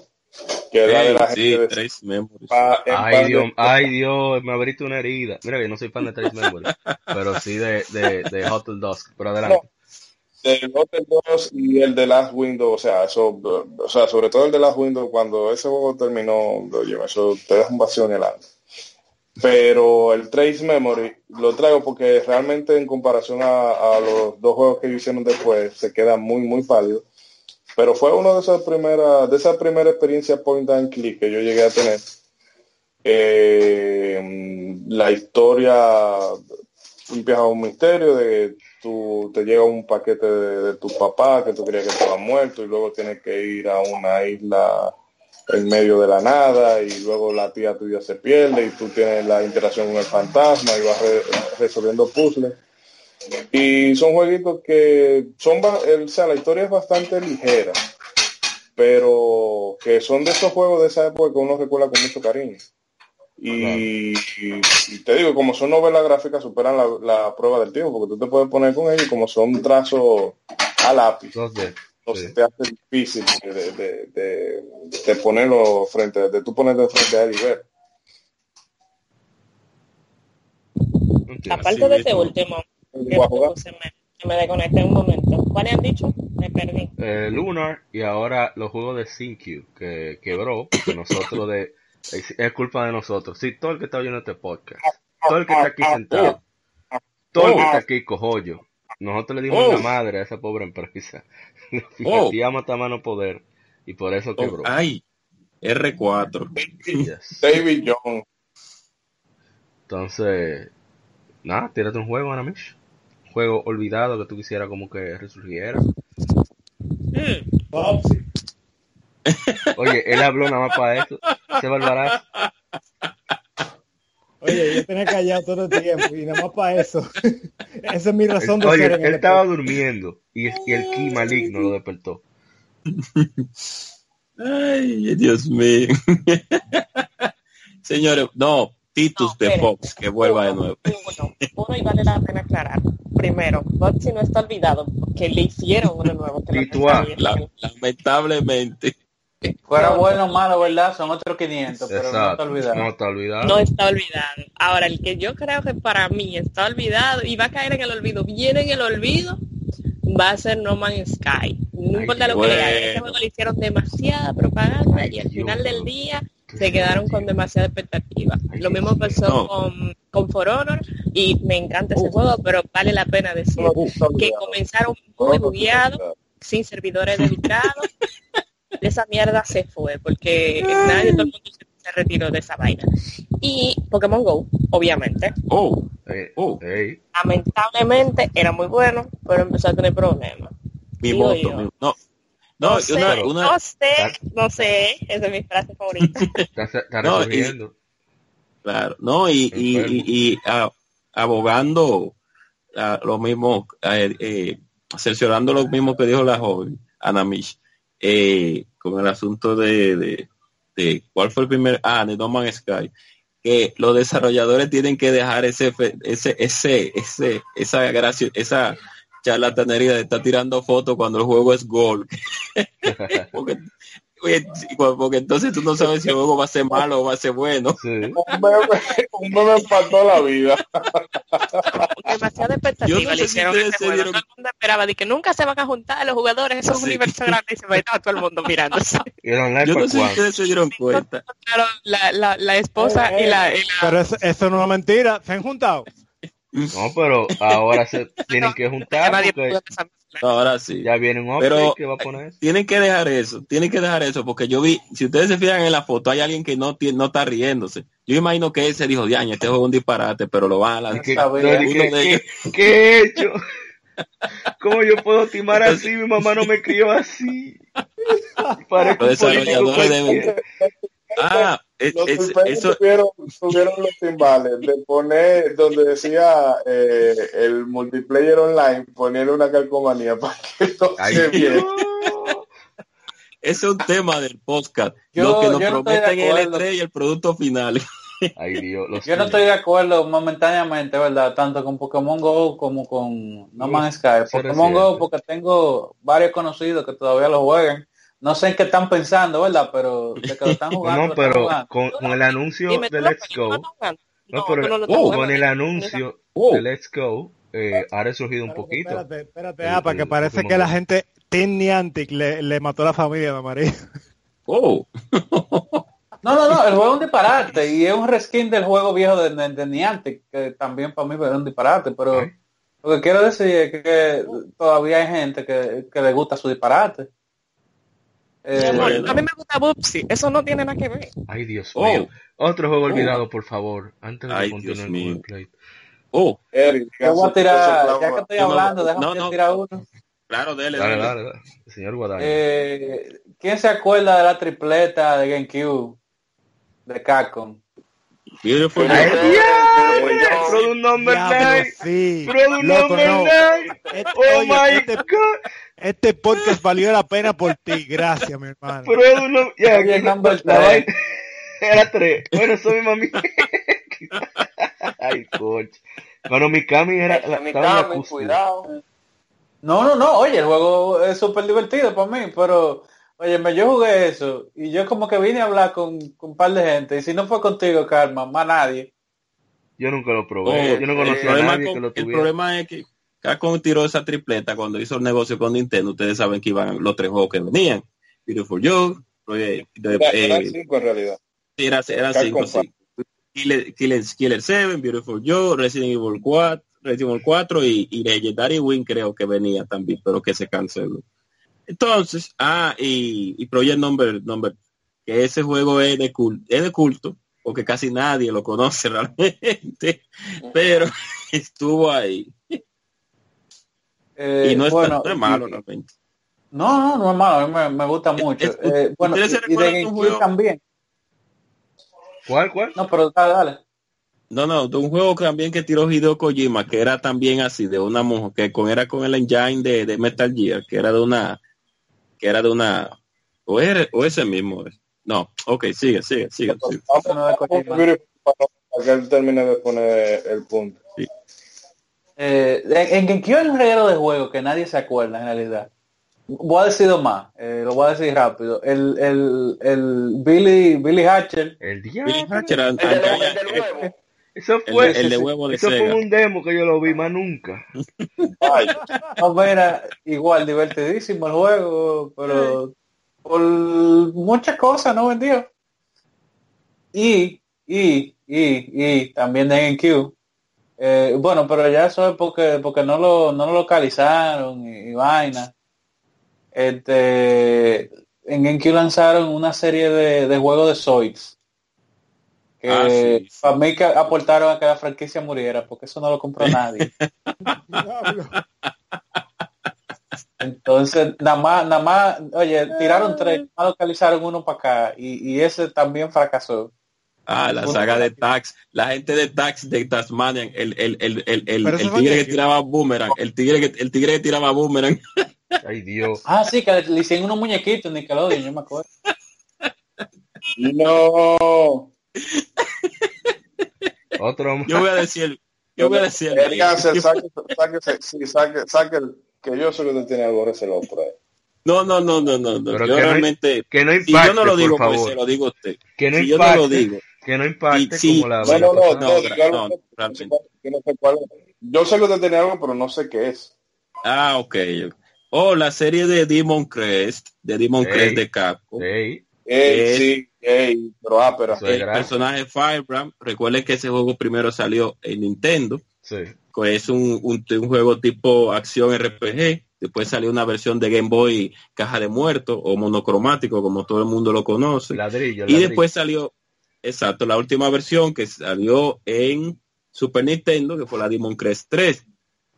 que era de la Sí, sí, gente de Trace Memories. Ay Dios, de- ay Dios, me abriste una herida. Mira que no soy fan de Trace Memory, pero sí de, de, de Hotel Dusk. Pero adelante. del Hotel 2 y el de Last Window, o sea, eso, o sea, sobre todo el de Last Window, cuando ese juego terminó, oye, eso te deja un vacío en el alma. Pero el Trace Memory lo traigo porque realmente en comparación a, a los dos juegos que hicieron después, se queda muy, muy pálido. Pero fue uno de esas primeras, de esa primera experiencia point and click que yo llegué a tener. Eh, la historia empieza un misterio de tú te llega un paquete de, de tu papá que tú creías que estaba muerto y luego tienes que ir a una isla en medio de la nada y luego la tía tuya se pierde y tú tienes la interacción con el fantasma y vas re- resolviendo puzzles. Y son jueguitos que son, o sea, la historia es bastante ligera, pero que son de esos juegos de esa época que uno recuerda con mucho cariño. Y, y- y te digo, como son novelas gráficas, superan la, la prueba del tiempo, porque tú te puedes poner con ellos, y como son trazos a lápiz, entonces sí. te hace difícil de, de, de, de ponerlo frente, de tú ponerte frente a él y ver. Aparte de este último, se me, me desconecté un momento. ¿Cuáles han dicho? Me perdí. Eh, Lunar y ahora los juegos de SynQ que quebró, que nosotros de es, es culpa de nosotros. Sí, todo el que está oyendo este podcast, todo el que está aquí sentado, todo el que está aquí cojollo. Nosotros le dimos Oh. la madre a esa pobre empresa. Lo Oh. hasta mano poder y por eso quebró. Oh, ay, R4. Yes. David Jones. Entonces, nada, tírate un juego, Anamish. Juego olvidado que tú quisieras como que resurgiera. Mm, Oye, él habló nada más para eso. Ese barbarazo. Oye, yo tenía callado todo el tiempo y nada más para eso. Esa es mi razón de Oye, ser en él el estaba deporte. durmiendo y, y el ki maligno lo despertó. Ay, Dios mío. Señores, no, Titus No, de espere. Fox, que vuelva de uno, nuevo. Uno, uno y vale la pena aclarar. Primero, Botsy no está olvidado porque le hicieron uno nuevo. Que. La- lamentablemente. Fuera bueno o malo, ¿verdad? Son otros 500, pero no está olvidado. No está olvidado. No está olvidado. Ahora, el que yo creo que para mí está olvidado y va a caer en el olvido, viene en el olvido, va a ser No Man's Sky. No importa lo que le hagan. Este juego le hicieron demasiada propaganda y al final del día se quedaron con demasiada expectativa. Lo mismo pasó con, con For Honor y me encanta ese juego, pero vale la pena decir que comenzaron muy bugueados, sin servidores dedicados esa mierda se fue, porque nadie, todo el mundo se, retiró de esa vaina. Y Pokémon Go, obviamente. Oh, oh. Lamentablemente era muy bueno, pero empezó a tener problemas. Mi moto, no. No, no, sé, no sé, no sé, esa es mi frase favorita. está, no, claro, no, y, y, y, abogando lo mismo, eh, eh, cerciorando lo mismo que dijo la joven, Anamish eh, con el asunto de, de, cuál fue el primer, ah, de No Man's Sky, que los desarrolladores tienen que dejar ese, ese, ese, ese, esa gracia, esa charlatanería de estar tirando fotos cuando el juego es gol. porque entonces tú no sabes si el juego va a ser malo o va a ser bueno. Sí. Un meme empató la vida. Demasiada expectativa le hicieron ese juego. Todo el mundo esperaba de que nunca se van a juntar los jugadores, esos sí. universos grandes y se va a estar todo el mundo mirándose. Yo no sé si ustedes se dieron cuenta. La, la, la esposa y, la, y la... Pero eso, eso no es una mentira, se han juntado. No, pero ahora se tienen que juntar. Porque ahora sí. Ya viene un pero que va a poner eso. Tienen que dejar eso, tienen que dejar eso, porque yo vi, si ustedes se fijan en la foto, hay alguien que no, tiene, no está riéndose. Yo imagino que ese dijo, Diaño, este juego es un disparate, pero lo van a lanzar. ¿Qué, ¿qué, ¿qué, he hecho? ¿Cómo yo puedo timar así? Mi mamá no me crió así. Para los desarrolladores deben... Ah, es, es, eso... tuvieron, tuvieron, los timbales de poner donde decía eh, el multiplayer online, poner una calcomanía para que no se viera. Ese es un tema del podcast. Yo, lo que nos prometen no el E3 y el producto final. Ay, Dios, yo no estoy de acuerdo momentáneamente, ¿verdad? Tanto con Pokémon Go como con No Man's Sky. Pokémon Go porque tengo varios conocidos que todavía lo juegan no sé en qué están pensando, ¿verdad? Pero de que lo están jugando. no, pero con, con, el anuncio Dime, de Let's Go. No, pero no, con el anuncio oh. de Let's Go eh, ha resurgido un poquito. Espérate, espérate, el, apa, que parece que la gente Team Niantic le, le mató a la familia de María. Oh. No, no, no, el juego es un disparate y es un reskin del juego viejo de, de, de Niantic, que también para mí es un disparate, pero okay. lo que quiero decir es que, que todavía hay gente que, que le gusta su disparate. Eh, bueno. A mí me gusta Bubsy, eso no tiene nada que ver. Ay, Dios oh. mío. Otro juego olvidado, oh. por favor, antes de Ay, continuar el mío. play. Oh, Eric, yo voy a tirar, ya que estoy hablando, déjame no, no. tirar uno. Claro, dele, dale, dale, dale. Señor Guadalajara. Eh, ¿Quién se acuerda de la tripleta de GameCube? De Capcom. Beautiful. Ay, Dios. Product number nine. Sí. Product number no. nine. Este, Oh oye, my este, God. Este podcast valió la pena por ti. Gracias, mi hermano. Product number. Ya, Oye, aquí tres. vaina- Era tres. Bueno, eso mi mami. Ay, coche. Bueno, mi Cami era. La, mi estaba en la Cami, cúspide. cuidado. No, no, no, oye, el juego es súper divertido para mí, pero, oye, me yo jugué eso y yo como que vine a hablar con, con un par de gente y si no fue contigo, Karma, más nadie. Yo nunca lo probé. Oh, Yo no el, conocía a nadie con- que lo el tuviera. problema es que Capcom tiró esa tripleta cuando hizo el negocio con Nintendo. Ustedes saben que iban los tres juegos que venían. Beautiful Joe, eh, de- Era- eh, eran cinco en realidad. Sí, era- eran Capcom cinco, sí. Killer, Killer, Killer 7, Beautiful Joe, Resident Evil 4, Resident Evil 4 y, y Legendary Win creo que venía también, pero que se canceló. Entonces, ah, y, y Project Number, Number, que ese juego es de, culto, es de culto, porque casi nadie lo conoce realmente, pero estuvo ahí. Eh, y no es, bueno, no es malo y- realmente. No, no, no es malo, a mí me, me gusta mucho. es- Eh, bueno, y, ¿ustedes se y de juego? también. ¿Cuál, cuál? No, pero dale, dale. No, no, de un juego también que tiró Hideo Kojima, que era también así, de una mujer, que con, era con el engine de, de Metal Gear, que era de una, que era de una, o, era- o ese mismo. No, ok, sigue, sigue, sigue. sigue. Para que él termine de poner el punto. Eh, en en GameCube hay un regalo de juego que nadie se acuerda en realidad. voy a decir más, eh, lo voy a decir rápido. El, el, el Billy, Billy Hatcher. El Billy diablo. Hatcher, El de, an- el de nuevo. Eso fue, el, de- el de huevo de eso fue un demo que yo lo vi más nunca. Ay, No, mira, igual divertidísimo el juego, pero por muchas cosas no vendió. Y, y, y, y también de GameCube. Eh, bueno, pero ya eso es porque, porque no lo, no lo localizaron y, y vaina. Este, en GameCube lanzaron una serie de, de juegos de Zoids. Que Ah, sí, para mí que aportaron a que la franquicia muriera, porque eso no lo compró nadie. Entonces, nada más, nada más, oye, tiraron tres, más localizaron uno para acá y, y ese también fracasó. Ah, la saga de Tax, la gente de Tax de Tasmania, el, el, el, el, el, el tigre que- tiraba boomerang, el tigre que, el tigre que tiraba boomerang. Ay, Dios. Ah, sí, que le hicieron unos muñequitos en Nickelodeon, yo me acuerdo. no. Otro más. Yo voy a decir, yo voy a decir, saque, saque, sí, saque, saque el, que yo sé que usted tiene algo por ahí. no, no, no, no, no, no. Pero yo que no- realmente, Que no si impacte, yo no lo digo, por pues favor. se lo digo a usted. Que no si yo no impacte. lo digo, Que no impacte Y sí, como la No, no, no, no, no, no, sé cuál es. Yo sé que usted tiene algo, pero no sé qué es. Ah, ok. Oh, la serie de Demon Crest, de Demon. Crest de Capcom. Ey, Ey, sí, ey, pero ah, pero El personaje Firebrand, recuerden que ese juego primero salió en Nintendo, sí. que es un, un, un juego tipo acción RPG. Después salió una versión de Game Boy caja de muerto o monocromático, como todo el mundo lo conoce. Ladrillo, Y ladrillo. después salió, exacto, la última versión que salió en Super Nintendo, que fue la Demon Crest 3,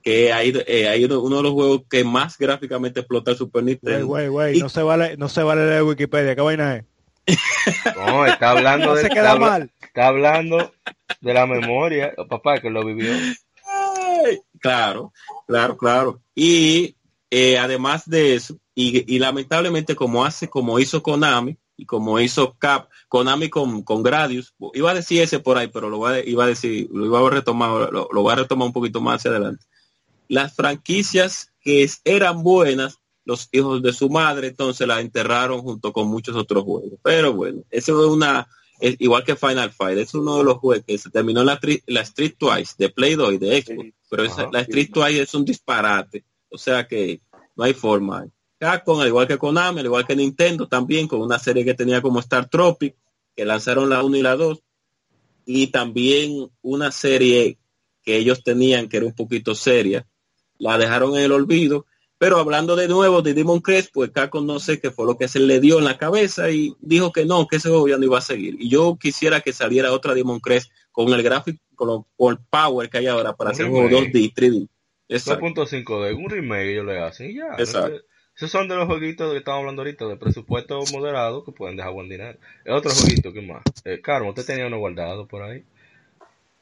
que hay, eh, hay uno, de los juegos que más gráficamente explota el Super Nintendo. güey, güey, Y- no se vale, no se vale leer Wikipedia, ¿qué vaina es? No, está hablando No de se está queda habla- mal. Está hablando de la memoria, papá que lo vivió. Ay, Claro, claro, claro. Y eh, además de eso, y, y lamentablemente como hace, como hizo Konami y como hizo Cap, Konami con, con Gradius, iba a decir ese por ahí, pero lo voy a, iba a decir, lo iba a retomar, lo, lo voy a retomar un poquito más hacia adelante. Las franquicias que eran buenas, los hijos de su madre, entonces la enterraron junto con muchos otros juegos. Pero bueno, eso es una, es igual que Final Fight, es uno de los juegos que se terminó la, tri- la Street Twice de Play 2 y de Xbox, pero esa- la Street Twice es un disparate, o sea que no hay forma. Capcom, al igual que Konami, al igual que Nintendo también, con una serie que tenía como Star Tropic, que lanzaron la 1 y la 2, y también una serie que ellos tenían que era un poquito seria, la dejaron en el olvido, pero hablando de nuevo de Demon Crest, pues Capcom no sé qué fue lo que se le dio en la cabeza y dijo que no, que ese juego ya no iba a seguir. Y yo quisiera que saliera otra Demon Crest con el gráfico, con, lo- con el power que hay ahora para Un hacer un juego remake. 2D, 3D. Exacto. 2.5D, un remake ellos le hacen y ya. Exacto. Esos son de los jueguitos que estamos hablando ahorita, de presupuesto moderado que pueden dejar buen dinero. Es otro jueguito, ¿qué más? Eh, Carmo, usted tenía uno guardado por ahí.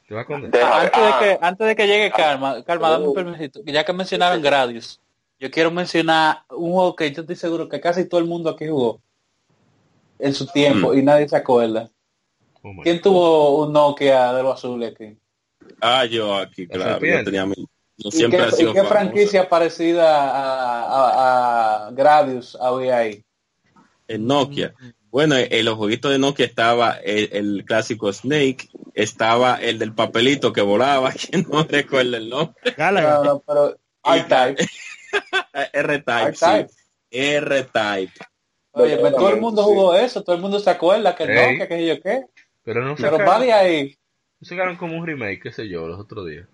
¿Te va a contar? Deja- Ah, antes, de ah, que, antes de que llegue Karma, Karma, dame un Oh. permisito. Ya que mencionaron Gradius, yo quiero mencionar un juego que yo estoy seguro que casi todo el mundo aquí jugó en su tiempo y nadie se acuerda. Oh ¿Quién tuvo un Nokia de los azules aquí? Ah, yo aquí, La claro, yo tenía mi... Yo ¿Y siempre qué, ha sido y qué famoso. franquicia parecida a, a- a Gradius había ahí? En Nokia. Bueno, en los jueguitos de Nokia estaba el, el clásico Snake, estaba el del papelito que volaba, que no recuerdo el nombre. Galaga. No, no, pero R-Type. R-Type, sí. R-Type. Oye, pero todo el mundo Sí. jugó eso, todo el mundo se acuerda que. Nokia, que yo qué. Pero no Pero va de ahí. no sacaron como un remake, qué sé yo, los otros días.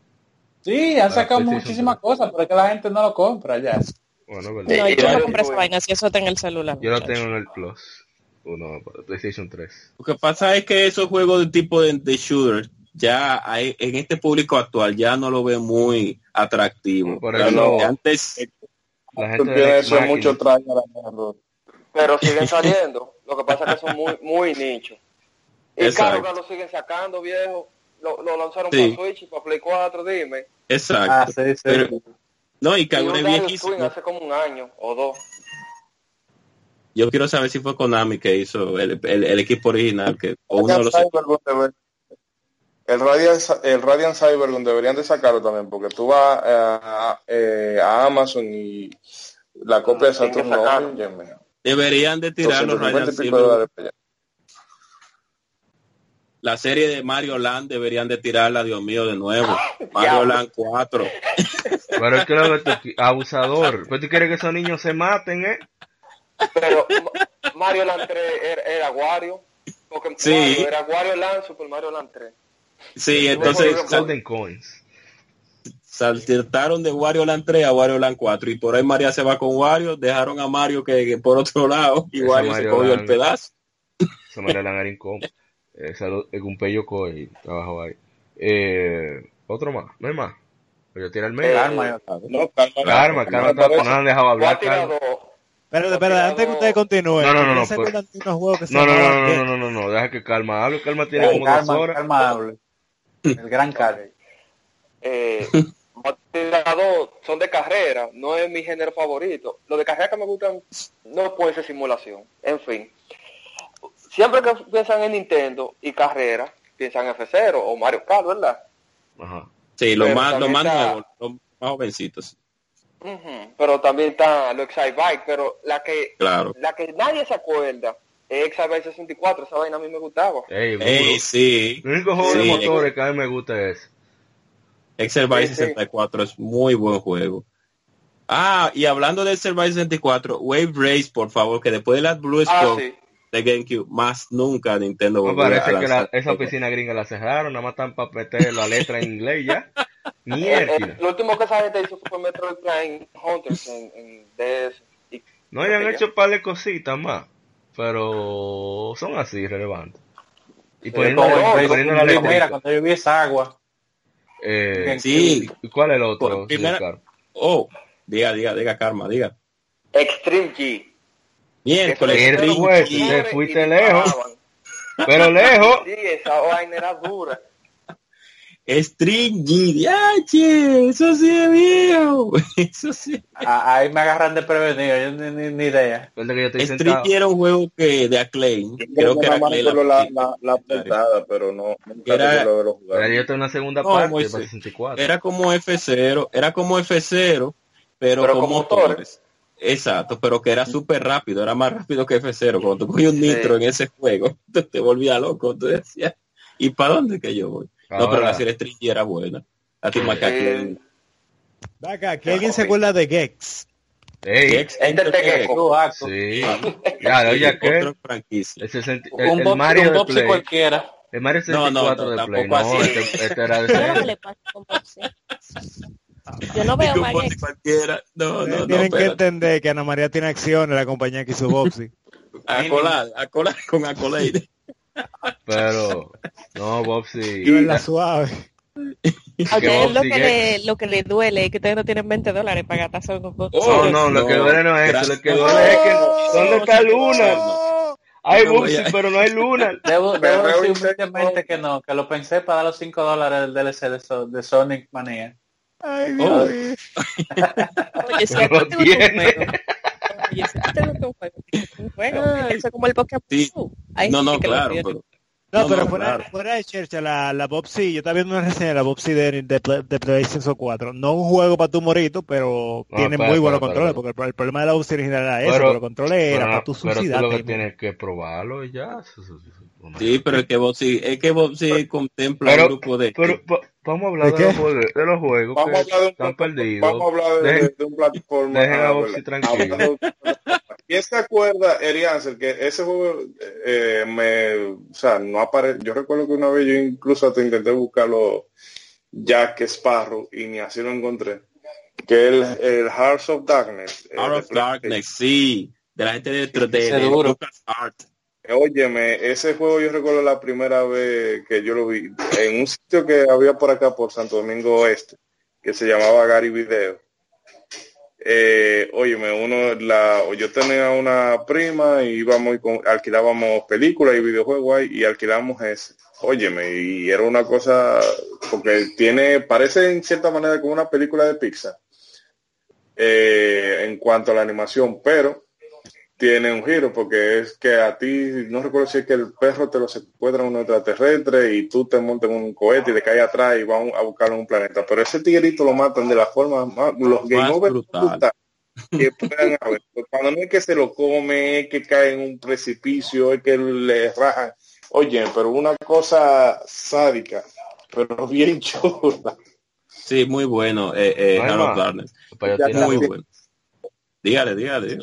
Sí, han sacado muchísimas 3. cosas, pero es que la gente no lo compra ya. Bueno, No, yo no yo- compré esa vaina, si eso está en el celular. Yo lo tengo en el Plus. Uno, PlayStation 3. Lo que pasa es que esos juegos de tipo de, de shooter, ya hay, en este público actual ya no lo ve muy atractivo. Por eso- antes, La gente de eso es mucho traje a la mierda. pero siguen saliendo. Lo que pasa es que son muy, muy nichos. Y Exacto. claro que lo siguen sacando, viejo. Lo, lo lanzaron Sí. para Switch y para Play 4, dime. Exacto. Ah, sí, sí. Pero- no, y un es viejísimo. Hace como un año o dos. Yo quiero saber si fue Konami que hizo el, el- el equipo original, que o uno de los el Radiant, el Radiant Cybergun deberían de sacarlo también, porque tú vas eh, a, eh, a Amazon y La copia de sacar. óyeme, Deberían de tirar los 250 y Ryan pico de dólares para allá. La serie de Mario Land deberían de tirarla, Dios mío, de nuevo. Mario. Land 4. Pero es que lo que abusador. Pues tú quieres que esos niños se maten, ¿eh? Pero Ma- Mario Land 3 era, era Wario. Porque Sí. Mario era Wario Land, Super Mario Land 3. Sí, entonces Golden Coins. saltaron de Wario Land 3 a Wario Land 4 y por ahí María se va con Wario, dejaron a Mario que, que por otro lado y Wario se Mario cogió el Land. pedazo. Se me le dan incómodo. Eh, salud, pello coy trabajo ahí. Eh, otro más, no hay más. Voy a tirar el medio. Karma, No, calma, Karma, no han dejado hablar. dos. Espérate, espérate, antes que ustedes continúen. No, no, no, no, ¿ustedes se pues- unos juegos que se No, no, no, no, no, no, no, no, deja que Calma hable. Calma tiene como dos Karma, horas. Karma hable. El gran Karma. Eh, dos. son de carrera, no es mi género favorito. Los de carrera que me gustan no puede ser simulación. En fin. Siempre que piensan en Nintendo y carrera, piensan en F0 o Mario Kart, ¿verdad? Ajá. Sí, los Pero más, los también más está- nuevos, los más jovencitos. Ujú. Pero también está los Excite Bike, pero la que Claro. la que nadie se acuerda es Excite Bike 64, esa vaina a mí me gustaba. Ey. Ey, sí. El único juego de motores que a mí me gusta es. Excel Vice Sí, sí. 64 es muy buen juego. Ah, y hablando de Excel Vice 64, Wave Race, por favor, que después de la Blue Ah, Scope sí. De GameCube, más nunca Nintendo Me volverá a parece que la- esa oficina gringa la cerraron, nada más están para meter la letra en inglés y ya. Eh, eh, Mierda. lo último que esa gente hizo fue Metroid Prime Hunters en, en DS. Y, No hayan ya. hecho un par de cositas más, pero son así relevantes. Y Pero poniendo, no, la letra. Mira, cuando yo vi esa agua, Eh, Sí, ¿Y cuál es el otro? Por primera- oh, diga, diga, diga, Karma, diga. Extreme G. Miércoles, pues, te fuiste lejos. Pero lejos. Sí, esa vaina era dura. String G, diache, eso sí es viejo. Eso sí. a- ahí me agarran de prevenido, yo ni, ni, ni idea. Recuerda que yo estoy String sentado. G era un juego que de Acclaim. Yo Creo que era recuerdo la- la, la, la portada, pero no, nunca Era- jugado. yo estoy en una segunda No, parte Moisés. para 64. Era como F0, era como F0, pero, Pero con con motores. Exacto, pero que era súper rápido, era más rápido que F0. Cuando tú cogías un nitro en ese juego, te, te volvía loco. Tú decías, ¿y para dónde que yo voy? no, pero Ahora- la serie String G era buena. La Team Eh, acá, que alguien se acuerda de Gex. Ey, Gex. Tegeco. Tú, acto. sí. Ya, oye, Otro ¿qué? El, 60 el, Un el Mario un de Play. cualquiera. El Mario No, no, 64 no, de Play. No, así. este, este era de ¿Qué es lo que? Yo no veo Gex. cualquiera. No, no, no, Tienen que espérate. entender que Ana María tiene acción en la compañía que hizo Bobsy. Acolar, acolar con Accolade. Pero, no, sí. Y la suave. A que ustedes lo que, le, lo que le duele es que ustedes no tienen 20 dólares para gastar con Popsi. No, no, lo que No, duele no es eso, lo que duele es que ¿dónde está Luna? Hay No a- pero no hay Luna. Debo, Pero debo humildemente que no, que lo pensé para dar los 5 dólares del DLC de, So- de Sonic Mania. Ay, Oh. Dios mío. Oye, si No tiene. juego, oye, si gusta un juego, un juego, Ay. eso es como el Pokémon. Sí. No, sí no, claro, pero No, No, pero no, fuera, claro. fuera de Chercha, la, la Bobsy, yo estaba viendo una reseña de la Bobsy de, de, de PlayStation 4. No un juego para tu morito, pero No, tiene muy buenos controles, porque el, el problema de la Bobsy original era eso, Pero- los controles era Pero, para tu pero tú lo que tienes que probarlo y ya. Sí, pero es que vos sí, es que vos sí contempla Pero- un grupo de Pero va- vamos a hablar ¿De de, los de los juegos Vamos a que hablar de un, están perdidos. vamos a hablar de, Dejen- de un plataforma. dejen a tranquilo. ¿Quién se acuerda, Erianser, que ese juego eh, me, o sea, no aparece, yo recuerdo que una vez yo incluso hasta intenté buscarlo Jack Sparrow y ni así lo encontré. Que el, el Hearts of Darkness. eh, de of Darkness, sí, de la gente de, de. Lucas Art. Óyeme, ese juego yo recuerdo la primera vez que yo lo vi en un sitio que había por acá por Santo Domingo Oeste, que se llamaba Gary Video. Eh, óyeme, uno, la, yo tenía una prima y íbamos y alquilábamos películas y videojuegos y alquilamos ese. Óyeme, y era una cosa, porque tiene, parece en cierta manera como una película de Pixar eh, en cuanto a la animación, pero tiene un giro porque es que a ti, no recuerdo si es que el perro te lo secuestra un extraterrestre y tú te montas en un cohete y te caes atrás y van a buscarlo en un planeta. Pero ese tiguerito lo matan de la forma más, los game over brutal. brutal. que puedan haber. Pues cuando no es que se lo come, es que cae en un precipicio, es que le rajan. Oye, pero una cosa sádica, pero bien chula. Sí, muy bueno, eh, eh, Harold Garner. Muy bueno. Dígale, dígale.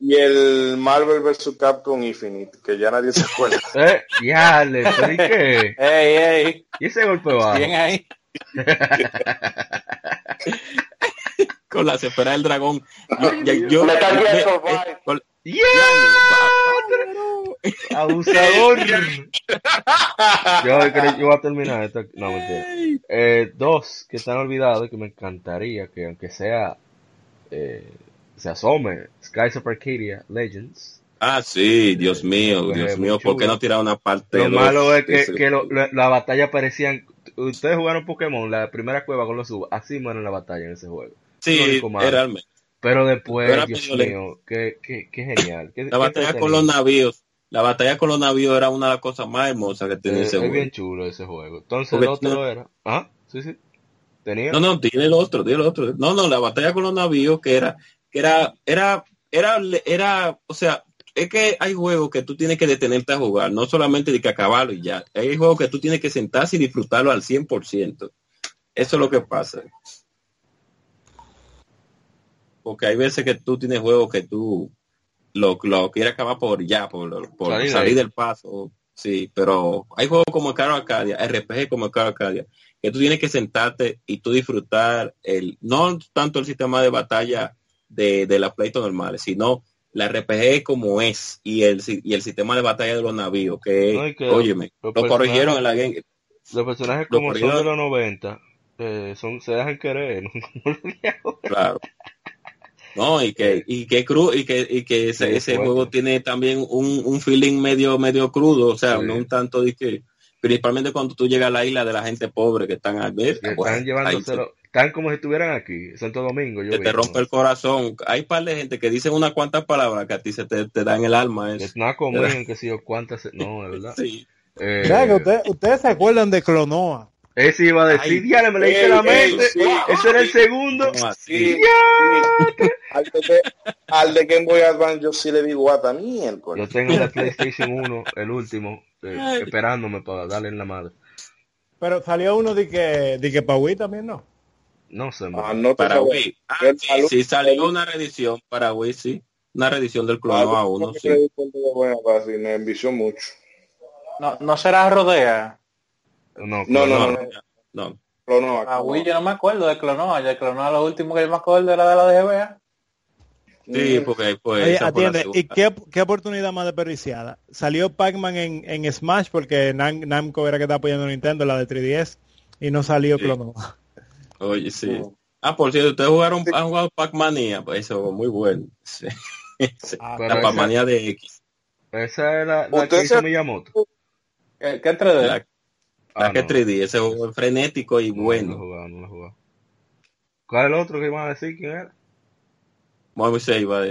Y el Marvel vs. Capcom Infinite, que ya nadie se acuerda. eh, ya, le ¿y qué? Ey, ey. ¿Y ese golpe bajo? Bien ahí. con la esfera del dragón. Yo, yo, yo, Metal Gear eh, Survive. con- ¡Yeah! Abusador. yo, creo- yo voy a terminar esto. No, mentira. Eh, dos que están olvidados y que me encantaría que aunque sea eh, se asome Skies of Arcadia Legends. Ah, sí, Dios mío, Pues, Dios mío, ¿por qué no tirar una parte? Lo dos malo es que, lo- la, la batalla parecían. Ustedes jugaron Pokémon, la primera cueva con los subos. Así muere la batalla en ese juego. Sí, es realmente. Pero después, Era Dios mío, qué, qué, qué genial. Qué- La batalla con los navíos, la batalla con los navíos era una de las cosas más hermosas que tenía Eh, ese es juego. bien chulo ese juego. Entonces Porque el otro no- era. Ah, sí, sí. Tenía. No, no, tiene el otro, tiene el otro. No, no, la batalla con los navíos que era, era, era, era, era, o sea, es que hay juegos que tú tienes que detenerte a jugar, no solamente de que acabarlo y ya. Hay juegos que tú tienes que sentarse y disfrutarlo al 100%. Eso es lo que pasa. Porque hay veces que tú tienes juegos que tú lo, lo quieres acabar por ya, por, por Salir del paso. Sí, pero hay juegos como el Caro Arcadia, RPG como el Caro Arcadia, que tú tienes que sentarte y tú disfrutar el, no tanto el sistema de batalla de, de la pleito normales, sino la RPG como es y el, y el sistema de batalla de los navíos, que, No, que óyeme, lo corrigieron en la game. Los personajes Lo como son de los 90, eh, son, se dejan querer. Claro. No, y que, y que cru, y que, y que ese, Sí, ese juego tiene también un, un feeling medio, medio crudo, o sea, Sí. no un tanto de que, principalmente cuando tú llegas a la isla de la gente pobre que están a ver, Que bueno, están llevándoselo. Están como si estuvieran aquí, Santo Domingo. Yo que vi, te rompe el corazón. Hay par de gente que dicen unas cuantas palabras que a ti se te, te dan el alma. Que Eso. no comen, que si yo cuántas. No, de verdad. Sí. Eh, que ustedes, ustedes se acuerdan de Clonoa. ese iba a decir, Ay, ya me leíste ey, la mente. sí, ese era el segundo. Sí, sí. Al, de, al de Game Boy Advance yo sí le digo hasta Yo miércoles. tengo la PlayStation 1, el último, eh, esperándome para darle en la madre. Pero salió uno de que, de que pa' Wii también, ¿no? No sé, Ah, no te Para sabes. Wii. Ah, sí, salud- sí, salió una reedición para Wii, sí. Una reedición del Clono a uno, sí. Me envició mucho. No, no será Rodea. No, No, No, no, no. no, no. Clonoa, A Clonoa. Wii yo no me acuerdo de Clonoa. De Clonoa lo último que yo me acuerdo era de la de GBA. Sí, Mm, porque pues, Oye, atiende, ¿y qué, qué oportunidad más desperdiciada? Salió Pac-Man en, en Smash porque Nam- Namco era que está apoyando a Nintendo, la de 3DS, y no salió Sí. Clonoa. Oye, sí. Ah, por cierto, ustedes jugaron, han jugado Pac-Mania, pues eso, muy bueno. Sí. Sí. Ah, la Pac-Mania de X. Esa es la, que hizo se- Miyamoto. ¿Qué, qué 3D? La, Ah, la que no. 3D, ese juego es frenético y No lo bueno. no lo. ¿Cuál es el otro que iban a decir? ¿Quién era?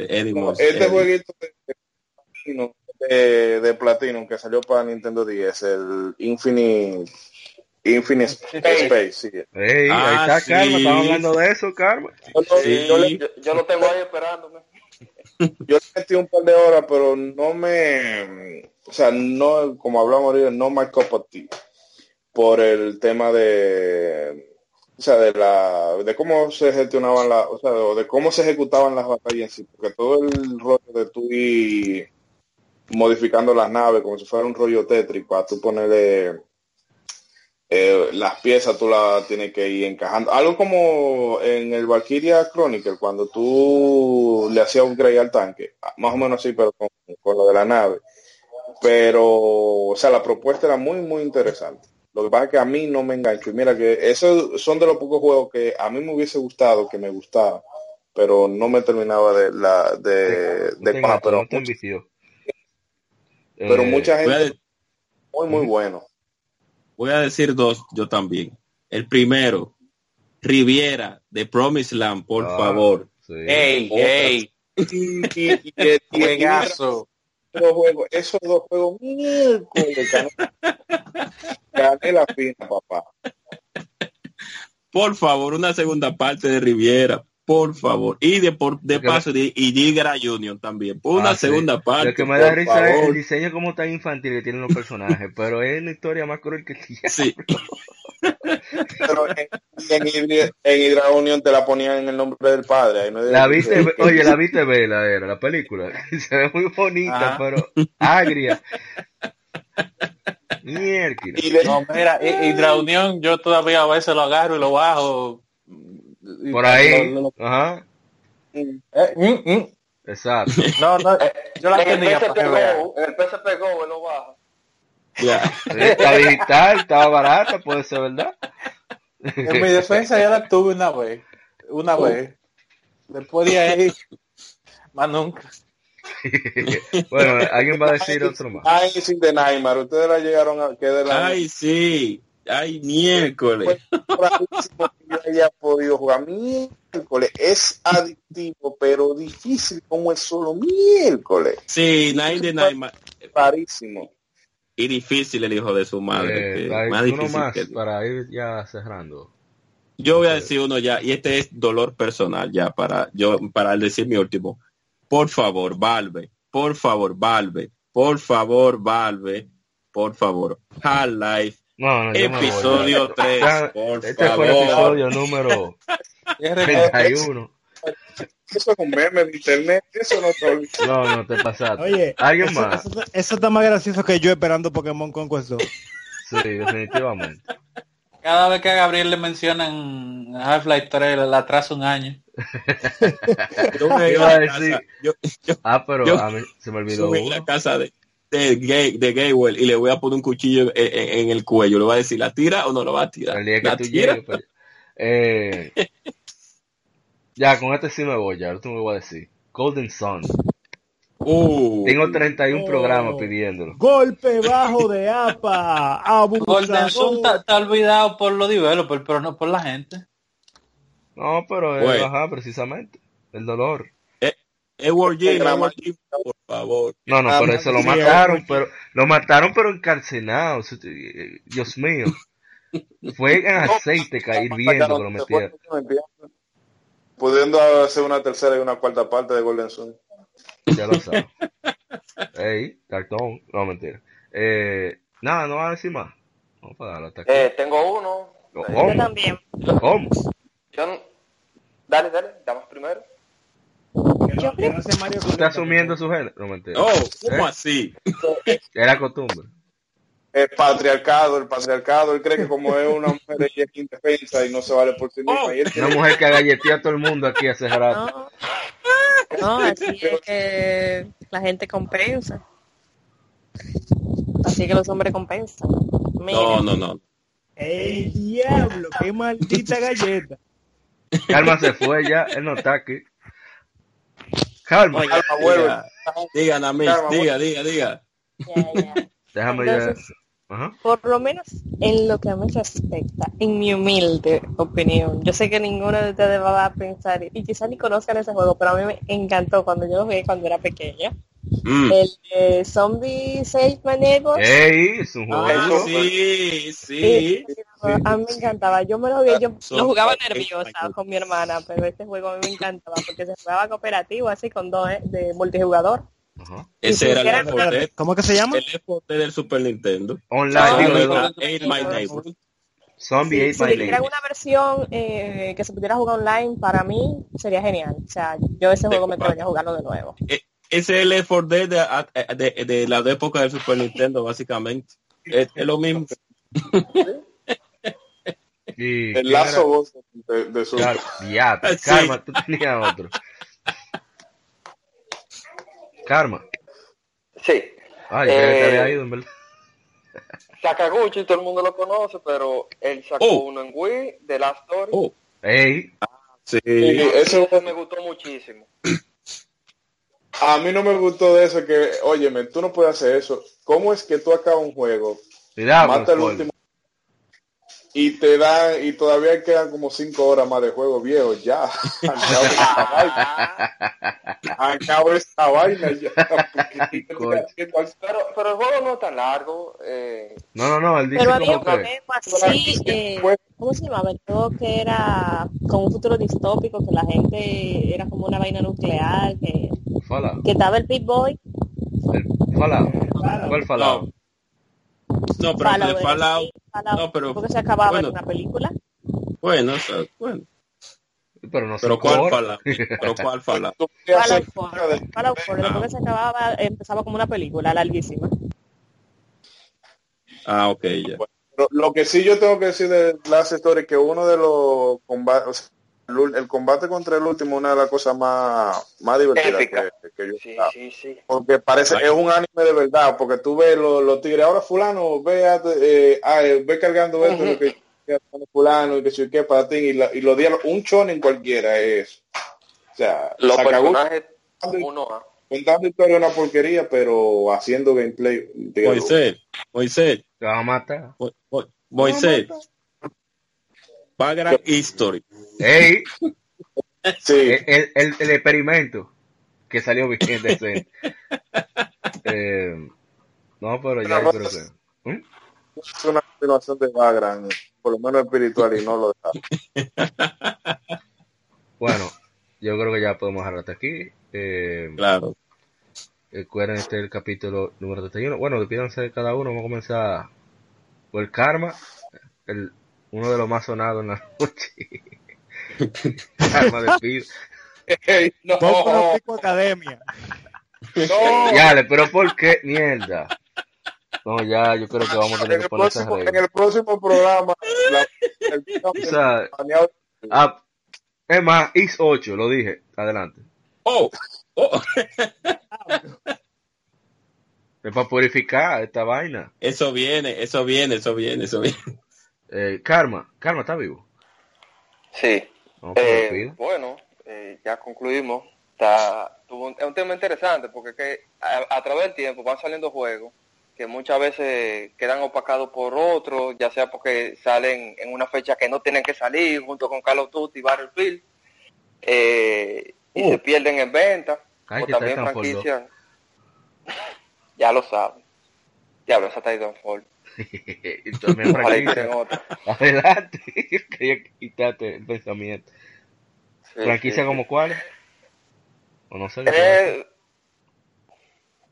Eddie este Eddie. jueguito de, de, de Platinum que salió para Nintendo 10, el Infinite, Infinite Space, sí. Ey, Ah, ahí está sí. Karma, estamos hablando de eso, Karma. Yo, lo- Sí. yo le, Yo, yo lo tengo ahí esperándome. yo le metí un par de horas, pero no me, o sea, no, como hablamos ahorita, no of tea, por el tema de, o sea, de la, de cómo se gestionaban las, o sea, o de cómo se ejecutaban las batallas en sí, porque todo el rollo de tú ir modificando las naves como si fuera un rollo Tetris para tú ponerle eh, las piezas tú las tienes que ir encajando. Algo como en el Valkyria Chronicle, cuando tú le hacías un upgrade al tanque, más o menos así, pero con, con lo de la nave. Pero, o sea, la propuesta era muy, muy interesante. Lo que pasa es que a mí no me enganchó. Y mira que esos son de los pocos juegos que a mí me hubiese gustado, que me gustaba, pero no me terminaba de la de, de pero, no pero Eh, mucha a, gente muy, muy bueno. Voy a decir dos, yo también. El primero, Riviera, de Promise Land, por ah, favor. sí. ¡Ey, ey! Y- ¡Juegazo! esos dos juegos, esos dos juegos, miércoles, gané, gané la fina, papá. Por favor, una segunda parte de Riviera. Por favor. Y de, por, de paso, y Digra Junior también. Por una Ah, sí. segunda parte. Lo que me da por risa es el diseño como tan infantil que tienen los personajes, pero es una historia más cruel que el. Sí. Pero en, en, Hydra- en Hydra Union te la ponían en el nombre del padre. ahí no hay- La viste, oye, la viste Vela era la película. Se ve muy bonita, Ajá. pero agria. Mierda. No, mira, Hy- Hydra Unión, yo todavía a veces lo agarro y lo bajo. Por ahí. lo- lo- Ajá. eh, mm, mm. Exacto. No, no, yo la tenía para que vean. El PSP Go, él lo baja. Ya. Está digital, estaba barata, puede ser verdad. En mi defensa ya la tuve una vez. Una vez. Después de ahí, más nunca. bueno, alguien va a decir otro más. Ay, sin de Neymar, ustedes la llegaron a que de la Ay, sí. Ay, miércoles. rarísimo que yo haya podido jugar miércoles. Es adictivo, pero difícil como es solo miércoles. Sí, Nine de Nine. Rarísimo. Y difícil el hijo de su madre. Eh, más uno difícil más que- para ir ya cerrando. Yo voy a decir uno ya, y este es dolor personal ya para yo para decir mi último. Por favor, Valve, por favor, Valve, por favor, Valve, por favor. Half-Life, No, no, yo me voy. episodio 3, Ya, por este fue el favor. episodio número 31. Eso es un meme de internet. Eso no te. No, no te pasaste. Oye, ¿Alguien eso, más? eso- eso está más gracioso que yo esperando Pokémon Conquest 2. Sí, definitivamente. Cada vez que a Gabriel le mencionan Half-Life 3, le atrasa un año. Yo me Iba a decir- yo, yo Ah, pero Yo- a mí se me olvidó subí la casa de, de, Gay, de Gaywell y le voy a poner un cuchillo en, en- en el cuello. Le voy a decir, ¿la tira o no lo va a tirar? El día que ¿La tú tira? llegues. pues. Eh, ya, con este sí me voy, ya. Ahorita me voy a decir. Golden Sun. Uh, Tengo 31 Oh. programas pidiéndolo. Golpe bajo de APA. Golden Sun está, olvidado por los developers, pero no por la gente. No, pero es, Bueno. ajá, precisamente. El dolor. Edward G, El Edward G, por favor. No, no, por eso lo mataron, pero lo mataron pero encarcelado. Eh, Dios mío. Fue en aceite caer hirviendo que lo metieron. Pudiendo hacer una tercera y una cuarta parte de Golden Sun. Ya lo sabes. Ey, cartón. No, mentira. Eh, nada, no va a decir más. Vamos a darle hasta aquí. Eh, tengo uno. ¿Cómo? Yo también. ¿Cómo? yo no- Dale, dale, damas primero. Yo creo que Mario ¿Tú estás asumiendo su género? No. Oh, ¿cómo ¿Eh? así? Era costumbre. El patriarcado, el patriarcado, él cree que como es una mujer ella es indefensa y no se vale por sí misma. Oh. él Una mujer que galletea a todo el mundo aquí hace rato. No, no, así es que la gente compensa. Así que los hombres compensan. Mira, No, no, no. ¡El diablo! ¡Qué maldita galleta! Calma se fue ya, él no está aquí. Calma, Oye, Calma, vuelve. diga, diga, Namis, Calma, diga, diga, diga. ya, ya. déjame ya. Entonces, Ajá. por lo menos en lo que a mí respecta, en mi humilde opinión, yo sé que ninguno de ustedes va a pensar, y quizás ni conozcan ese juego, pero a mí me encantó cuando yo lo jugué cuando era pequeña. Mm. El de Zombie Save My Neighbor. Ey, es un juego. Ah, Eso- sí, sí. Sí, a mí me encantaba. Yo me lo jugué, yo lo jugaba nerviosa con mi hermana, pero este juego a mí me encantaba porque se jugaba cooperativo, así con dos eh, de multijugador. Ajá. Ese era el Era- Left 4 Dead, ¿Cómo que se llama? el Left 4 Dead del Super Nintendo. Online, Zombie digo, Ate My Neighbor. Zombie Si, hicieran una versión eh, que se pudiera jugar online, para mí sería genial. O sea, yo ese juego me atrevería a jugarlo de nuevo. Ese es el Left 4 Dead de, de, de la época del Super Nintendo, básicamente. Es, es lo mismo. Y El ¿quién lazo de, de su... Ya, Sí. Karma, tú tenías otro. Karma. Sí. Ay, ya te Eh, había ido, en verdad. Sakaguchi, todo el mundo lo conoce, pero él sacó Oh. uno en Wii, The Last Story. Oh, Ey, sí. Sí, eso Ese me gustó muchísimo. A mí no me gustó de eso que, óyeme, tú no puedes hacer eso. ¿Cómo es que tú acabas un juego, mata el último, y te dan, y todavía quedan como cinco horas más de juego viejo ya. Acabo esta vaina ya. pero, pero el juego no es tan largo. Eh. No, no, no, él dice Pero había como un problema así, eh, ¿cómo se llamaba? El juego que era con un futuro distópico, que la gente era como una vaina nuclear, que, Fallout. que estaba el Pit Boy. El Fallout. ¿Cuál Fallout? No, pero Fallout era Fallout, no, pero- porque se acababa bueno. en una película. bueno, o sea, bueno. Pero no sé Pero ¿cuál. Fallout? Pero ¿cuál Fallout? Fallout 4, Fallout 4, después que se acababa, empezaba como una película larguísima. Ah, ok, ya. Lo, lo que sí yo tengo que decir de Last Story es que uno de los combates, o sea, el, combate contra el último, una de las cosas más, más divertidas que, que yo Sí, ah, sí, sí. porque parece Ay. es un anime de verdad porque tú ves los, los tigres ahora fulano ve a- eh, ah, eh, ve cargando esto Ujú. lo que que fulano y que sé qué para ti y, la- y los días un en cualquiera es o sea Los personajes, uno a. contando historia una porquería pero haciendo gameplay. Moisés, Moisés, Te vas a matar. Mo- Mo- Moisés. Background History. ¡Ey! sí El, el, el- experimento que salió bien decente. Eh, no, pero ya yo creo que... ¿Mm? es una continuación de Background por lo menos espiritual y no lo Bueno, yo creo que ya podemos dejar hasta aquí. Eh, Claro. recuerden este es el capítulo número 31. Bueno, despídanse de cada uno. Vamos a comenzar por el karma. El, uno de los más sonados en la noche. karma despido. Ey, no, pico academia. no. Ya, le- pero ¿por qué? Mierda. No, ya, yo creo que vamos a tener en que poner esas próximo, en el próximo programa la- el, O sea, planeado- ah, es más, is 8, lo dije. Adelante. Oh, oh. Es para purificar esta vaina. Eso viene, eso viene, eso viene, eso viene. Eh, karma, Karma está vivo. Sí. Eh, bueno, eh, ya concluimos. Está, tuvo un- es un tema interesante porque es que a, a través del tiempo van saliendo juegos que muchas veces quedan opacados por otros, ya sea porque salen en una fecha que no tienen que salir, junto con Call of Duty y Battlefield, eh, y Oh. se pierden en venta, Ay, o está también franquicias. ya lo saben. Ya lo esa Titanfall. franquicia. tienen otra. Adelante. Quería quitarte el pensamiento. Sí, ¿Franquicia sí, como cuáles? O no sé. Eh,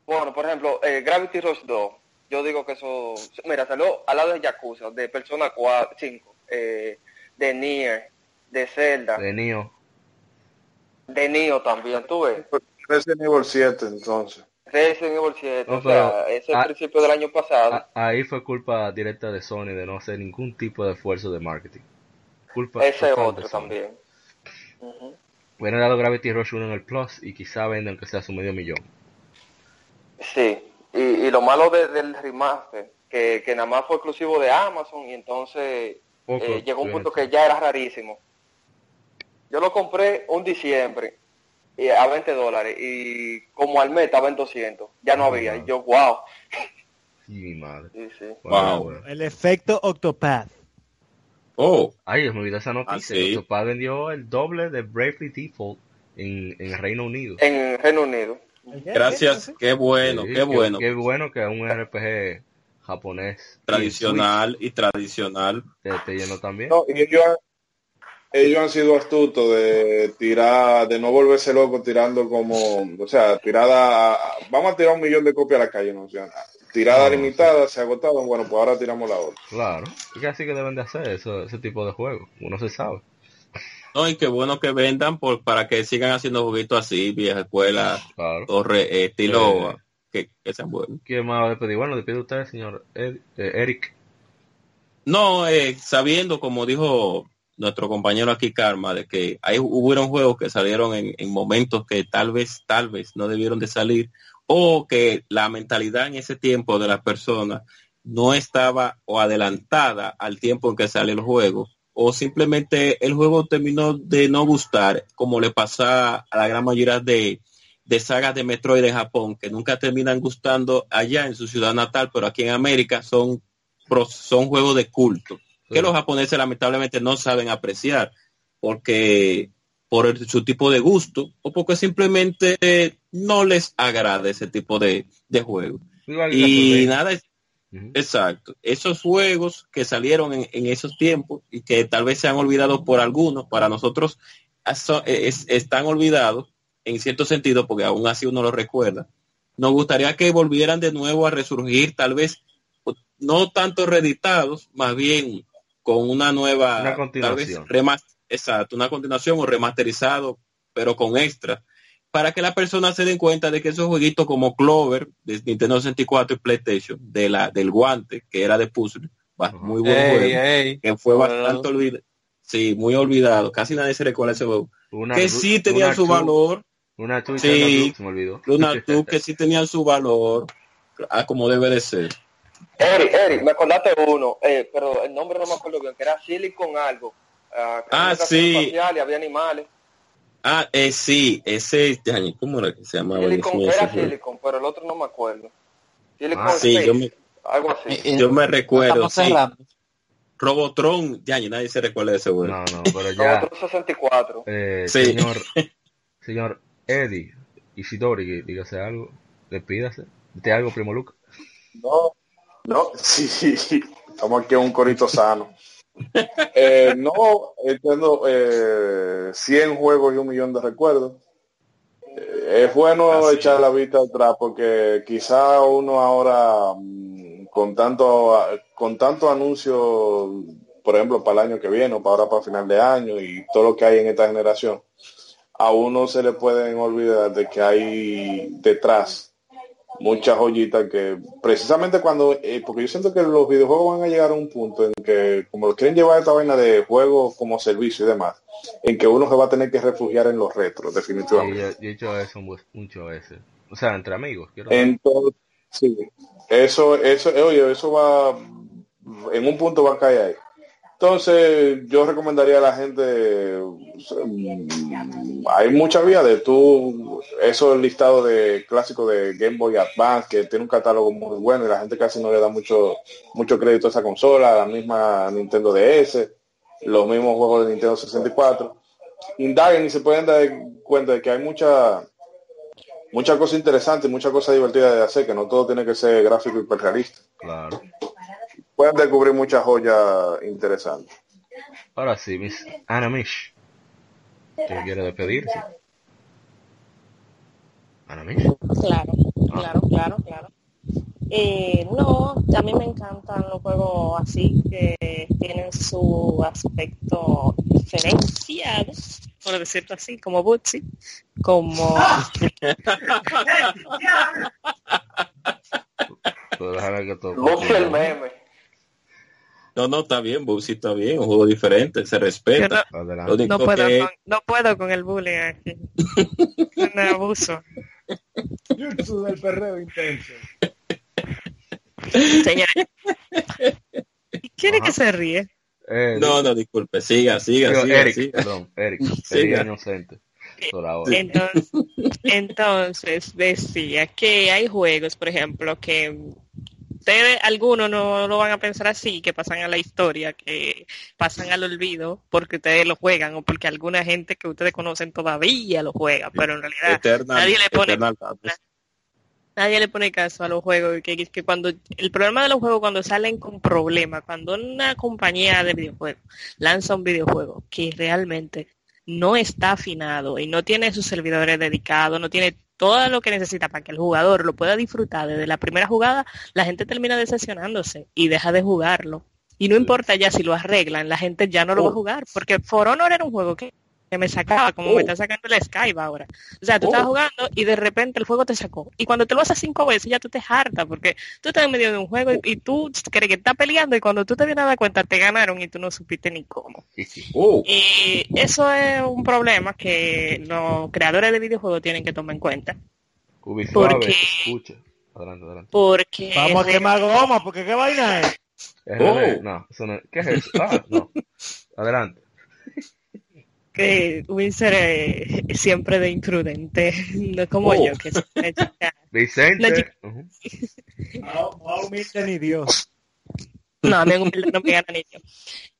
bueno, por ejemplo, eh, Gravity Rush 2. Yo digo que eso... Mira, salió al lado de Yakuza, de Persona 4, 5, eh, de Nier, de Zelda, de Neo. de Neo también, tú ves. Resident Evil 7 entonces Resident Evil 7, No, o sea, es el principio del año pasado. A- ahí fue culpa directa de Sony de no hacer ningún tipo de esfuerzo de marketing. Culpa ese otro también. Ujú. Hubieran dado Gravity Rush 1 en el Plus y quizá vendan que sea su medio millón. Sí, y, y lo malo de- del remaster, que, que nada más fue exclusivo de Amazon y entonces Poco eh, llegó un punto que ya era rarísimo. Yo lo compré un diciembre a 20 dólares y como al mes estaba en 200, ya no había. Y yo, wow. Sí, mi madre. Sí, sí. Wow. bueno. El efecto Octopath. Oh, Ay, me olvidó esa noticia. Ah, sí. Octopath vendió el doble de Bravely Default en, en Reino Unido. En Reino Unido. gracias, qué bueno, Sí, qué bueno. Qué bueno que un RPG japonés Tradicional y tradicional. y te, te llenó también. no, y ellos han, ellos han sido astutos de tirar de no volverse locos tirando como o sea tirada vamos a tirar un millón de copias a la calle no o sea tirada No, limitada se agotaron bueno pues ahora tiramos la otra Claro. Y que así que deben de hacer eso, ese tipo de juegos. Uno se sabe. No, y qué bueno que vendan por, para que sigan haciendo juguitos así, vieja escuela, Claro. torre, eh, estilo, Eh. que, que sean buenos. ¿Quién más va a despedir? Bueno, despide usted, señor Ed- eh, Eric. No, eh, sabiendo, como dijo nuestro compañero aquí, Karma, de que hay, hubieron juegos que salieron en, en momentos que tal vez, tal vez no debieron de salir, o que la mentalidad en ese tiempo de las personas no estaba o adelantada al tiempo en que sale el juego, o simplemente el juego terminó de no gustar, como le pasa a la gran mayoría de, de sagas de Metroid de Japón, que nunca terminan gustando allá en su ciudad natal, pero aquí en América son son juegos de culto. Que los japoneses lamentablemente no saben apreciar, porque por su tipo de gusto o porque simplemente no les agrada ese tipo de, juego. Y nada, exacto. Esos juegos que salieron en, esos tiempos y que tal vez se han olvidado por algunos, para nosotros están olvidados en cierto sentido, porque aún así uno lo recuerda. Nos gustaría que volvieran de nuevo a resurgir, tal vez no tanto reeditados, más bien con una nueva, una continuación. exacto, una continuación o remasterizado, pero con extra, para que las personas se den cuenta de que esos jueguitos como Clover de Nintendo 64 y PlayStation, de la, del guante, que era de puzzle, muy buen juego, que fue bastante olvidado. Sí, muy olvidado, casi nadie se recuerda ese juego. que sí tenía su valor. Una sí, se me olvidó. Una que sí tenían su valor, ah, como debe de ser. Eric, Eric, me acordaste uno, eh, pero el nombre no me acuerdo bien, que era Silicon algo. Uh, ah, sí. Y había animales. Ah, eh, sí, ese, ¿cómo era que se llamaba? Silicon, era Silicon, pero el otro no me acuerdo. Silicon ah, sí, yo me, algo así. Eh, eh, yo me recuerdo, sí. Robotron, ya nadie se recuerda de ese juego. No, no, pero ya. Robotron 64. Eh, sí. Señor, señor Eddie Isidori, dígase algo, despídase. ¿De algo, Primo Luca? No, no, sí, estamos aquí en un corito sano. Eh, no, entiendo eh, 100 juegos y un millón de recuerdos. Eh, es bueno echar la vista atrás porque quizá uno ahora mm, con tanto con tanto anuncio, por ejemplo, para el año que viene o para ahora para final de año y todo lo que hay en esta generación, a uno se le pueden olvidar de que hay detrás muchas joyitas que precisamente cuando, eh, porque yo siento que los videojuegos van a llegar a un punto en que como quieren llevar esta vaina de juego como servicio y demás, en que uno se va a tener que refugiar en los retros, definitivamente. Sí, yo, he hecho eso mucho veces. O sea, entre amigos. Entonces, sí, eso, eso, oye, eso va, en un punto va a caer ahí. Entonces, yo recomendaría a la gente, mm, hay muchas vías de tú, eso el listado de clásicos de Game Boy Advance, que tiene un catálogo muy bueno y la gente casi no le da mucho, mucho crédito a esa consola, la misma Nintendo DS, los mismos juegos de Nintendo 64. Indaguen y se pueden dar cuenta de que hay mucha, mucha cosa interesante, mucha cosa divertida de hacer, que no todo tiene que ser gráfico y hiperrealista. Claro pueden descubrir muchas joyas interesantes. Ahora sí, Miss Anna Mish. ¿Te quiere despedirse? Anna Mish. Claro, ah. claro, claro, claro. Eh, no, a mí me encantan los juegos así que tienen su aspecto diferenciado, por decirlo así, como Bootsy, como... el meme. No, no, está bien, sí está bien, un juego diferente, se respeta. No, puedo con, no puedo con el bullying aquí. un abuso. YouTube del perreo intenso. Señores. ¿Quiere que se ríe? Eh, no, no, disculpe, siga, siga, siga. Eric, siga. perdón, Eric, siga inocente. Por ahora. Entonces, entonces decía que hay juegos, por ejemplo, que ustedes, algunos no lo van a pensar así, que pasan a la historia, que pasan al olvido porque ustedes lo juegan o porque alguna gente que ustedes conocen todavía lo juega, pero en realidad nadie le pone nadie le pone caso a los juegos que, que cuando el problema de los juegos cuando salen con problemas, cuando una compañía de videojuegos lanza un videojuego que realmente no está afinado y no tiene sus servidores dedicados, no tiene todo lo que necesita para que el jugador lo pueda disfrutar desde la primera jugada, la gente termina decepcionándose y deja de jugarlo. Y no importa ya si lo arreglan, la gente ya no lo va a oh. jugar, porque For Honor era un juego que que me sacaba, como me oh. está sacando el Skype ahora. O sea, tú estás oh. jugando y de repente el juego te sacó. Y cuando te lo haces cinco veces ya tú te hartas porque tú estás en medio de un juego y, tú crees que estás peleando y cuando tú te vienes a dar cuenta te ganaron y tú no supiste ni cómo. Oh. Y eso es un problema que los creadores de videojuegos tienen que tomar en cuenta. porque, escucha. Adelante, adelante. Porque Vamos a quemar goma, porque qué vaina es. No, eso no, ¿qué es eso? Ah, no. Adelante que Winsor es siempre de imprudente, no como oh. yo, que es Vicente. No, humilde ni Dios. No, en humildad no me gana niño.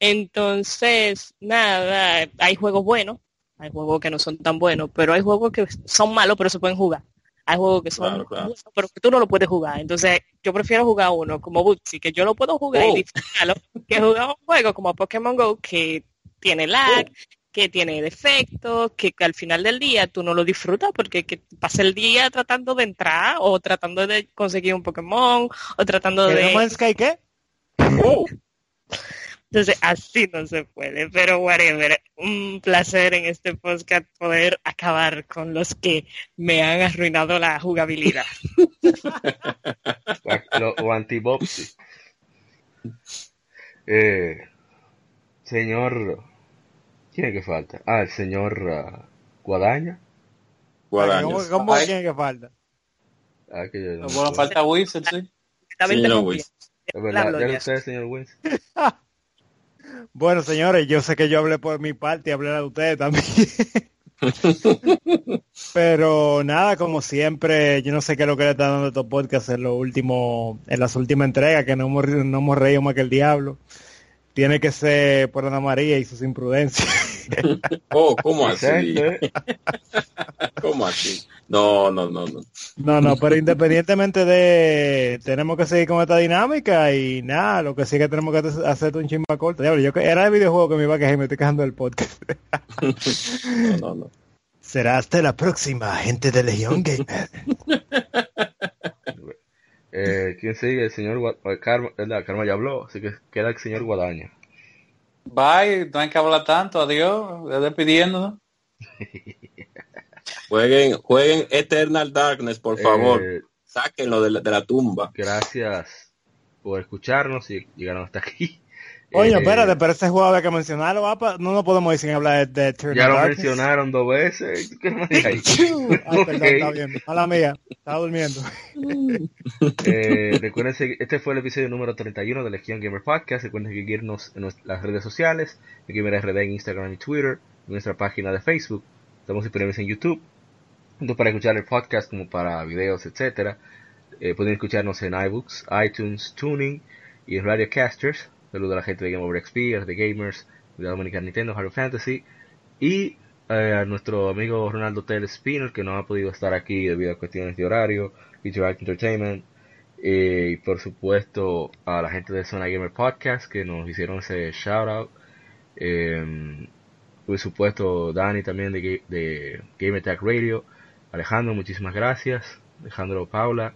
Entonces, nada, hay juegos buenos, hay juegos que no son tan buenos, pero hay juegos que son malos, pero se pueden jugar. Hay juegos que son Claro, claro. buenos, pero que tú no lo puedes jugar. Entonces, yo prefiero jugar uno como Bootsy, que yo lo puedo jugar Oh. y disfrutarlo, que jugar un juego como Pokémon Go, que tiene lag, que tiene defectos, que, que al final del día tú no lo disfrutas porque que pasa el día tratando de entrar o tratando de conseguir un Pokémon o tratando ¿Que de... No Sky qué? Oh, Entonces, así no se puede, pero whatever. Un placer en este podcast poder acabar con los que me han arruinado la jugabilidad. O antibopsy. Eh, señor. ¿Quién es que falta? Ah, el señor ah, Guadaña. ¿Cómo, guadañas. cómo Ay. quién es que falta? Ah, que yo no Bueno, falta sí. Señor interrumpiendo. Luis. Es verdad, Hablo ya lo ya. sé, señor Wins. Bueno, señores, yo sé que yo hablé por mi parte y hablé de ustedes también. Pero nada, como siempre, yo no sé qué es lo que le está dando estos podcasts en lo último, en las últimas entregas, que no hemos, no hemos reído más que el diablo. Tiene que ser por Ana María y sus imprudencias. Oh, ¿cómo así? ¿Cómo así? No, no, no, no. No, no, pero independientemente de, tenemos que seguir con esta dinámica y nada, lo que sí que tenemos que hacer un chisme corto. Diablo, yo que era el videojuego que me iba a quejar y me estoy quejando del podcast. No, no, no. Será hasta la próxima, gente de Legión Gamer. Eh, ¿Quién sigue? El señor Gua- eh, Karma, Karma ya habló, así que queda el señor Guadaña. Bye, no hay que hablar tanto, adiós, ya despidiéndonos. Jueguen, jueguen Eternal Darkness, por favor. Eh, Sáquenlo de la, de la tumba. gracias por escucharnos y llegaron hasta aquí. Oye, Eh, espérate, pero ese había que mencionarlo, apa. No nos podemos ir sin hablar de, de Eternal Ya lo Darkness. mencionaron dos veces. ¿Qué más hay? Ay, perdón, está bien. Mala mía, estaba durmiendo. Eh, recuerden, este fue el episodio número 31 de Legion Gamer Podcast. Recuerden seguirnos en las redes sociales, Gamer RD en Instagram y Twitter, en nuestra página de Facebook. Estamos disponibles en YouTube, tanto para escuchar el podcast como para videos, etcétera. Eh, pueden escucharnos en iBooks, iTunes, Tuning y en Radio Casters. Saludos a la gente de Game Over XP, los de Gamers, de Dominicana Nintendo, Hard Fantasy. Y eh, a nuestro amigo Ronaldo Tel Spinner, que no ha podido estar aquí debido a cuestiones de horario, Interact Entertainment. Eh, y por supuesto a la gente de Zona Gamer Podcast que nos hicieron ese shout out. Eh, por supuesto Dani también de, de Game Attack Radio. Alejandro, muchísimas gracias. Alejandro Paula.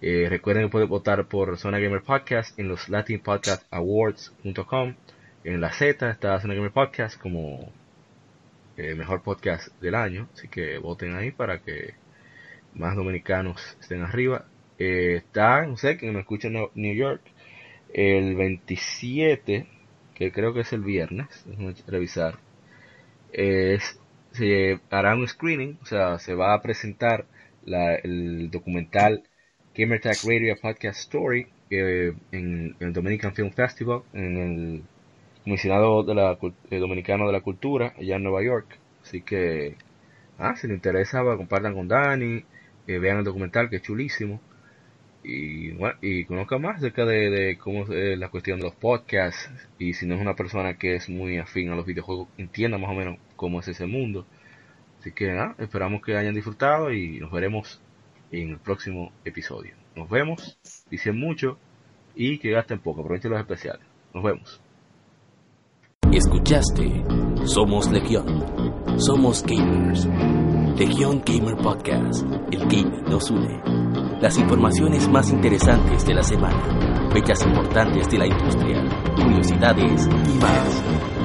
Eh, recuerden que pueden votar por Zona Gamer Podcast en los latinpodcastawards.com. En la Z está Zona Gamer Podcast como eh, mejor podcast del año. Así que voten ahí para que más dominicanos estén arriba. Eh, está, no sé, que me escucha en New York, el 27, que creo que es el viernes, revisar, es- se hará un screening, o sea, se va a presentar la- el documental Gamer Tag Radio Podcast Story eh, en el Dominican Film Festival, en el comisionado de eh, dominicano de la cultura, allá en Nueva York. Así que, ah, si les interesa, compartan con Dani, eh, vean el documental que es chulísimo. Y bueno, y conozca más acerca de, de cómo es la cuestión de los podcasts. Y si no es una persona que es muy afín a los videojuegos entienda más o menos cómo es ese mundo. Así que nada, esperamos que hayan disfrutado y nos veremos en el próximo episodio nos vemos, dicen mucho y que gasten poco, aprovechen los especiales nos vemos Escuchaste Somos Legión. Somos gamers. Legión Gamer Podcast. El gaming nos une. Las informaciones más interesantes de la semana. Fechas importantes de la industria. Curiosidades y más.